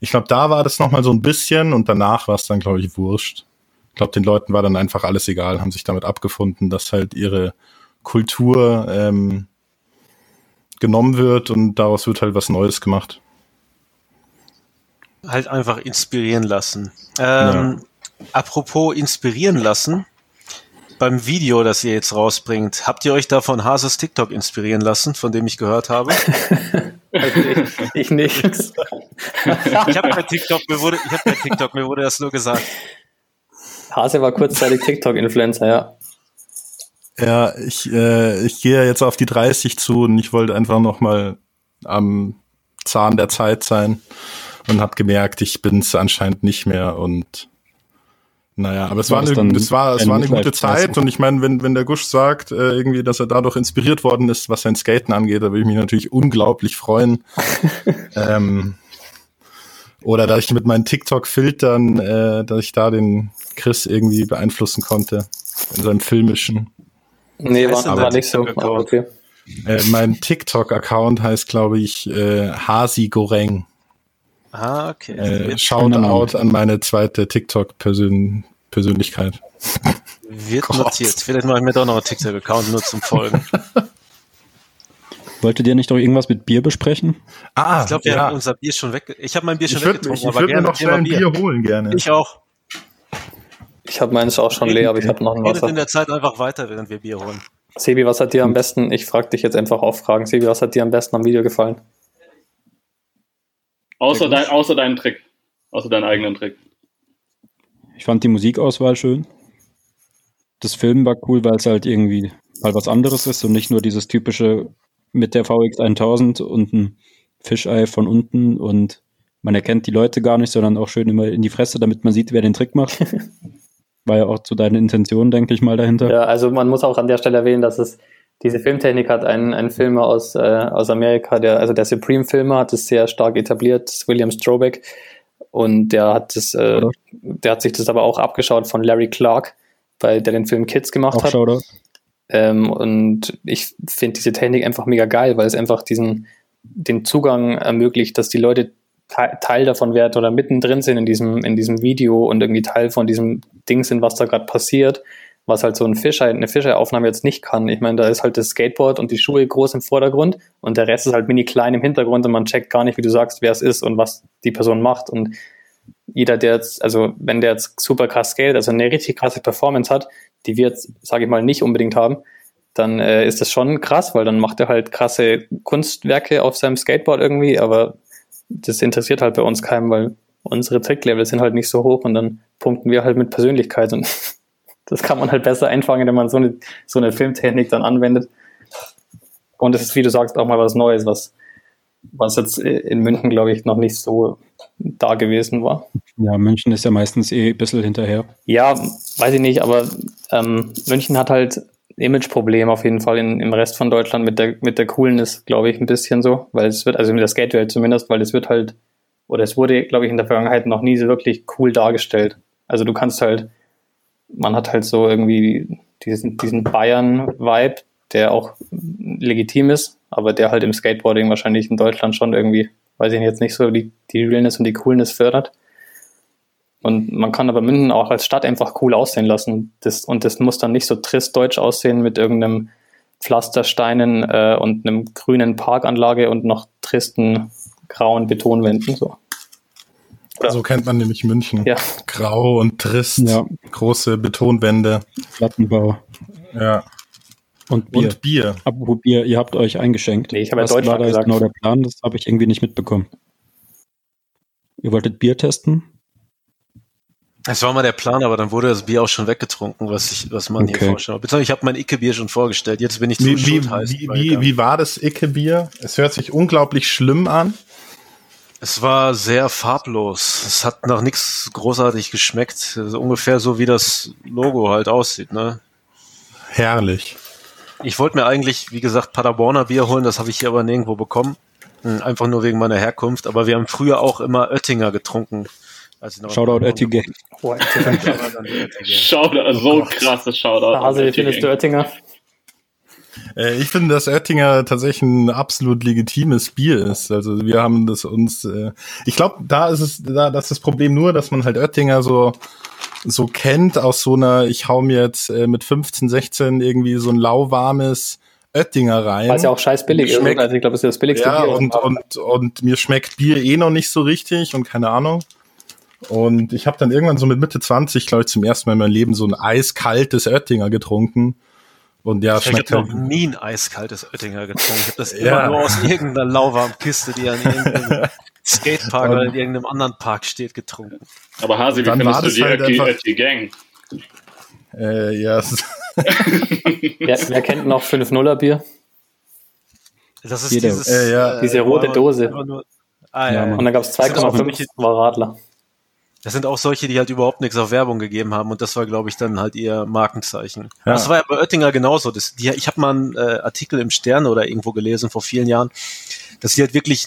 Ich glaube, da war das nochmal so ein bisschen und danach war es dann, glaube ich, wurscht. Ich glaube, den Leuten war dann einfach alles egal, haben sich damit abgefunden, dass halt ihre Kultur ähm, genommen wird und daraus wird halt was Neues gemacht. Halt einfach inspirieren lassen. Ähm, ja. Apropos inspirieren lassen, beim Video, das ihr jetzt rausbringt, habt ihr euch da von Hases TikTok inspirieren lassen, von dem ich gehört habe? ich nicht. ich habe bei TikTok, mir wurde, ich habe bei TikTok, mir wurde das nur gesagt. Hase war kurzzeitig TikTok-Influencer, ja. Ja, ich, äh, ich gehe jetzt auf die 30 zu und ich wollte einfach noch mal am Zahn der Zeit sein und habe gemerkt, ich bin es anscheinend nicht mehr und naja, aber es war, eine, es war, es war eine gute Zeit und ich meine, wenn, wenn der Gusch sagt, äh, irgendwie, dass er dadurch inspiriert worden ist, was sein Skaten angeht, da würde ich mich natürlich unglaublich freuen. ähm, oder dass ich mit meinen TikTok-Filtern, äh, dass ich da den Chris irgendwie beeinflussen konnte in seinem filmischen. Nee, war, aber nicht so. Aber okay. Äh, mein TikTok-Account heißt, glaube ich, äh, Hasi Goreng. Ah, okay. Äh, Shoutout an meine zweite TikTok-Persönlichkeit. Wird Gott. notiert. Vielleicht mache ich mir doch noch einen TikTok-Account nur zum Folgen. Wolltet ihr nicht doch irgendwas mit Bier besprechen? Ah, ich glaube, wir ja. haben unser Bier schon weg. Ich habe mein Bier schon ich würd, weggetrunken, ich, ich würde mir noch schnell ein Bier. Bier holen gerne. Ich auch. Ich habe meins auch schon leer, aber ich habe noch ein Wasser. in der Zeit einfach weiter, während wir Bier holen. Sebi, was hat dir am besten, ich frage dich jetzt einfach auf Fragen, Sebi, was hat dir am besten am Video gefallen? Außer, dein, außer deinen Trick. Außer deinen eigenen Trick. Ich fand die Musikauswahl schön. Das Film war cool, weil es halt irgendwie mal was anderes ist und nicht nur dieses typische mit der VX 1000 und ein Fischei von unten und man erkennt die Leute gar nicht, sondern auch schön immer in die Fresse, damit man sieht, wer den Trick macht. War ja auch zu deinen Intentionen, denke ich mal, dahinter. Ja, also man muss auch an der Stelle erwähnen, dass es diese Filmtechnik hat ein, ein Filmer aus, äh, aus Amerika, der, also der Supreme-Filmer hat es sehr stark etabliert, William Strobeck. Und der hat das, äh, der hat sich das aber auch abgeschaut von Larry Clark, weil der den Film Kids gemacht auch hat. Shoutout. Ähm, und ich finde diese Technik einfach mega geil, weil es einfach diesen, den Zugang ermöglicht, dass die Leute Teil davon werden oder mittendrin sind in diesem, in diesem Video und irgendwie Teil von diesem Ding sind, was da gerade passiert was halt so ein Fischer, eine Fischeraufnahme jetzt nicht kann. Ich meine, da ist halt das Skateboard und die Schuhe groß im Vordergrund und der Rest ist halt mini klein im Hintergrund und man checkt gar nicht, wie du sagst, wer es ist und was die Person macht. Und jeder, der jetzt, also wenn der jetzt super krass skate, also eine richtig krasse Performance hat, die wir jetzt, sage ich mal, nicht unbedingt haben, dann äh, ist das schon krass, weil dann macht er halt krasse Kunstwerke auf seinem Skateboard irgendwie, aber das interessiert halt bei uns keinem, weil unsere Tricklevel sind halt nicht so hoch und dann punkten wir halt mit Persönlichkeit und Das kann man halt besser einfangen, wenn man so eine, so eine Filmtechnik dann anwendet. Und es ist, wie du sagst, auch mal was Neues, was, was jetzt in München, glaube ich, noch nicht so da gewesen war. Ja, München ist ja meistens eh ein bisschen hinterher. Ja, weiß ich nicht, aber ähm, München hat halt Imageproblem auf jeden Fall in, im Rest von Deutschland mit der, mit der Coolness, glaube ich, ein bisschen so, weil es wird, also mit der Skatewelt zumindest, weil es wird halt, oder es wurde, glaube ich, in der Vergangenheit noch nie so wirklich cool dargestellt. Also du kannst halt, man hat halt so irgendwie diesen, diesen Bayern-Vibe, der auch legitim ist, aber der halt im Skateboarding wahrscheinlich in Deutschland schon irgendwie, weiß ich jetzt nicht so, die, die Realness und die Coolness fördert. Und man kann aber München auch als Stadt einfach cool aussehen lassen. Das, und das muss dann nicht so trist deutsch aussehen mit irgendeinem Pflastersteinen äh, und einem grünen Parkanlage und noch tristen grauen Betonwänden. So. Oder? So kennt man nämlich München. Ja. Grau und trist, ja. große Betonwände. Plattenbau. Ja. Und Bier. Und Bier. Apropos Bier, ihr habt euch eingeschenkt. Nee, ich habe ja Deutschland war da gesagt. genau der Plan? Das habe ich irgendwie nicht mitbekommen. Ihr wolltet Bier testen? Es war mal der Plan, aber dann wurde das Bier auch schon weggetrunken, was ich, was man okay. hier vorstellt. Beziehungsweise ich habe mein Icke-Bier schon vorgestellt. Jetzt bin ich zu wie, wie, wie, wie, wie war das Icke-Bier? Es hört sich unglaublich schlimm an. Es war sehr farblos. Es hat nach nichts großartig geschmeckt. ungefähr so wie das Logo halt aussieht, ne? Herrlich. Ich wollte mir eigentlich, wie gesagt, Paderborner Bier holen, das habe ich hier aber nirgendwo bekommen. Hm, einfach nur wegen meiner Herkunft. Aber wir haben früher auch immer Oettinger getrunken. Shoutout Oettinger. Oh, Shoutout, so oh krasses Shoutout. Also, wie findest du Oettinger? Äh, ich finde, dass Oettinger tatsächlich ein absolut legitimes Bier ist. Also wir haben das uns, äh, ich glaube, da ist es, da das ist das Problem nur, dass man halt Oettinger so so kennt aus so einer, ich hau mir jetzt äh, mit 15, 16 irgendwie so ein lauwarmes Oettinger rein. Es ja auch scheiß billig ist. Also ich glaube, es ist das billigste ja, Bier. Und, und, und mir schmeckt Bier eh noch nicht so richtig und keine Ahnung. Und ich habe dann irgendwann so mit Mitte 20, glaube ich, zum ersten Mal in meinem Leben so ein eiskaltes Oettinger getrunken. Und ja, ich schmeckt habe noch nie ein eiskaltes Oettinger getrunken. Ich habe das ja. immer nur aus irgendeiner lauwarmen Kiste, die an irgendeinem Skatepark oder in irgendeinem anderen Park steht, getrunken. Aber Hasi, wie findest du die, halt die, die Gang? Äh, ja. wer, wer kennt noch 5-0er Bier? Das ist dieses, äh, ja. diese rote Dose. Nur, ah, ja, ja. Und dann gab es 2,5 war Radler. Das sind auch solche, die halt überhaupt nichts auf Werbung gegeben haben und das war, glaube ich, dann halt ihr Markenzeichen. Ja. Das war ja bei Oettinger genauso. Das, die, ich habe mal einen äh, Artikel im Stern oder irgendwo gelesen vor vielen Jahren, dass sie halt wirklich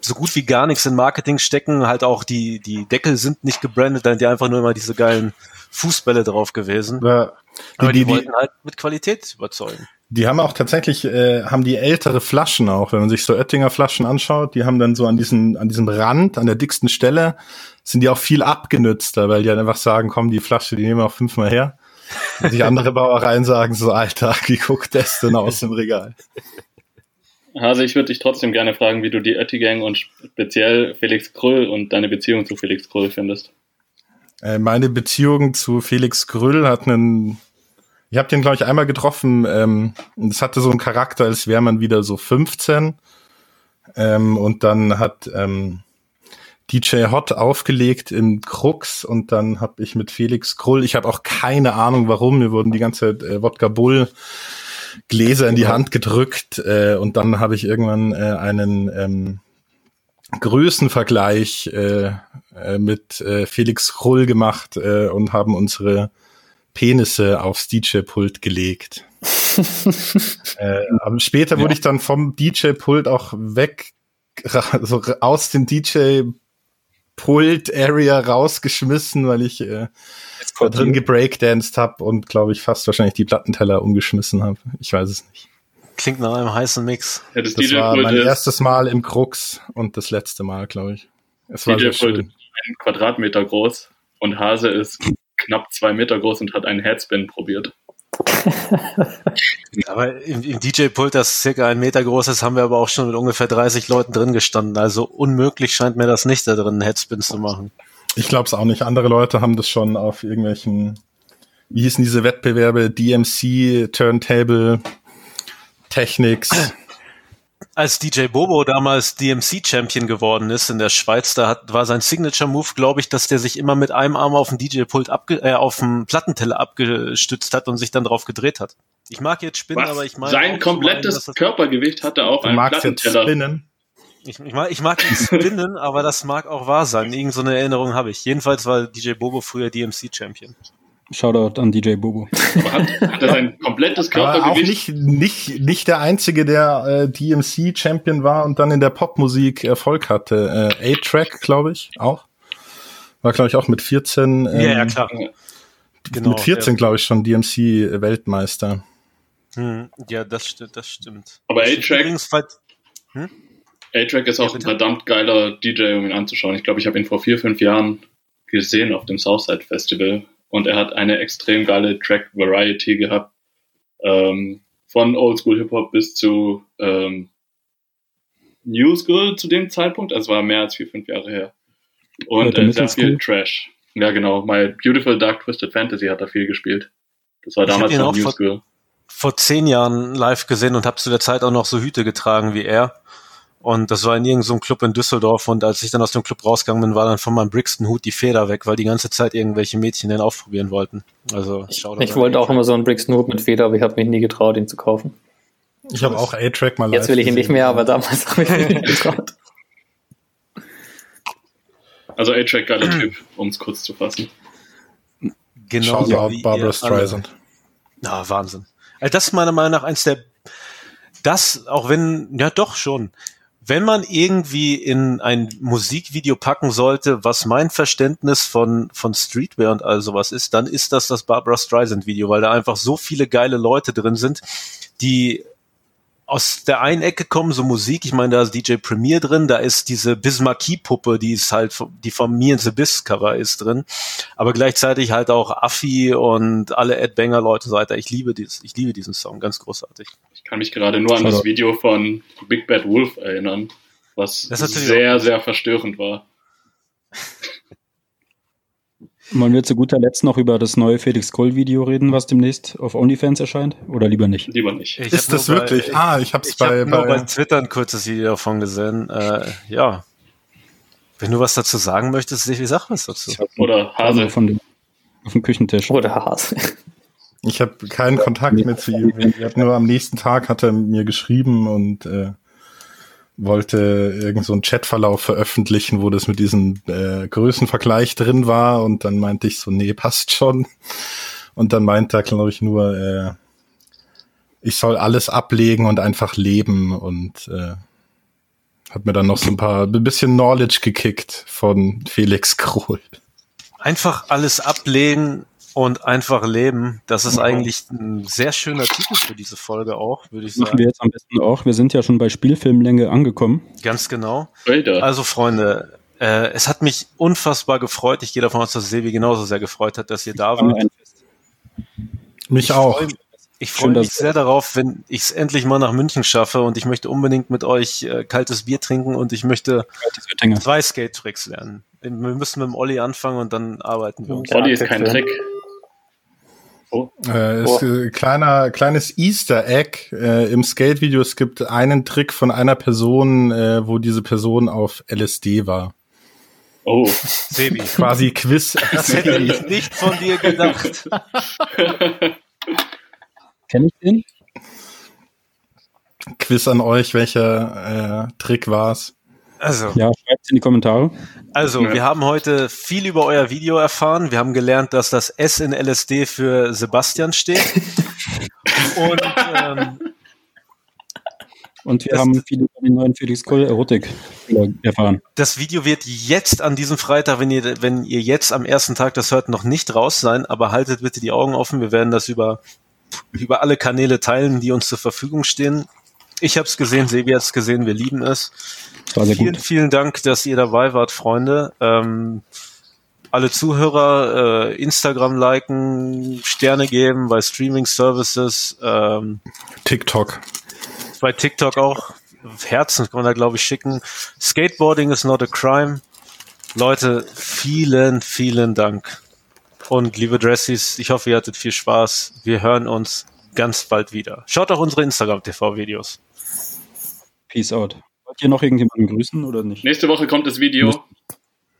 so gut wie gar nichts in Marketing stecken, halt auch die, die Deckel sind nicht gebrandet, dann die einfach nur immer diese geilen Fußbälle drauf gewesen. Ja. Aber die, die, die wollten halt mit Qualität überzeugen. Die haben auch tatsächlich, äh, haben die ältere Flaschen auch, wenn man sich so Oettinger Flaschen anschaut, die haben dann so an diesem, an diesem Rand, an der dicksten Stelle, sind die auch viel abgenützter, weil die dann einfach sagen, komm, die Flasche, die nehmen wir auch fünfmal her. Und die andere Bauereien sagen so, Alter, wie guckt das denn aus dem Regal? Hase, ich würde dich trotzdem gerne fragen, wie du die Oettigang und speziell Felix Krüll und deine Beziehung zu Felix Krüll findest. Äh, meine Beziehung zu Felix Krüll hat einen ich habe den, glaube ich, einmal getroffen. Ähm, das hatte so einen Charakter, als wäre man wieder so 15. Ähm, und dann hat ähm, DJ Hot aufgelegt in Krux und dann habe ich mit Felix Krull, ich habe auch keine Ahnung warum, mir wurden die ganze Zeit äh, Wodka Bull Gläser in die Hand gedrückt äh, und dann habe ich irgendwann äh, einen ähm, Größenvergleich äh, äh, mit äh, Felix Krull gemacht äh, und haben unsere Penisse aufs DJ-Pult gelegt. äh, später ja. wurde ich dann vom DJ-Pult auch weg, so aus dem DJ-Pult-Area rausgeschmissen, weil ich äh, da drin gebreakdanced habe und glaube ich fast wahrscheinlich die Plattenteller umgeschmissen habe. Ich weiß es nicht. Klingt nach einem heißen Mix. Ja, das, das war mein erstes Mal im Krux und das letzte Mal, glaube ich. Es war DJ schön. ein Quadratmeter groß und Hase ist knapp zwei Meter groß und hat einen Headspin probiert. Aber im, im DJ-Pult, das circa ein Meter groß ist, haben wir aber auch schon mit ungefähr 30 Leuten drin gestanden. Also unmöglich scheint mir das nicht, da drin einen Headspin zu machen. Ich glaube es auch nicht. Andere Leute haben das schon auf irgendwelchen, wie hießen diese Wettbewerbe, DMC, Turntable, Technics. Als DJ Bobo damals DMC-Champion geworden ist in der Schweiz, da hat, war sein Signature-Move, glaube ich, dass der sich immer mit einem Arm auf dem DJ-Pult äh, auf dem Plattenteller abgestützt hat und sich dann drauf gedreht hat. Ich mag jetzt spinnen, Was? aber ich meine. Sein komplettes meinen, Körpergewicht hatte auch einen Plattenteller. Jetzt spinnen? Ich, ich, mag, ich mag nicht spinnen, aber das mag auch wahr sein. Irgend so eine Erinnerung habe ich. Jedenfalls war DJ Bobo früher DMC-Champion. Shoutout an DJ Bobo. Aber hat, hat er sein komplettes Körpergewicht? Aber auch nicht, nicht, nicht der Einzige, der äh, DMC-Champion war und dann in der Popmusik Erfolg hatte. Äh, A-Track, glaube ich, auch. War, glaube ich, auch mit 14. Ähm, ja, ja, klar. Genau, mit 14, ja. glaube ich, schon DMC-Weltmeister. Hm, ja, das, stimmt, das stimmt. Aber A-Track... Hm? A-Track ist auch ja, ein verdammt geiler DJ, um ihn anzuschauen. Ich glaube, ich habe ihn vor vier, fünf Jahren gesehen auf dem Southside Festival und er hat eine extrem geile Track Variety gehabt. Ähm, von Oldschool Hip Hop bis zu ähm, New School zu dem Zeitpunkt. Also war mehr als vier, fünf Jahre her. Und äh, sehr viel Trash. Ja, genau. My Beautiful Dark Twisted Fantasy hat da viel gespielt. Das war damals noch New vor, School. Vor zehn Jahren live gesehen und habe zu der Zeit auch noch so Hüte getragen wie er. Und das war in irgendeinem so Club in Düsseldorf und als ich dann aus dem Club rausgegangen bin, war dann von meinem Brixton-Hut die Feder weg, weil die ganze Zeit irgendwelche Mädchen den aufprobieren wollten. Also ich, ich wollte auch immer so einen Brixton-Hut mit Feder, aber ich habe mich nie getraut, ihn zu kaufen. Ich habe auch A-Track mal Jetzt will ich ihn nicht mehr, aber damals habe ich ihn nicht getraut. Also A-Track geiler Typ, um es kurz zu fassen. Genau. Shoutout ja, Barbara Streisand. Na, Wahnsinn. Also das ist meiner Meinung nach eins der das, auch wenn, ja doch schon, wenn man irgendwie in ein Musikvideo packen sollte, was mein Verständnis von, von Streetwear und all sowas ist, dann ist das das Barbara Streisand Video, weil da einfach so viele geile Leute drin sind, die aus der einen Ecke kommen so Musik, ich meine, da ist DJ Premier drin, da ist diese Bismarcky-Puppe, die ist halt, die von Me and the Biz Cover ist drin, aber gleichzeitig halt auch Affi und alle Ed Banger Leute und so weiter. Ich liebe dieses, ich liebe diesen Song, ganz großartig. Ich kann mich gerade nur an das Video von Big Bad Wolf erinnern, was sehr, sehr verstörend war. Wollen wir zu guter Letzt noch über das neue Felix Kohl Video reden, was demnächst auf OnlyFans erscheint? Oder lieber nicht? Lieber nicht. Ich ist das wirklich? Bei, ah, ich habe es bei, hab bei, bei Twitter ein kurzes Video davon gesehen. Äh, ja. Wenn du was dazu sagen möchtest, ich sag was dazu. Oder Hase. Von dem, auf dem Küchentisch. Oder Hase. Ich habe keinen Kontakt mehr zu ihm. Nur am nächsten Tag hat er mir geschrieben und äh, wollte irgend so einen Chatverlauf veröffentlichen, wo das mit diesem äh, Größenvergleich drin war und dann meinte ich so, nee, passt schon. Und dann meinte er, glaube ich, nur, äh, ich soll alles ablegen und einfach leben und äh, hat mir dann noch so ein paar, ein bisschen Knowledge gekickt von Felix Krohl. Einfach alles ablegen, und einfach leben. Das ist eigentlich ein sehr schöner Titel für diese Folge auch, würde ich sagen. Machen wir jetzt am besten auch. Wir sind ja schon bei Spielfilmlänge angekommen. Ganz genau. Also Freunde, äh, es hat mich unfassbar gefreut. Ich gehe davon aus, dass Sebi genauso sehr gefreut hat, dass ihr da wart. Mich ich auch. Freu, ich freue mich sehr darauf, wenn ich es endlich mal nach München schaffe und ich möchte unbedingt mit euch äh, kaltes Bier trinken und ich möchte zwei Skate-Tricks lernen. Wir müssen mit dem Olli anfangen und dann arbeiten wir uns. Olli ist kein Trick. Oh. Äh, ist oh. kleiner, kleines Easter Egg äh, im Skate-Video. Es gibt einen Trick von einer Person, äh, wo diese Person auf LSD war. Oh, Sebi. Quasi Quiz. Das hätte ich nicht von dir gedacht. Kenn ich den? Quiz an euch, welcher äh, Trick war's? Also. Ja, schreibt in die Kommentare. Also, ja. wir haben heute viel über euer Video erfahren. Wir haben gelernt, dass das S in LSD für Sebastian steht. Und, ähm, und wir haben viel über den neuen Felix Kohl Erotik erfahren. Das Video wird jetzt an diesem Freitag, wenn ihr, wenn ihr jetzt am ersten Tag das hört, noch nicht raus sein, aber haltet bitte die Augen offen. Wir werden das über, über alle Kanäle teilen, die uns zur Verfügung stehen. Ich habe es gesehen, Sebi hat es gesehen, wir lieben es. Vielen, gut. vielen Dank, dass ihr dabei wart, Freunde. Ähm, alle Zuhörer äh, Instagram liken, Sterne geben bei Streaming Services. Ähm, TikTok. Bei TikTok auch. Herzen kann man da, glaube ich, schicken. Skateboarding is not a crime. Leute, vielen, vielen Dank. Und liebe Dressies, ich hoffe, ihr hattet viel Spaß. Wir hören uns ganz bald wieder. Schaut auch unsere Instagram-TV-Videos. Peace out. Wollt ihr noch irgendjemanden grüßen oder nicht? Nächste Woche kommt das Video.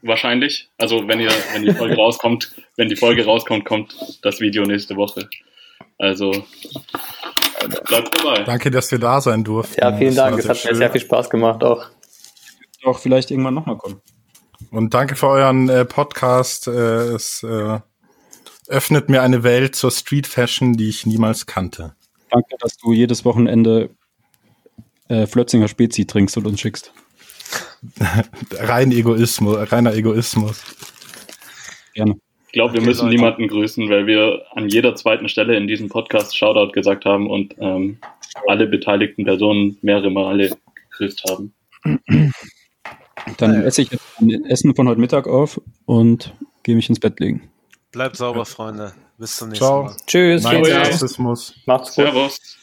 Wahrscheinlich. Also wenn ihr, wenn die Folge rauskommt, wenn die Folge rauskommt, kommt das Video nächste Woche. Also bleibt dabei. Danke, dass wir da sein durften. Ja, vielen Dank. Es hat schön. mir sehr viel Spaß gemacht auch. Auch vielleicht irgendwann nochmal kommen. Und danke für euren äh, Podcast. Äh, es äh, öffnet mir eine Welt zur Street Fashion, die ich niemals kannte. Danke, dass du jedes Wochenende äh, Flötzinger Spezi trinkst und uns schickst. Rein Egoismus, reiner Egoismus. Gerne. Ich glaube, wir müssen Leute. niemanden grüßen, weil wir an jeder zweiten Stelle in diesem Podcast Shoutout gesagt haben und ähm, alle beteiligten Personen mehrere Male gegrüßt haben. Dann esse ich jetzt ein Essen von heute Mittag auf und gehe mich ins Bett legen. Bleibt sauber, Freunde. Bis zum nächsten Ciao. Mal. Tschüss. Nein, Macht's gut. Servus.